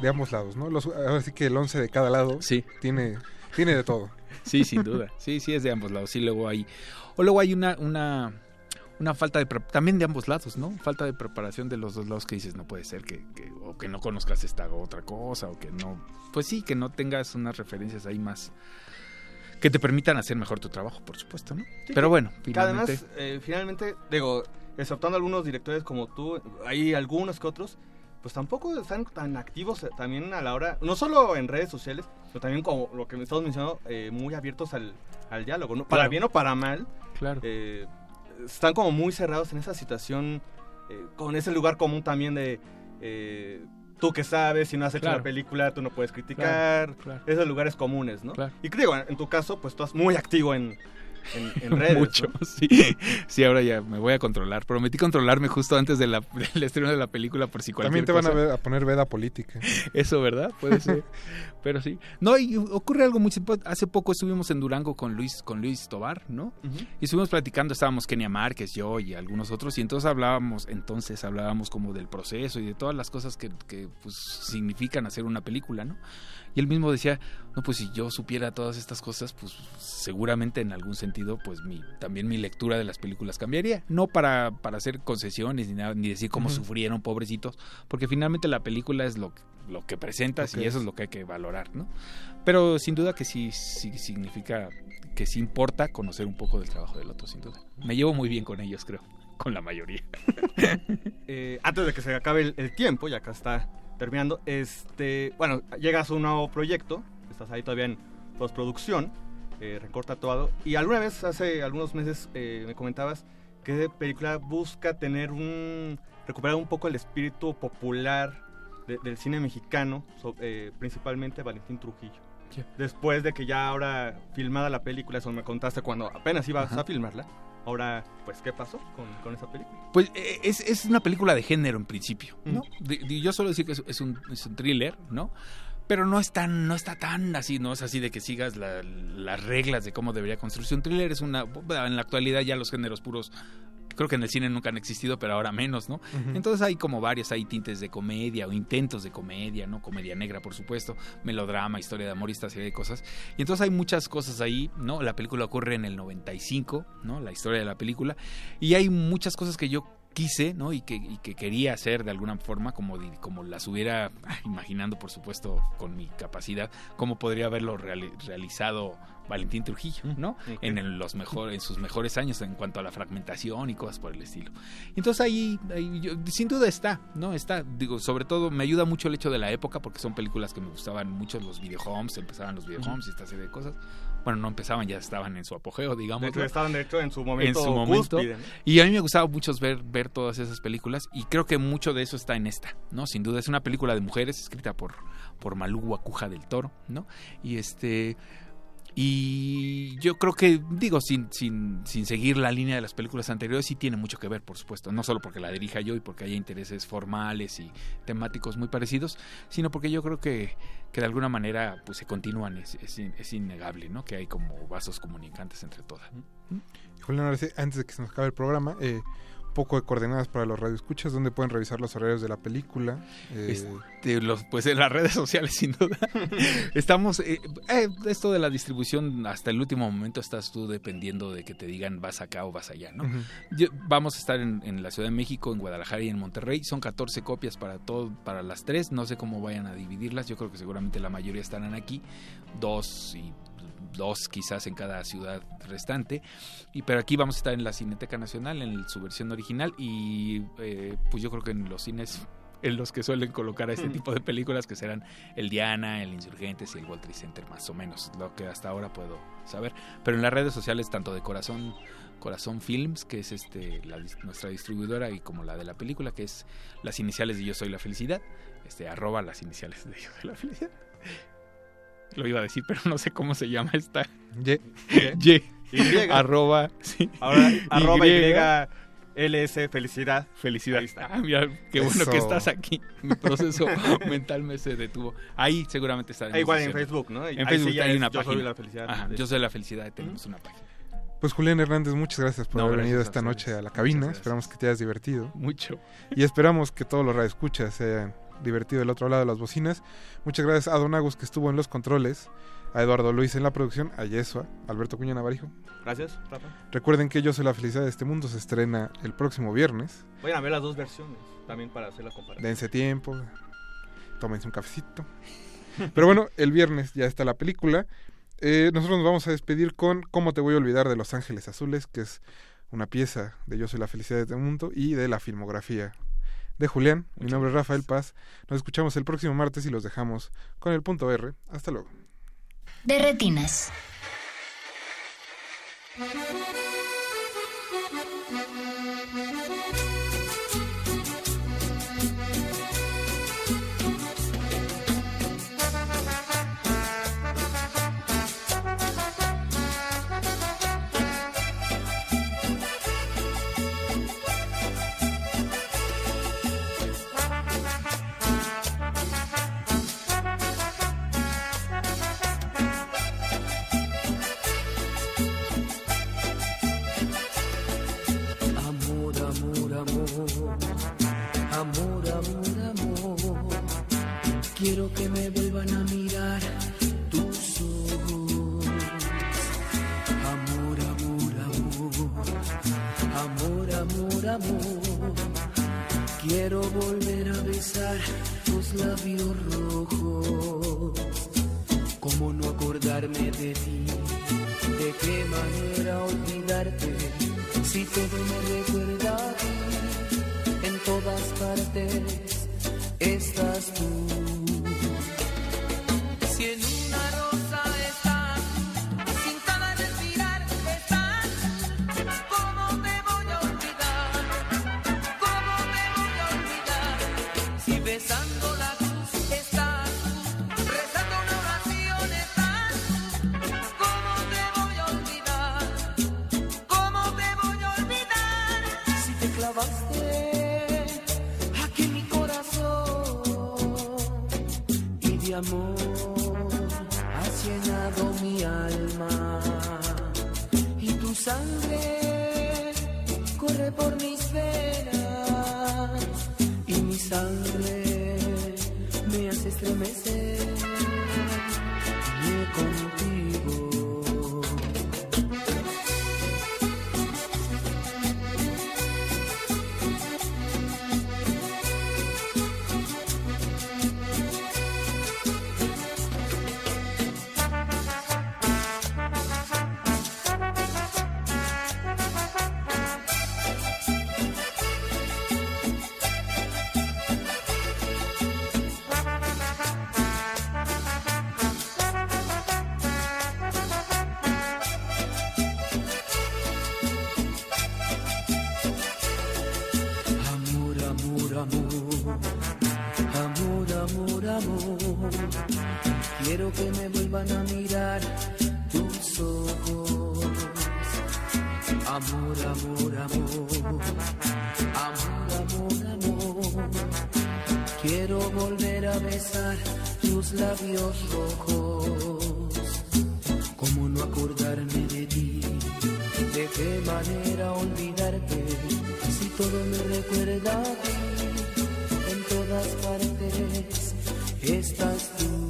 de ambos lados, ¿no? Los, ahora sí que el 11 de cada lado sí. tiene, tiene de todo. Sí, sin duda. Sí, sí, es de ambos lados. Sí, luego hay. O luego hay una. una una falta de también de ambos lados, ¿no? Falta de preparación de los dos lados que dices no puede ser que, que- o que no conozcas esta otra cosa o que no pues sí que no tengas unas referencias ahí más que te permitan hacer mejor tu trabajo, por supuesto, ¿no? Sí, Pero bueno, finalmente además, eh, finalmente, digo, exceptando algunos directores como tú, hay algunos que otros, pues tampoco están tan activos eh, también a la hora, no solo en redes sociales, pero también como lo que me estamos mencionando, eh, muy abiertos al, al diálogo, ¿no? Para Claro. bien o para mal. Claro. eh, están como muy cerrados en esa situación, eh, con ese lugar común también de... eh, Tú que sabes, si no has hecho Claro. la película, tú no puedes criticar. Claro, claro. Esos lugares comunes, ¿no? Claro. Y creo, en tu caso, pues tú estás muy activo en, en, en *laughs* redes. Mucho, ¿no? sí. Sí, ahora ya me voy a controlar. Prometí controlarme justo antes de la, *laughs* del estreno de la película por si cualquier También te van a, ver- a poner veda política. Eso, ¿verdad? Puede ser. *laughs* Pero sí. No, y ocurre algo muy simple. Hace poco estuvimos en Durango con Luis, con Luis Tobar, ¿no? Y estuvimos platicando, estábamos Kenia Márquez, yo y algunos otros, y entonces hablábamos, entonces hablábamos como del proceso y de todas las cosas que, que, pues, significan hacer una película, ¿no? Y él mismo decía, no, pues si yo supiera todas estas cosas, pues seguramente en algún sentido, pues mi, también mi lectura de las películas cambiaría. No para, para hacer concesiones ni nada, ni decir cómo sufrieron, pobrecitos, porque finalmente la película es lo, lo que presentas y eso es lo que hay que valorar, ¿no? Pero sin duda que sí, sí significa, que sí importa conocer un poco del trabajo del otro, sin duda. Me llevo muy bien con ellos, creo, con la mayoría. *laughs* Eh, antes de que se acabe el, el tiempo, ya acá está terminando, este, bueno, llegas a un nuevo proyecto, estás ahí todavía en postproducción, eh, recorta todo, y alguna vez, hace algunos meses, eh, me comentabas que esa película busca tener un, recuperar un poco el espíritu popular de- del cine mexicano, so- eh, principalmente Valentín Trujillo. Después de que ya ahora filmada la película, eso me contaste cuando apenas ibas Ajá. a filmarla, ahora, pues, ¿qué pasó con, con esa película? Pues eh, es, es una película de género en principio, ¿no? De- de- yo solo decir que es, es un, es un thriller, ¿no? Pero no es tan, no está tan así, no es así de que sigas la- las reglas de cómo debería construirse un thriller. Es una, en la actualidad ya los géneros puros creo que en el cine nunca han existido, pero ahora menos, ¿no? Entonces hay como varios, hay tintes de comedia o intentos de comedia, ¿no? Comedia negra, por supuesto, melodrama, historia de amor y esta serie de cosas. Y entonces hay muchas cosas ahí, ¿no? La película ocurre en el 95, ¿no? La historia de la película. Y hay muchas cosas que yo quise, ¿no? Y que, y que quería hacer de alguna forma, como, di- como las hubiera imaginando, por supuesto, con mi capacidad, cómo podría haberlo reali- realizado Valentín Trujillo, ¿no? En el- los mejor, en sus mejores años en cuanto a la fragmentación y cosas por el estilo. Entonces ahí, ahí yo- sin duda está, ¿no? Está, digo, sobre todo me ayuda mucho el hecho de la época porque son películas que me gustaban mucho, los videohomes, empezaban los videohomes y esta serie de cosas. Bueno, no empezaban, ya estaban en su apogeo, digamos. De hecho, ¿no? estaban de hecho en su momento en su momento. cúspide, ¿no? Y a mí me gustaba mucho ver, ver todas esas películas y creo que mucho de eso está en esta, ¿no? Sin duda es una película de mujeres escrita por, por Malú Guacuja del Toro, ¿no? Y este... Y yo creo que, digo, sin, sin, sin seguir la línea de las películas anteriores, sí tiene mucho que ver, por supuesto. No solo porque la dirija yo y porque haya intereses formales y temáticos muy parecidos, sino porque yo creo que, que de alguna manera pues se continúan, es, es, es innegable, ¿no? Que hay como vasos comunicantes entre todas. Julián, antes de que se nos acabe el programa, eh, poco de coordenadas para los radioescuchas, donde pueden revisar los horarios de la película. Eh, Este, los, pues en las redes sociales, *laughs* sin duda. *laughs* Estamos. eh, eh, esto de la distribución, hasta el último momento estás tú dependiendo de que te digan vas acá o vas allá, ¿no? Yo- vamos a estar en, en la Ciudad de México, en Guadalajara y en Monterrey. Son 14 copias para todo, para las tres. No sé cómo vayan a dividirlas. Yo creo que seguramente la mayoría estarán aquí. Dos y dos quizás en cada ciudad restante. Y pero aquí vamos a estar en la Cineteca Nacional, en su versión original. Y eh, pues yo creo que en los cines en los que suelen colocar a este tipo de películas que serán el Diana, el Insurgentes y el World Trade Center más o menos, lo que hasta ahora puedo saber. Pero en las redes sociales tanto de Corazón Corazón Films, que es este la nuestra distribuidora y como la de la película, que es las iniciales de Yo soy la felicidad, este arroba las iniciales de Yo soy la felicidad. Lo iba a decir, pero no sé cómo se llama esta. Y. Y. *laughs* Y. Arroba. sí. Ahora, arroba Y. Y, LS Felicidad. Felicidad. Ah, mira, qué bueno que estás aquí. Mi proceso *laughs* mental me se detuvo. Ahí seguramente estaremos. Ah, igual en. Facebook, ¿no? En Ahí Facebook sí hay una Yo Soy página. la Felicidad. Ajá, Yo soy la felicidad y tenemos una página. Pues Julián Hernández, muchas gracias por No, haber gracias venido esta noche a la cabina. Esperamos que te hayas divertido. Mucho. Y esperamos que todos los radioescuchas se hayan divertido del otro lado de las bocinas. Muchas gracias a Don Agus que estuvo en los controles, a Eduardo Luis en la producción, a Yesua, Alberto Cuña Navarijo. Gracias, Rafa. Recuerden que Yo soy la felicidad de este mundo se estrena el próximo viernes. Vayan a ver las dos versiones también para hacer la comparación. Dense tiempo, tómense un cafecito. Pero bueno, el viernes ya está la película. Eh, nosotros nos vamos a despedir con Cómo te voy a olvidar de Los Ángeles Azules, que es una pieza de Yo soy la felicidad de este mundo y de la filmografía de Julián. Mi nombre es Rafael Paz. Nos escuchamos el próximo martes y los dejamos con el punto R. Hasta luego. De retinas. Quiero que me vuelvan a mirar tus ojos. Amor, amor, amor, amor, amor, amor. Quiero volver a besar tus labios rojos. ¿Cómo no acordarme de ti? ¿De qué manera olvidarte? Si todo me recuerda en todas partes estás tú. Por mis Quiero volver a besar tus labios rojos. ¿Cómo no acordarme de ti? ¿De qué manera olvidarte? Si todo me recuerda a ti, en todas partes estás tú.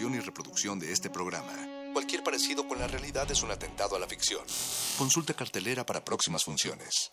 Y reproducción de este programa. Cualquier parecido con la realidad es un atentado a la ficción. Consulta cartelera para próximas funciones.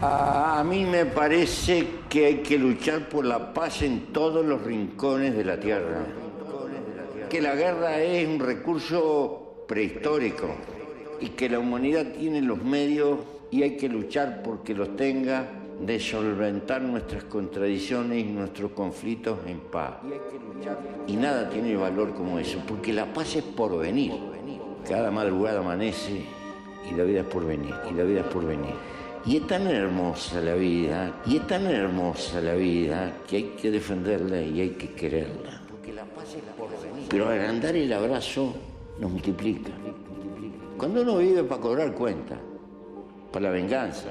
A, mí me parece que hay que luchar por la paz en todos los rincones de la tierra. Que la guerra es un recurso prehistórico y que la humanidad tiene los medios y hay que luchar porque los tenga de solventar nuestras contradicciones y nuestros conflictos en paz. Y nada tiene valor como eso, porque la paz es por venir. Cada madrugada amanece y la vida es por venir, y la vida es por venir. Y es tan hermosa la vida, y es tan hermosa la vida, que hay que defenderla y hay que quererla. Pero agrandar el abrazo nos multiplica. Cuando uno vive para cobrar cuenta, para la venganza,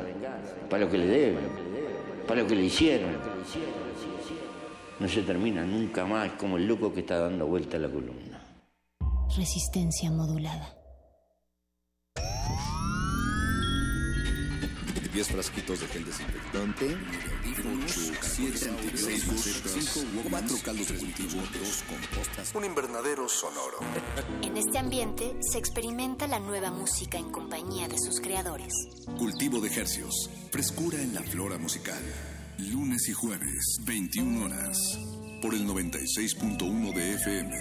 para lo que le deben, para lo que le hicieron, no se termina nunca más como el loco que está dando vuelta a la columna. Resistencia modulada. 10 frasquitos de gel desinfectante, 8, 7, 6, 5, 4 caldos de cultivo, 2 compostas, un invernadero sonoro. En este ambiente se experimenta la nueva música en compañía de sus creadores. Cultivo de hercios, frescura en la flora musical. Lunes y jueves, 21 horas, por el 96.1 de FM.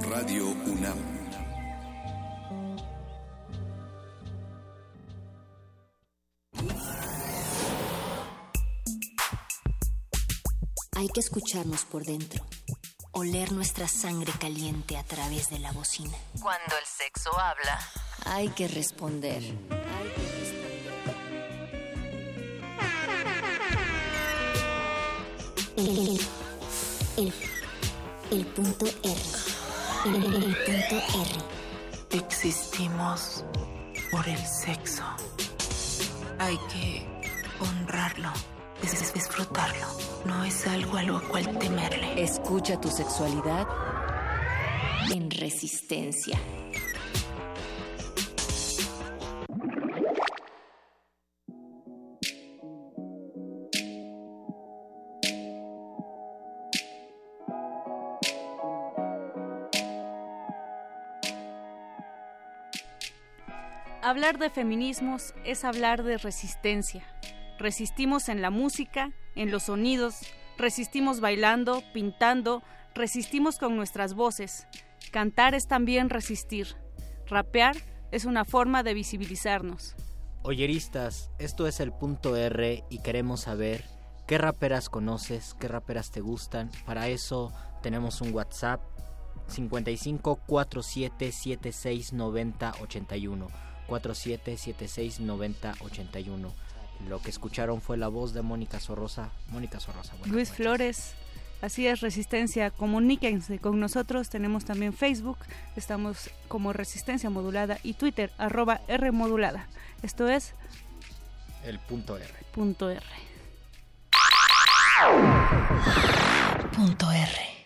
Radio UNAM. Que escucharnos por dentro, oler nuestra sangre caliente a través de la bocina. Cuando el sexo habla, Hay que responder. El, el, el, el punto R. El, el- el punto R. Existimos por el sexo. Hay que honrarlo, dis- disfrutarlo. No es algo a lo cual temerle. Escucha tu sexualidad en resistencia. Hablar de feminismos es hablar de resistencia. Resistimos en la música, en los sonidos, resistimos bailando, pintando, resistimos con nuestras voces. Cantar es también resistir. Rapear es una forma de visibilizarnos. Oyeristas, esto es el punto R y queremos saber qué raperas conoces, qué raperas te gustan. Para eso tenemos un WhatsApp 55 47 76 90 81. 47 76 90 81. Lo que escucharon fue la voz de Mónica Sorrosa. Mónica Sorrosa, Luis noches. Flores, así es Resistencia. Comuníquense con nosotros. Tenemos también Facebook. Estamos como Resistencia Modulada y Twitter, arroba R Modulada. Esto es El punto R. punto R. Punto R.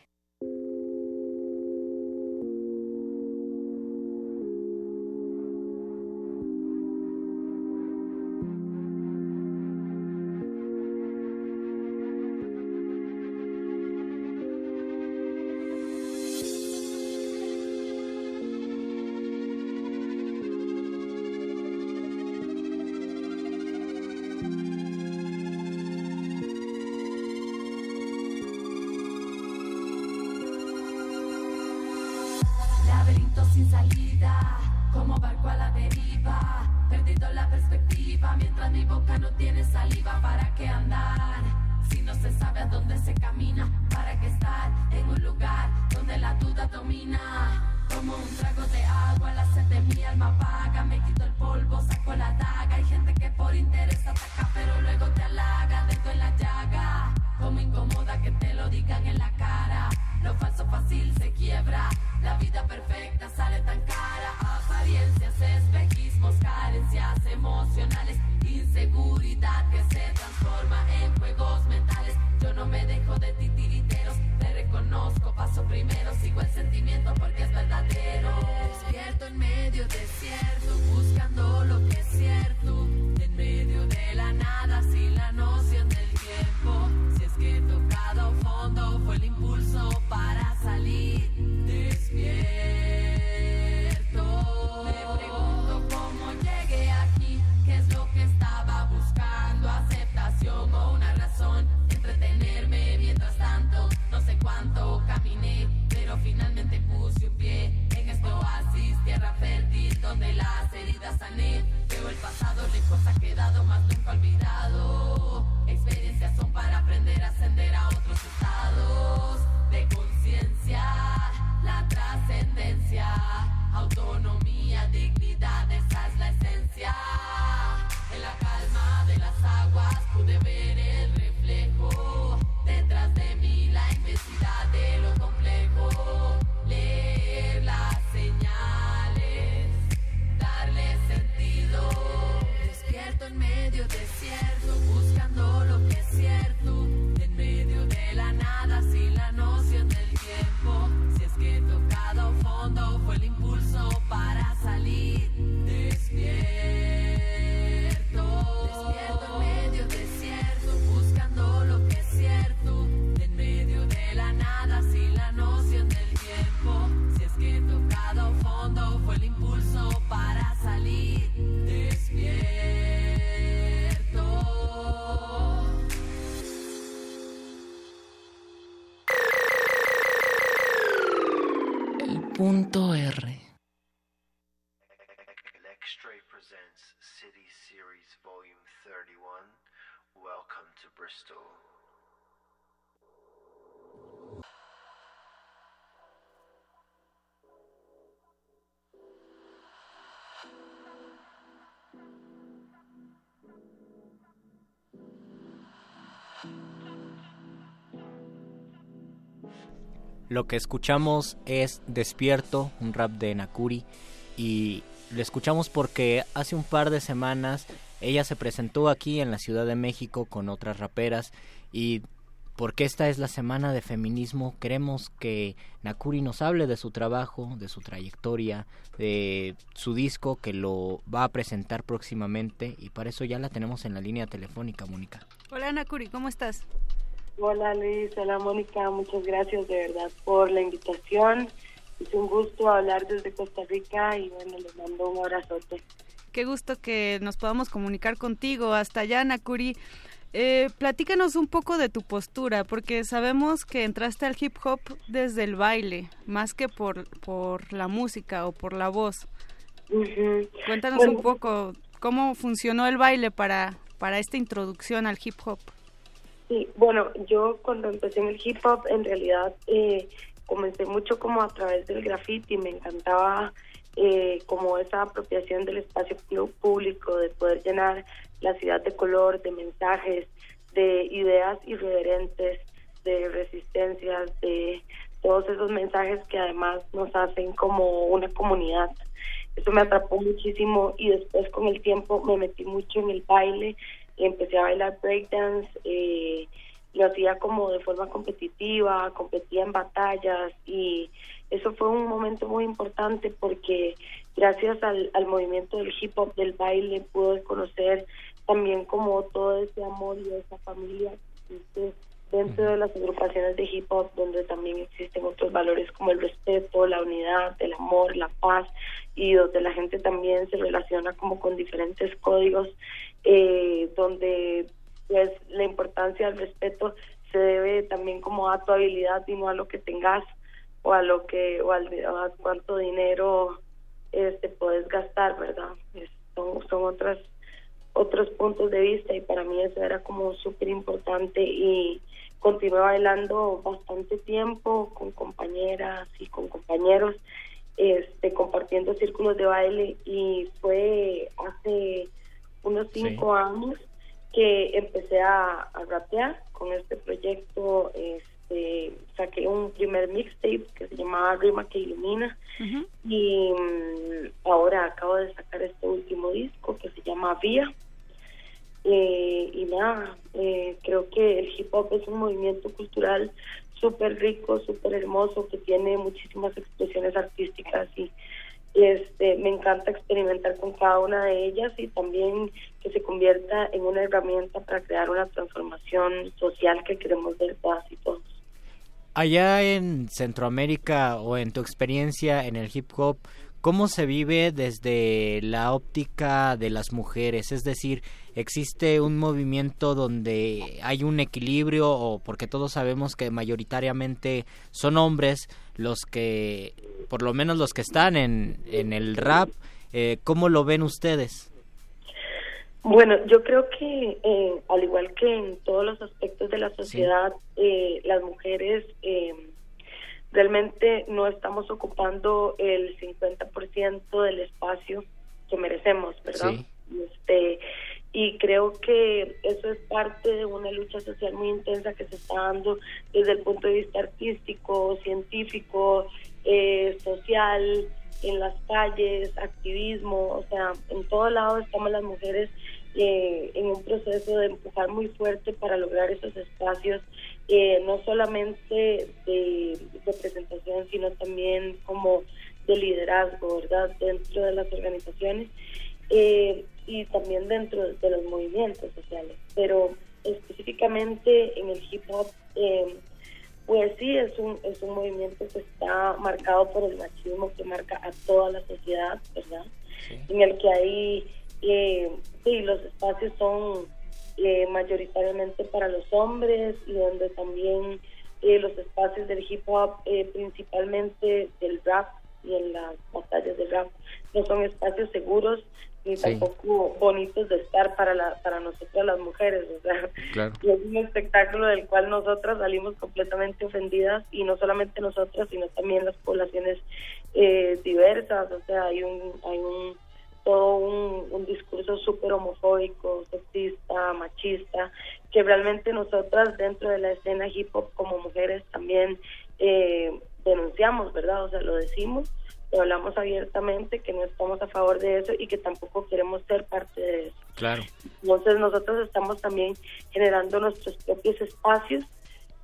Lo que escuchamos es Despierto, un rap de Nakuri, y lo escuchamos porque hace un par de semanas ella se presentó aquí en la Ciudad de México con otras raperas y porque esta es la semana de feminismo, queremos que Nakuri nos hable de su trabajo, de su trayectoria, de su disco que lo va a presentar próximamente. Y para eso ya la tenemos en la línea telefónica, Mónica. Hola Nakuri, ¿cómo estás? Hola Luis, hola Mónica, muchas gracias de verdad por la invitación. Es un gusto hablar desde Costa Rica y bueno, les mando un abrazote. Qué gusto que nos podamos comunicar contigo. Hasta allá, Nakuri. Eh, platícanos un poco de tu postura, porque sabemos que entraste al hip hop desde el baile, más que por, por la música o por la voz. Ujú. Cuéntanos Bueno, un poco cómo funcionó el baile para, para esta introducción al hip hop. Sí, bueno, yo cuando empecé en el hip hop, en realidad eh, comencé mucho como a través del graffiti, me encantaba eh, como esa apropiación del espacio público, de poder llenar la ciudad de color, de mensajes, de ideas irreverentes, de resistencias, de todos esos mensajes que además nos hacen como una comunidad. Eso me atrapó muchísimo y después con el tiempo me metí mucho en el baile, empecé a bailar breakdance, eh, lo hacía como de forma competitiva, competía en batallas y eso fue un momento muy importante porque gracias al movimiento del hip hop, del baile, pude conocer también como todo ese amor y esa familia que existe dentro de las agrupaciones de hip hop donde también existen otros valores como el respeto, la unidad, el amor, la paz y donde la gente también se relaciona como con diferentes códigos eh, donde pues la importancia del respeto se debe también como a tu habilidad y no a lo que tengas o a lo que o, al, o a cuánto dinero este puedes gastar verdad Es- son son otras otros puntos de vista y para mí eso era como súper importante y continué bailando bastante tiempo con compañeras y con compañeros este compartiendo círculos de baile y fue hace unos cinco años que empecé a, a rapear con este proyecto este saqué un primer mixtape que se llamaba Rima que Ilumina. Y mm, ahora acabo de sacar este último disco que se llama Vía. Eh, y nada, eh, creo que el hip hop es un movimiento cultural súper rico, súper hermoso, que tiene muchísimas expresiones artísticas y este, me encanta experimentar con cada una de ellas y también que se convierta en una herramienta para crear una transformación social que queremos ver todas y todos. Allá en Centroamérica o en tu experiencia en el hip hop, ¿cómo se vive desde la óptica de las mujeres? Es decir, ¿existe un movimiento donde hay un equilibrio o porque todos sabemos que mayoritariamente son hombres los que, por lo menos los que están en, en el rap, eh, ¿cómo lo ven ustedes? Bueno, yo creo que eh, al igual que en todos los aspectos de la sociedad, eh, las mujeres eh, realmente no estamos ocupando el 50% del espacio que merecemos, ¿verdad? Sí. Este, y creo que eso es parte de una lucha social muy intensa que se está dando desde el punto de vista artístico, científico, eh, social, en las calles, activismo, o sea, en todo lado estamos las mujeres eh, en un proceso de empujar muy fuerte para lograr esos espacios, eh, no solamente de representación, sino también como de liderazgo, ¿verdad?, dentro de las organizaciones eh, y también dentro de los movimientos sociales. Pero específicamente en el hip hop, eh, pues sí, es un, es un movimiento que está marcado por el machismo que marca a toda la sociedad, ¿verdad? En el que hay, eh, sí, los espacios son eh, mayoritariamente para los hombres y donde también eh, los espacios del hip hop, eh, principalmente del rap y en las batallas del rap, no son espacios seguros ni Sí. tampoco bonitos de estar para la, para nosotras las mujeres, o sea, Claro. *laughs* y es un espectáculo del cual nosotras salimos completamente ofendidas y no solamente nosotras sino también las poblaciones eh, diversas o sea hay un hay un todo un, un discurso súper homofóbico sexista machista que realmente nosotras dentro de la escena hip hop como mujeres también eh, denunciamos, ¿verdad? O sea, lo decimos, hablamos abiertamente, que no estamos a favor de eso y que tampoco queremos ser parte de eso. Claro. Entonces nosotros estamos también generando nuestros propios espacios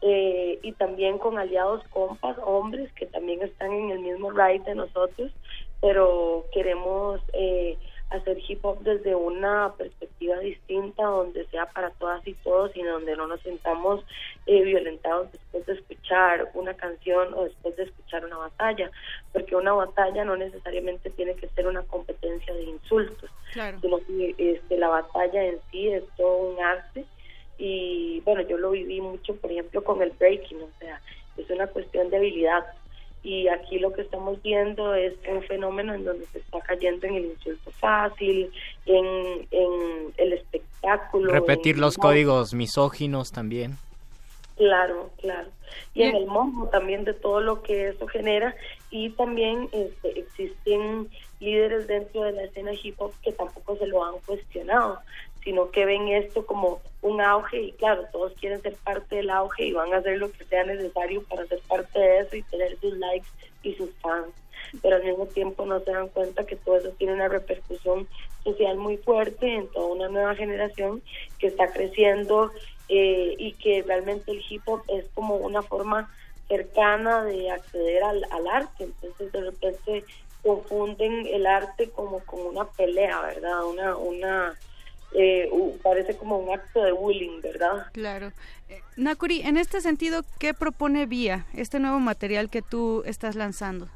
eh, y también con aliados compas, hombres que también están en el mismo ride de nosotros, pero queremos eh, hacer hip hop desde una perspectiva distinta, donde sea para todas y todos y donde no nos sintamos eh, violentados después de escuchar una canción o después de escuchar una batalla, porque una batalla no necesariamente tiene que ser una competencia de insultos, Claro. sino que este, la batalla en sí es todo un arte y bueno, yo lo viví mucho, por ejemplo, con el breaking, o sea, es una cuestión de habilidad. Y aquí lo que estamos viendo es un fenómeno en donde se está cayendo en el insulto fácil, en, en el espectáculo. Repetir en- los códigos misóginos también. Claro, claro. Y en el modo también de todo lo que eso genera. Y también este, existen líderes dentro de la escena hip hop que tampoco se lo han cuestionado, sino que ven esto como un auge y claro, todos quieren ser parte del auge y van a hacer lo que sea necesario para ser parte de eso y tener sus likes y sus fans. Pero al mismo tiempo no se dan cuenta que todo eso tiene una repercusión social muy fuerte en toda una nueva generación que está creciendo eh, y que realmente el hip hop es como una forma cercana de acceder al, al arte. Entonces de repente confunden el arte como con una pelea, ¿verdad? Una, una eh, u- parece como un acto de bullying, ¿verdad? Claro. Eh, Nakuri, en este sentido, ¿qué propone Vía, este nuevo material que tú estás lanzando?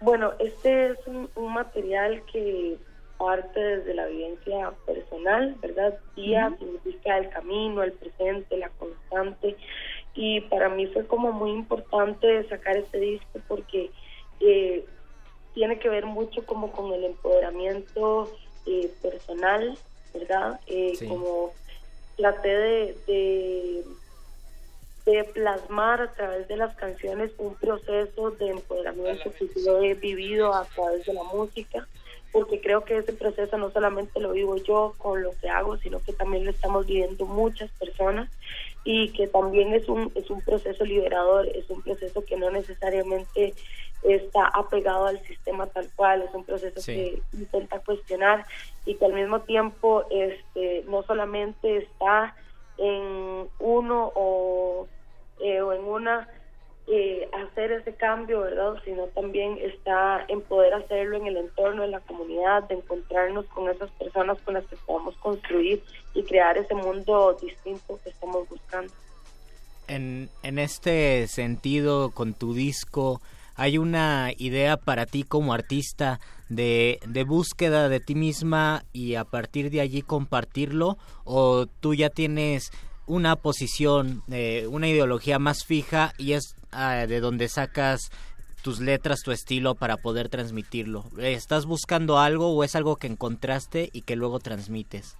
Bueno, este es un, un material que parte desde la vivencia personal, ¿verdad? Día significa el camino, el presente, la constante. Y para mí fue como muy importante sacar este disco porque eh, tiene que ver mucho como con el empoderamiento eh, personal, ¿verdad? Eh, Sí. Como traté de, de de plasmar a través de las canciones un proceso de empoderamiento que yo he vivido a través de la música, porque creo que ese proceso no solamente lo vivo yo con lo que hago, sino que también lo estamos viviendo muchas personas y que también es un, es un proceso liberador, es un proceso que no necesariamente está apegado al sistema tal cual, es un proceso Sí. que intenta cuestionar y que al mismo tiempo este no solamente está en uno o, eh, o en una eh, hacer ese cambio, ¿verdad? Sino también está en poder hacerlo en el entorno, en la comunidad, de encontrarnos con esas personas con las que podamos construir y crear ese mundo distinto que estamos buscando. En, en este sentido, con tu disco, ¿hay una idea para ti como artista de, de búsqueda de ti misma y a partir de allí compartirlo? ¿O tú ya tienes una posición, eh, una ideología más fija y es ah, de donde sacas tus letras, tu estilo para poder transmitirlo? ¿Estás buscando algo o es algo que encontraste y que luego transmites?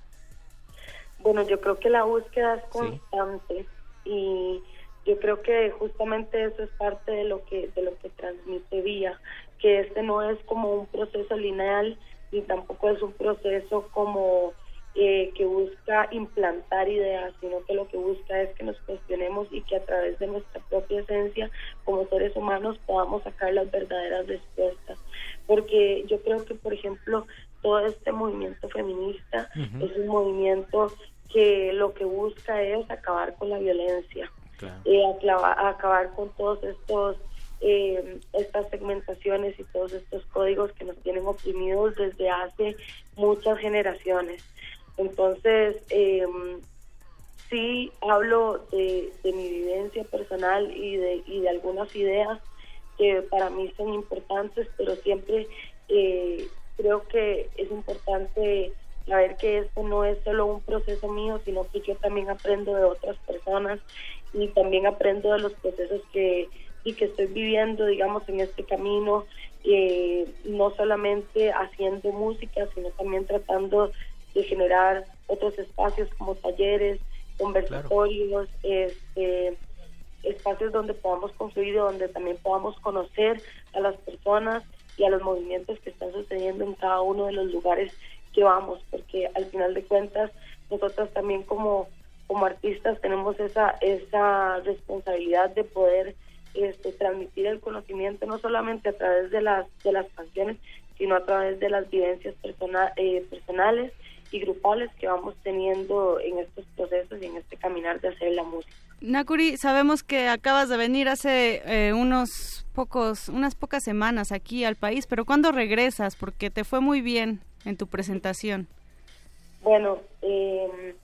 Bueno, yo creo que la búsqueda es constante y yo creo que justamente eso es parte de lo que de lo que transmite Vía, que este no es como un proceso lineal ni tampoco es un proceso como eh, que busca implantar ideas, sino que lo que busca es que nos cuestionemos y que a través de nuestra propia esencia como seres humanos podamos sacar las verdaderas respuestas. Porque yo creo que, por ejemplo, todo este movimiento feminista es un movimiento que lo que busca es acabar con la violencia, eh, acabar con todos estos eh, estas segmentaciones y todos estos códigos que nos tienen oprimidos desde hace muchas generaciones. Entonces, eh, sí hablo de, de mi vivencia personal y de, y de algunas ideas que para mí son importantes, pero siempre eh, creo que es importante saber que esto no es solo un proceso mío, sino que yo también aprendo de otras personas y también aprendo de los procesos que y que estoy viviendo, digamos, en este camino, eh, no solamente haciendo música, sino también tratando de generar otros espacios como talleres, conversatorios, este, espacios donde podamos construir, donde también podamos conocer a las personas y a los movimientos que están sucediendo en cada uno de los lugares que vamos, porque al final de cuentas nosotros también como como artistas tenemos esa esa responsabilidad de poder este, transmitir el conocimiento no solamente a través de las, de las canciones, sino a través de las vivencias eh, personales y grupales que vamos teniendo en estos procesos y en este caminar de hacer la música. Nakuri, sabemos que acabas de venir hace eh, unos pocos, unas pocas semanas aquí al país, pero ¿cuándo regresas? Porque te fue muy bien en tu presentación. Bueno, eh,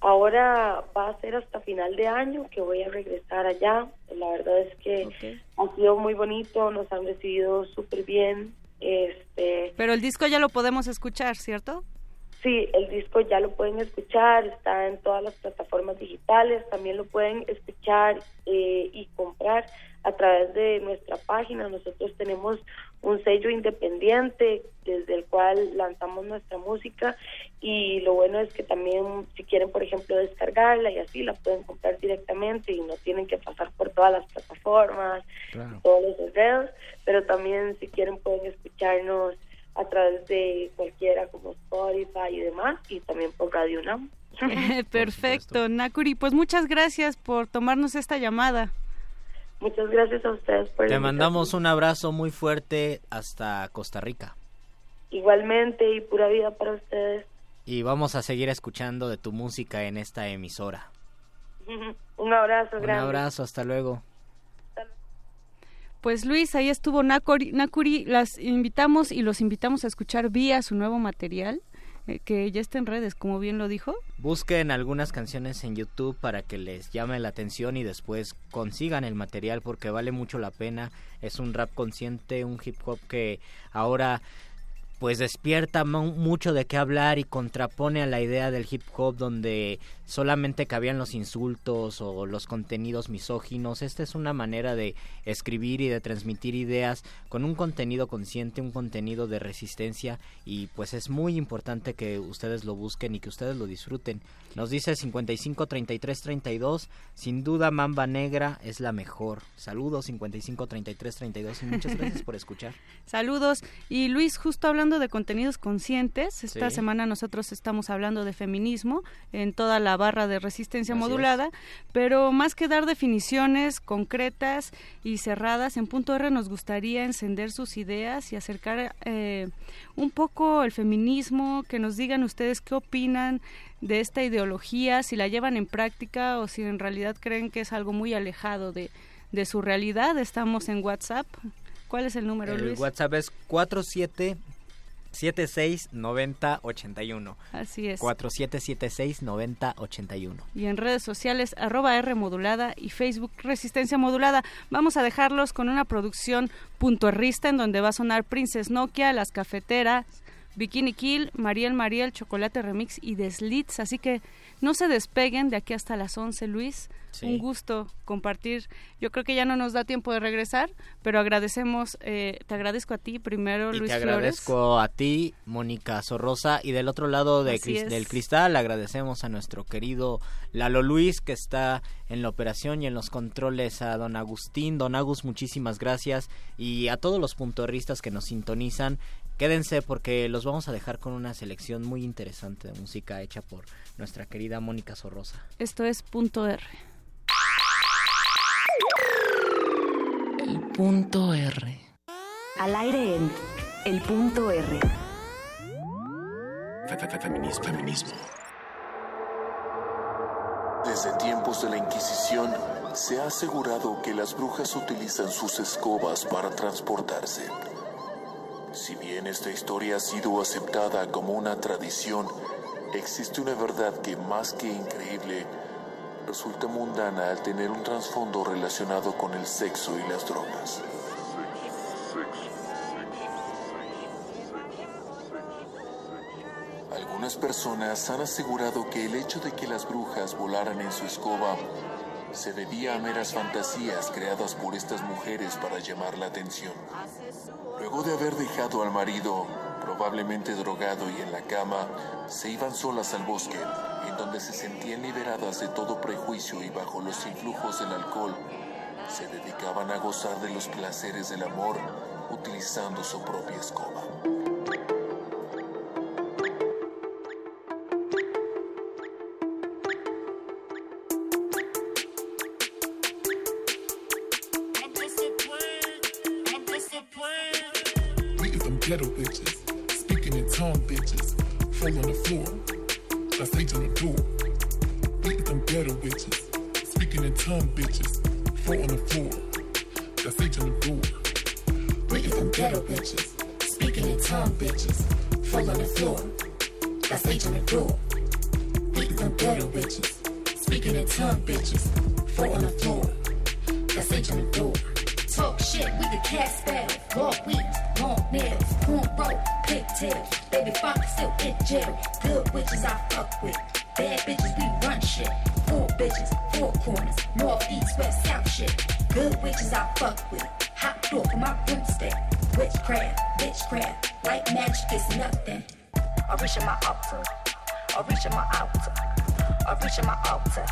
ahora va a ser hasta final de año que voy a regresar allá. La verdad es que ha sido muy bonito, nos han recibido súper bien. Este, Pero el disco ya lo podemos escuchar, ¿cierto? Sí, el disco ya lo pueden escuchar, está en todas las plataformas digitales, también lo pueden escuchar eh, y comprar a través de nuestra página. Nosotros tenemos un sello independiente desde el cual lanzamos nuestra música y lo bueno es que también si quieren, por ejemplo, descargarla y así la pueden comprar directamente y no tienen que pasar por todas las plataformas, todos los enredos, pero también si quieren pueden escucharnos a través de cualquiera como Spotify y demás y también por Radio UNAM. *laughs* *laughs* Perfecto, Nakuri. Pues muchas gracias por tomarnos esta llamada. Muchas gracias a ustedes por Te mandamos un abrazo muy fuerte hasta Costa Rica. Igualmente y pura vida para ustedes. Y vamos a seguir escuchando de tu música en esta emisora. *laughs* Un abrazo Un grande. abrazo, hasta luego. Pues Luis, ahí estuvo Nakuri. Nakuri, las invitamos y los invitamos a escuchar vía su nuevo material, que ya está en redes, como bien lo dijo. Busquen algunas canciones en YouTube para que les llame la atención y después consigan el material porque vale mucho la pena. Es un rap consciente, un hip hop que ahora pues despierta mu- mucho de qué hablar y contrapone a la idea del hip hop donde solamente cabían los insultos o los contenidos misóginos. Esta es una manera de escribir y de transmitir ideas con un contenido consciente, un contenido de resistencia y pues es muy importante que ustedes lo busquen y que ustedes lo disfruten. Nos dice 55 33 32, sin duda Mamba Negra es la mejor. Saludos 55 33 32 y muchas gracias por escuchar. *laughs* Saludos. Y Luis, justo hablando de contenidos conscientes, esta Sí. semana nosotros estamos hablando de feminismo en toda la barra de resistencia Así modulada, pero más que dar definiciones concretas y cerradas, en punto R nos gustaría encender sus ideas y acercar eh, un poco el feminismo, que nos digan ustedes qué opinan de esta ideología, si la llevan en práctica o si en realidad creen que es algo muy alejado de, de su realidad. Estamos en WhatsApp. ¿Cuál es el número, El Luis? WhatsApp es 47 76 90 81. Así es. 4776 90 81. y en redes sociales arroba R modulada y Facebook Resistencia Modulada. Vamos a dejarlos con una producción puntuarrista en donde va a sonar Princess Nokia, Las Cafeteras, Bikini Kill, Mariel Mariel, Chocolate Remix y The Slits. Así que no se despeguen de aquí hasta las 11, Luis. Sí. Un gusto compartir. Yo creo que ya no nos da tiempo de regresar, pero agradecemos, eh, te agradezco a ti primero, Y Luis te Flores. agradezco a ti, Mónica Sorrosa, y del otro lado de cris- del cristal agradecemos a nuestro querido Lalo Luis que está en la operación y en los controles, a don Agustín, don Agus, muchísimas gracias, y a todos los puntorristas que nos sintonizan. Quédense porque los vamos a dejar con una selección muy interesante de música hecha por nuestra querida Mónica Sorrosa. Esto es punto R. El punto R. Al aire en El Punto R. Feminismo. Feminismo. Desde tiempos de la Inquisición se ha asegurado que las brujas utilizan sus escobas para transportarse. Si bien esta historia ha sido aceptada como una tradición, existe una verdad que más que increíble resulta mundana al tener un trasfondo relacionado con el sexo y las drogas. Algunas personas han asegurado que el hecho de que las brujas volaran en su escoba se debía a meras fantasías creadas por estas mujeres para llamar la atención. Luego de haber dejado al marido, probablemente drogado y en la cama, se iban solas al bosque, en donde se sentían liberadas de todo prejuicio y bajo los influjos del alcohol, se dedicaban a gozar de los placeres del amor utilizando su propia escoba. Fall on the floor. That's age on the door. Beat them ghetto bitches. Speaking in tongue bitches. Fall on the floor. That's age on the door. Beat them ghetto bitches. Speaking in tongue bitches. Fall on the floor. That's age on the door. Beat them ghetto bitches. Speaking in tongue bitches. Fall on the floor. That's age on the door. Talk shit, we the cat spell. Walk weak, long nails, cornrow, pigtails. Baby father still in jail. Good witches I fuck with. Bad bitches, we run shit. Four bitches, four corners. North, east, west, south shit. Good witches I fuck with. Hot door for my broomstick. Witchcraft, witchcraft. Like magic is nothing. I reach in my altar. I reach in my altar. I reach in my altar.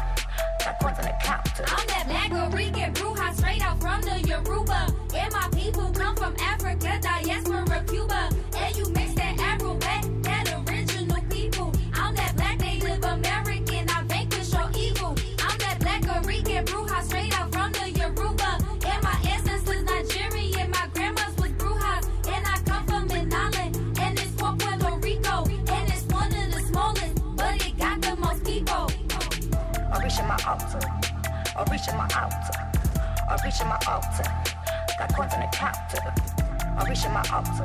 Got coins on the counter. I'm that black Rican bruja straight out from the Yoruba. And my people come from Africa, diaspora, I reach in my altar. I reach in my altar. Got coins on the counter. I reach in my altar.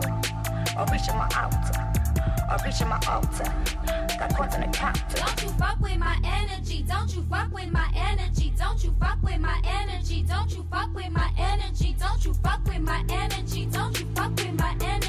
I reach in my altar. I reach in my altar. Don't you fuck with my energy. Don't you fuck with my energy. Don't you fuck with my energy. Don't you fuck with my energy. Don't you fuck with my energy. Don't you fuck with my energy.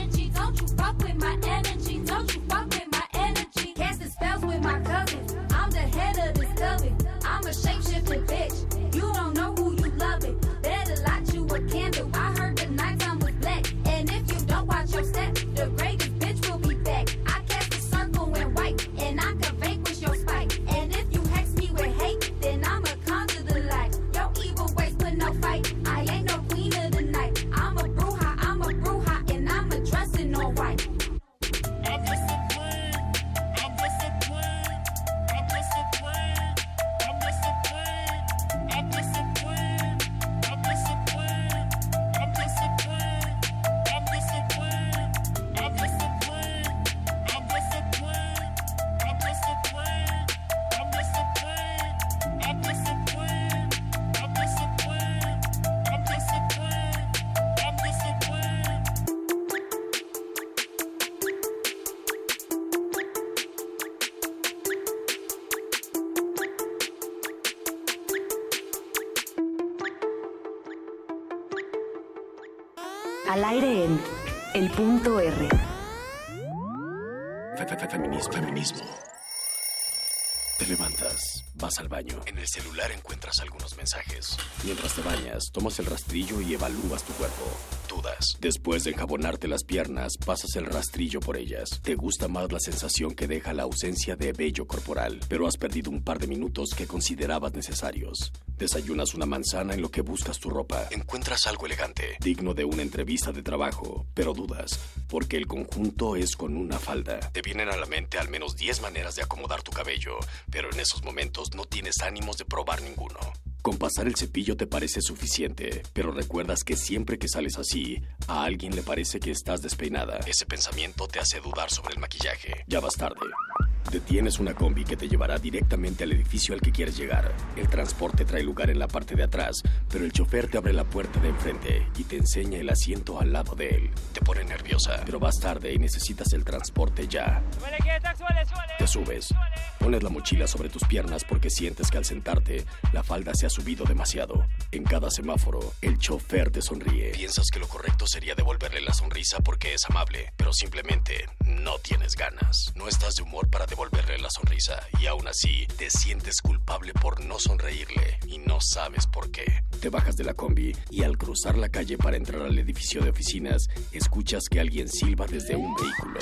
Punto R. Feminismo. Te levantas, vas al baño. En el celular encuentras algunos mensajes. Mientras te bañas, tomas el rastrillo y evalúas tu cuerpo. Dudas. Después de enjabonarte las piernas, pasas el rastrillo por ellas. Te gusta más la sensación que deja la ausencia de vello corporal, pero has perdido un par de minutos que considerabas necesarios. Desayunas una manzana en lo que buscas tu ropa. Encuentras algo elegante, digno de una entrevista de trabajo, pero dudas, porque el conjunto es con una falda. Te vienen a la mente al menos 10 maneras de acomodar tu cabello, pero en esos momentos no tienes ánimos de probar ninguno. Con pasar el cepillo te parece suficiente, pero recuerdas que siempre que sales así, a alguien le parece que estás despeinada. Ese pensamiento te hace dudar sobre el maquillaje. Ya vas tarde. Detienes una combi que te llevará directamente al edificio al que quieres llegar. El transporte trae lugar en la parte de atrás, pero el chofer te abre la puerta de enfrente y te enseña el asiento al lado de él. Te pone nerviosa, pero vas tarde y necesitas el transporte ya. Te subes. Pones la mochila sobre tus piernas porque sientes que al sentarte, la falda se ha subido demasiado. En cada semáforo, el chofer te sonríe. Piensas que lo correcto sería devolverle la sonrisa porque es amable, pero simplemente no tienes ganas. No estás de humor para devolverle la sonrisa y aún así te sientes culpable por no sonreírle y no sabes por qué. Te bajas de la combi y al cruzar la calle para entrar al edificio de oficinas, escuchas que alguien silba desde un vehículo.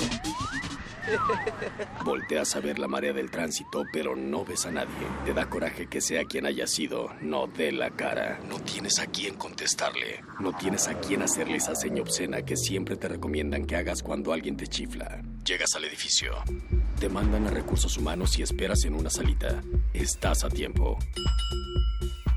*laughs* Volteas a ver la marea del tránsito, pero no ves a nadie. Te da coraje que sea quien haya sido, no dé la cara. No tienes a quién contestarle. No tienes a quién hacerle esa seña obscena que siempre te recomiendan que hagas cuando alguien te chifla. Llegas al edificio. Te mandan a recursos humanos y esperas en una salita. Estás a tiempo.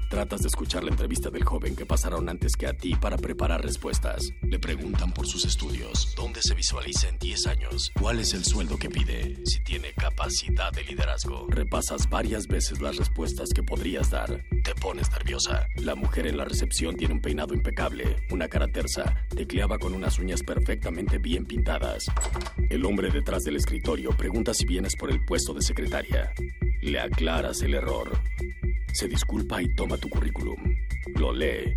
Tratas de escuchar la entrevista del joven que pasaron antes que a ti para preparar respuestas. Le preguntan por sus estudios, dónde se visualiza en 10 años, cuál es el sueldo que pide, si tiene capacidad de liderazgo. Repasas varias veces las respuestas que podrías dar. Te pones nerviosa. La mujer en la recepción tiene un peinado impecable, una cara tersa, tecleaba con unas uñas perfectamente bien pintadas. El hombre detrás del escritorio pregunta si vienes por el puesto de secretaria. Le aclaras el error. Se disculpa y toma tu currículum. Lo lee.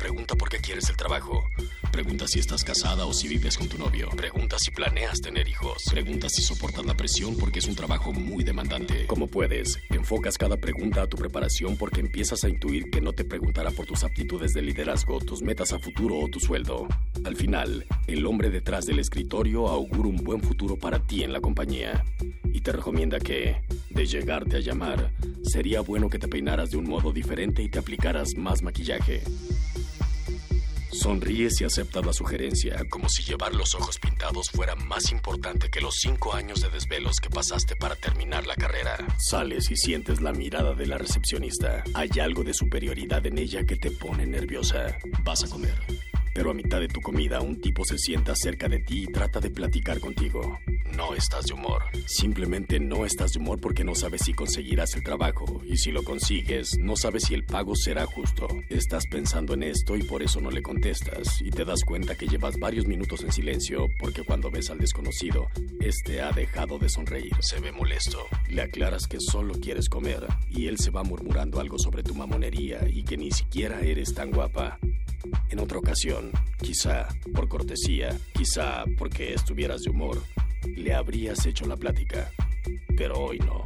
Pregunta por qué quieres el trabajo. Pregunta si estás casada o si vives con tu novio. Pregunta si planeas tener hijos. Pregunta si soportas la presión porque es un trabajo muy demandante. Como puedes, enfocas cada pregunta a tu preparación porque empiezas a intuir que no te preguntará por tus aptitudes de liderazgo, tus metas a futuro o tu sueldo. Al final, el hombre detrás del escritorio augura un buen futuro para ti en la compañía y te recomienda que, de llegarte a llamar, sería bueno que te peinaras de un modo diferente y te aplicaras más maquillaje. Sonríes y aceptas la sugerencia, como si llevar los ojos pintados fuera más importante que los cinco años de desvelos que pasaste para terminar la carrera. Sales y sientes la mirada de la recepcionista. Hay algo de superioridad en ella que te pone nerviosa. Vas a comer. Pero a mitad de tu comida un tipo se sienta cerca de ti y trata de platicar contigo. No estás de humor. Simplemente no estás de humor porque no sabes si conseguirás el trabajo. Y si lo consigues, no sabes si el pago será justo. Estás pensando en esto y por eso no le contestas. Y te das cuenta que llevas varios minutos en silencio porque cuando ves al desconocido, este ha dejado de sonreír. Se ve molesto. Le aclaras que solo quieres comer y él se va murmurando algo sobre tu mamonería y que ni siquiera eres tan guapa. En otra ocasión, quizá por cortesía, quizá porque estuvieras de humor, le habrías hecho la plática. Pero hoy no.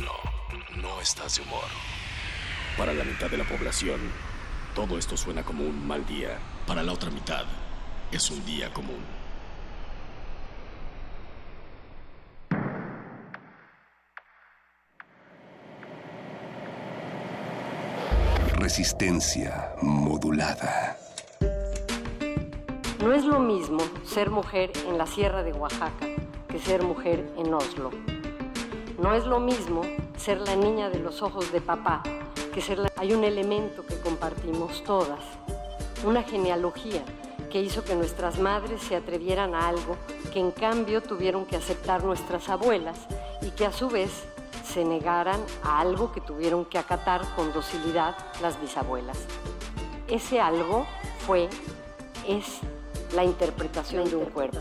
No, no estás de humor. Para la mitad de la población, todo esto suena como un mal día. Para la otra mitad, es un día común. Resistencia modulada. No es lo mismo ser mujer en la Sierra de Oaxaca que ser mujer en Oslo. No es lo mismo ser la niña de los ojos de papá que ser la... Hay un elemento que compartimos todas, una genealogía que hizo que nuestras madres se atrevieran a algo que en cambio tuvieron que aceptar nuestras abuelas y que a su vez se negaran a algo que tuvieron que acatar con docilidad las bisabuelas. Ese algo fue, es la interpretación de un cuerpo.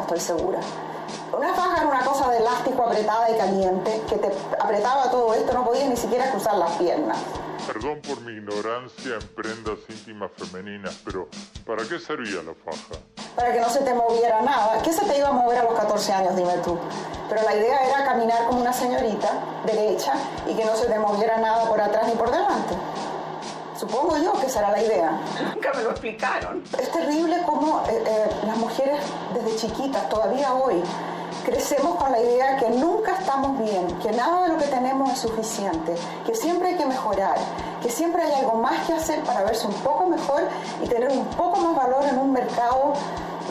Faja, estoy segura. Una faja era una cosa de elástico apretada y caliente que te apretaba todo esto, no podías ni siquiera cruzar las piernas. Perdón por mi ignorancia en prendas íntimas femeninas, pero ¿para qué servía la faja? Para que no se te moviera nada. ¿Qué se te iba a mover a los 14 años, dime tú? Pero la idea era caminar como una señorita, derecha, y que no se te moviera nada por atrás ni por delante. Supongo yo que esa era la idea. Nunca me lo explicaron. Es terrible cómo eh, eh, las mujeres desde chiquitas, todavía hoy, crecemos con la idea que nunca estamos bien, que nada de lo que tenemos es suficiente, que siempre hay que mejorar, que siempre hay algo más que hacer para verse un poco mejor y tener un poco más valor en un mercado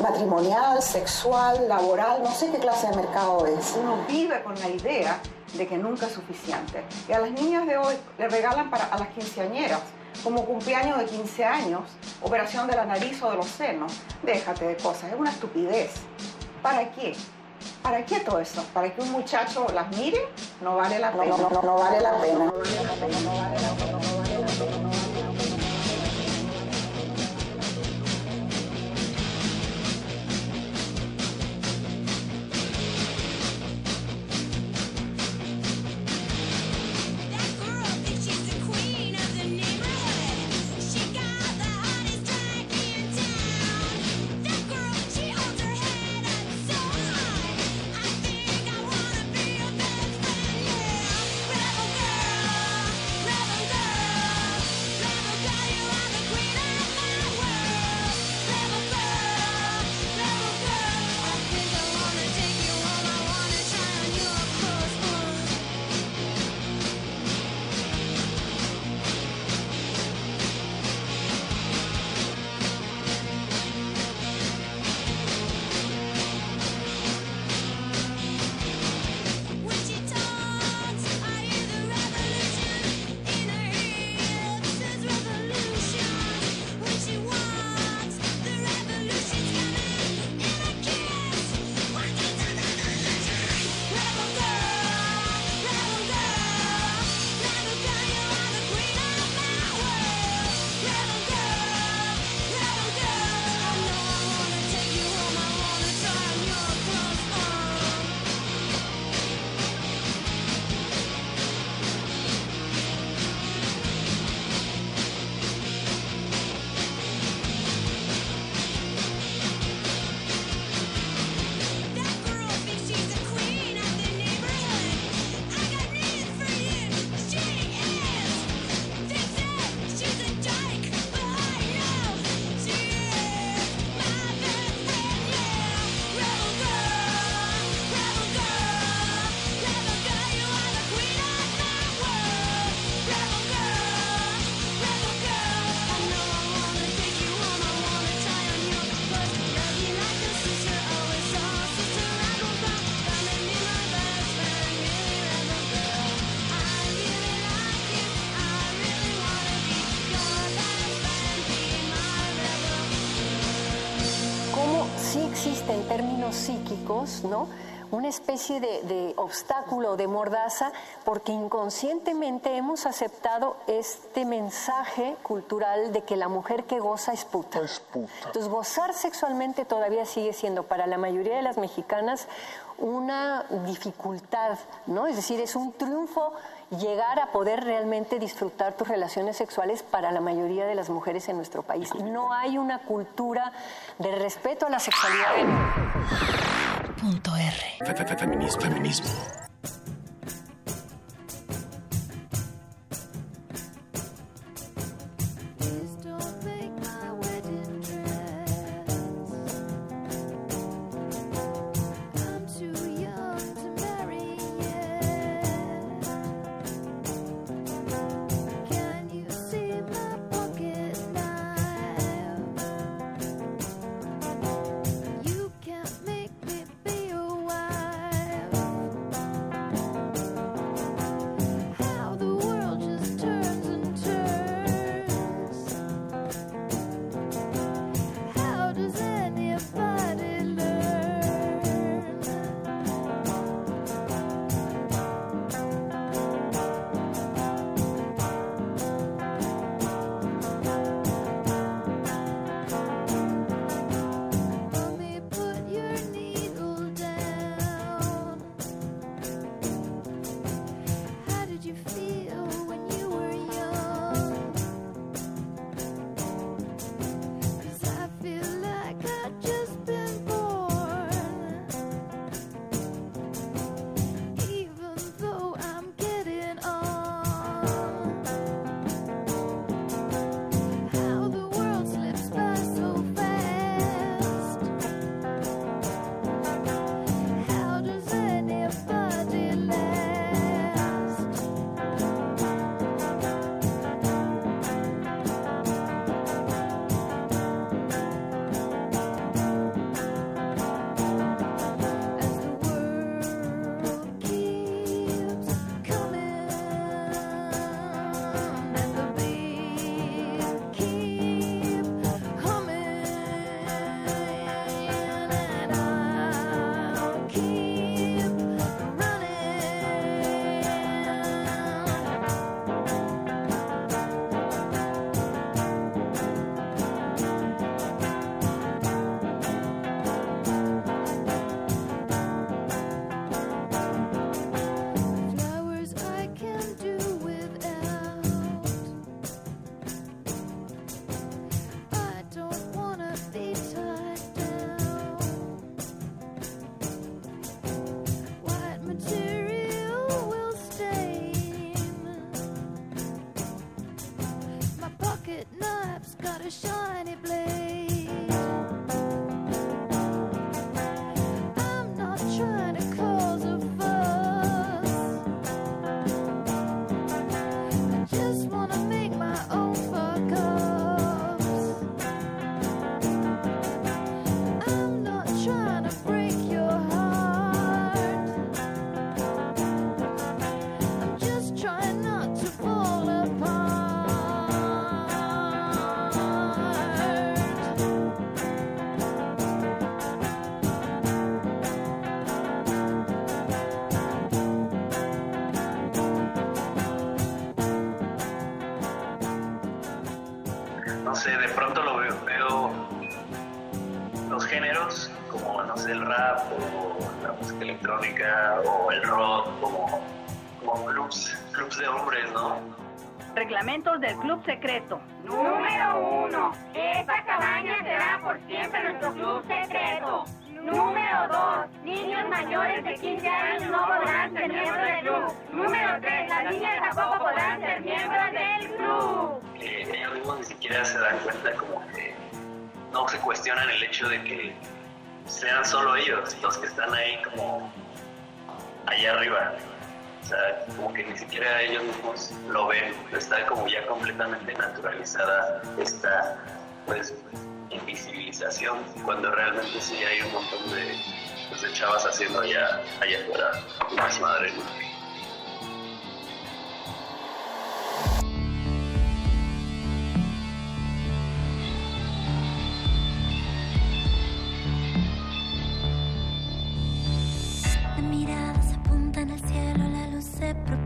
matrimonial, sexual, laboral, no sé qué clase de mercado es. Uno vive con la idea de que nunca es suficiente. Y a las niñas de hoy le regalan para, a las quinceañeras, como cumpleaños de 15 años, operación de la nariz o de los senos. Déjate de cosas, es una estupidez. ¿Para qué? ¿Para qué todo eso? ¿Para que un muchacho las mire? No vale la pena. No, no, no vale la pena. ¿No? una especie de, de obstáculo, de mordaza, porque inconscientemente hemos aceptado este mensaje cultural de que la mujer que goza es puta. Entonces, gozar sexualmente todavía sigue siendo para la mayoría de las mexicanas una dificultad, ¿no? Es decir, es un triunfo llegar a poder realmente disfrutar tus relaciones sexuales para la mayoría de las mujeres en nuestro país. No hay una cultura de respeto a la sexualidad. Punto R. Feminismo. Feminismo. No sé, el rap o la música electrónica o el rock como, como clubs, clubs de hombres, ¿no? Reglamentos del Club Secreto. Número uno. Esta cabaña será por siempre nuestro club secreto. Número dos. Niños mayores de 15 años no podrán ser miembros del club. Número tres. Las niñas tampoco podrán ser miembros del club. Que ellos mismos ni siquiera se dan cuenta como que no se cuestionan el hecho de que sean solo ellos los que están ahí como allá arriba. O sea, como que ni siquiera ellos mismos lo ven, está como ya completamente naturalizada esta pues invisibilización, cuando realmente sí hay un montón de, pues, chavas haciendo allá, allá afuera más madre. de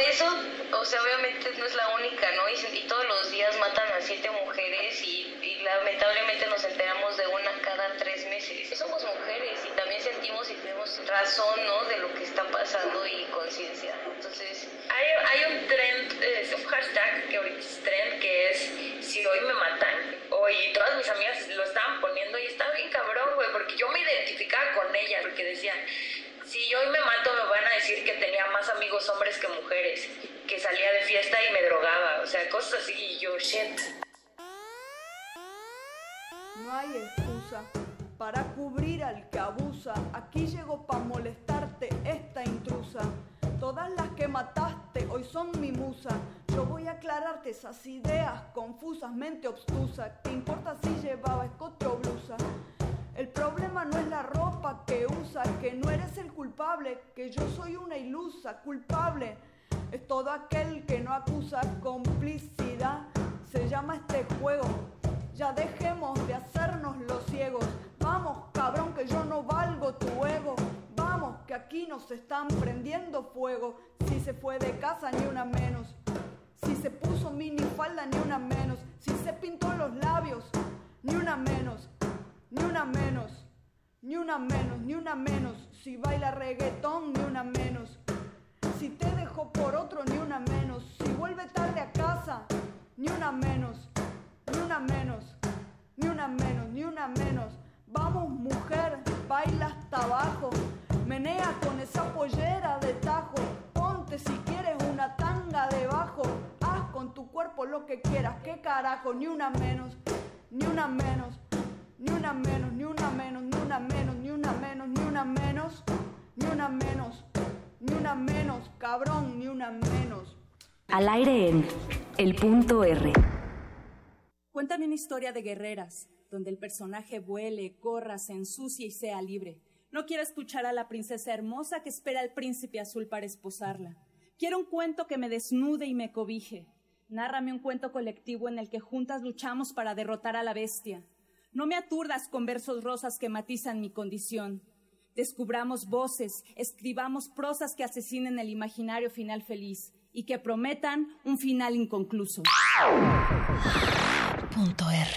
eso, o sea, obviamente no es la única, ¿no? Y, y todos los días matan a siete mujeres y, y lamentablemente nos enteramos de una cada tres meses. Somos mujeres y también sentimos y tenemos razón, ¿no? De lo que está pasando y conciencia. Entonces, Hay, hay un trend, eh, un hashtag que ahorita es trend que es si hoy me matan. Hoy todas mis amigas lo estaban poniendo y está bien cabrón, güey, porque yo me identificaba con ellas, porque decían, si hoy me mato me van a decir que tenía más amigos hombres que mujeres, que salía de fiesta y me drogaba, o sea, cosas así, y yo, shit. No hay excusa para cubrir al que abusa. Aquí llego para molestarte esta intrusa. Todas las que mataste hoy son mi musa. Yo voy a aclararte esas ideas confusas, mente obstusa. ¿Qué importa si llevaba escote o blusa? El problema no es la ropa que usa, que no eres el culpable, que yo soy una ilusa, culpable. Es todo aquel que no acusa complicidad. Se llama este juego. Ya dejemos de hacernos los ciegos. Vamos, cabrón, que yo no valgo tu ego. Vamos, que aquí nos están prendiendo fuego. Si se fue de casa, ni una menos. Si se puso minifalda, ni una menos. Si se pintó los labios, ni una menos. Ni una menos. Ni una menos, ni una menos. Si baila reggaetón, ni una menos. Si te dejó por otro, ni una menos. Si vuelve tarde a casa, ni una menos. Ni una menos. Ni una menos, ni una menos. Vamos, mujer, baila hasta abajo. Menea con esa pollera de tajo. Ponte si quieres una tanga debajo. Haz con tu cuerpo lo que quieras. ¿Qué carajo? Ni una menos. Ni una menos. Ni una menos, ni una menos, ni una menos, ni una menos, ni una menos, ni una menos, ni una menos, cabrón, ni una menos. Al aire en El Punto R. Cuéntame una historia de guerreras, donde el personaje vuele, corra, se ensucie y sea libre. No quiero escuchar a la princesa hermosa que espera al príncipe azul para esposarla. Quiero un cuento que me desnude y me cobije. Nárrame un cuento colectivo en el que juntas luchamos para derrotar a la bestia. No me aturdas con versos rosas que matizan mi condición. Descubramos voces, escribamos prosas que asesinen el imaginario final feliz y que prometan un final inconcluso. Punto R.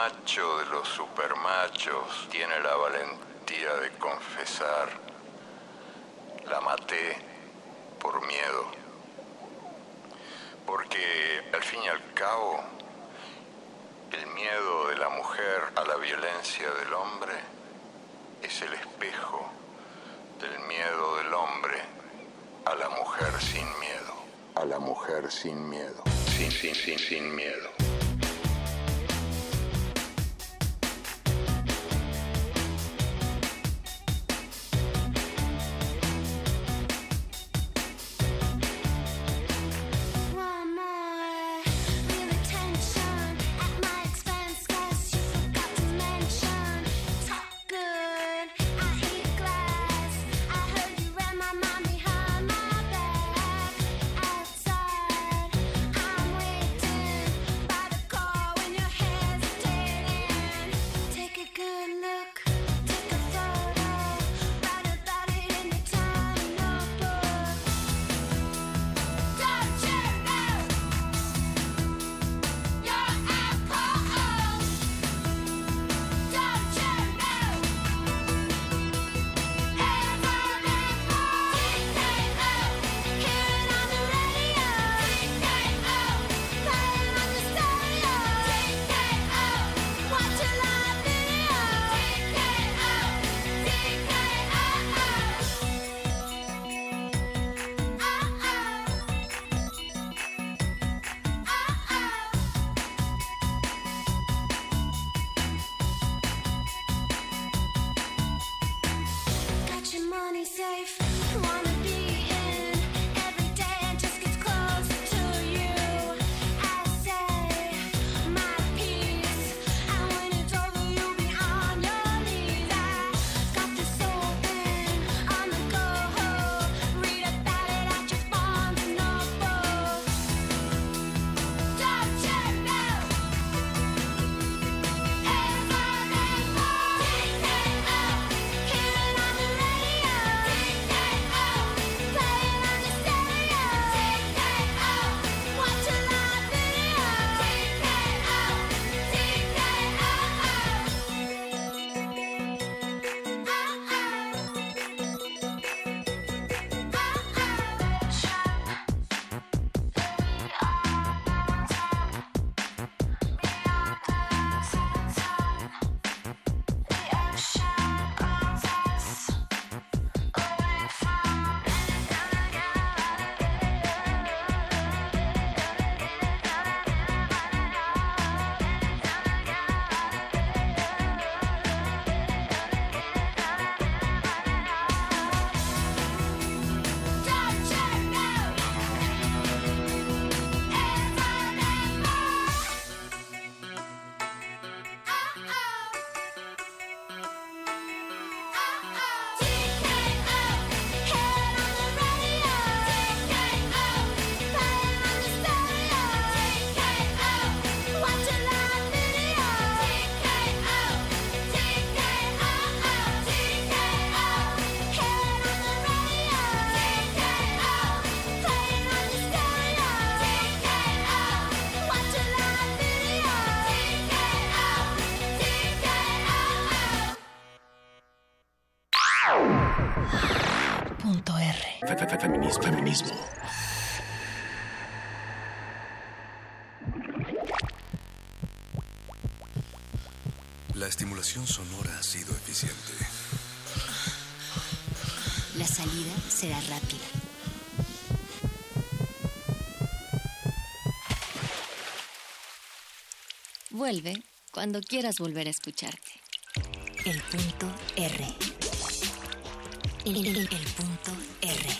macho de los supermachos tiene la valentía de confesar, la maté por miedo. Porque al fin y al cabo, el miedo de la mujer a la violencia del hombre es el espejo del miedo del hombre a la mujer sin miedo. A la mujer sin miedo. Sin, sin, sin, sin miedo. La estimulación sonora ha sido eficiente. La salida será rápida. Vuelve cuando quieras volver a escucharte. El punto R. El punto R.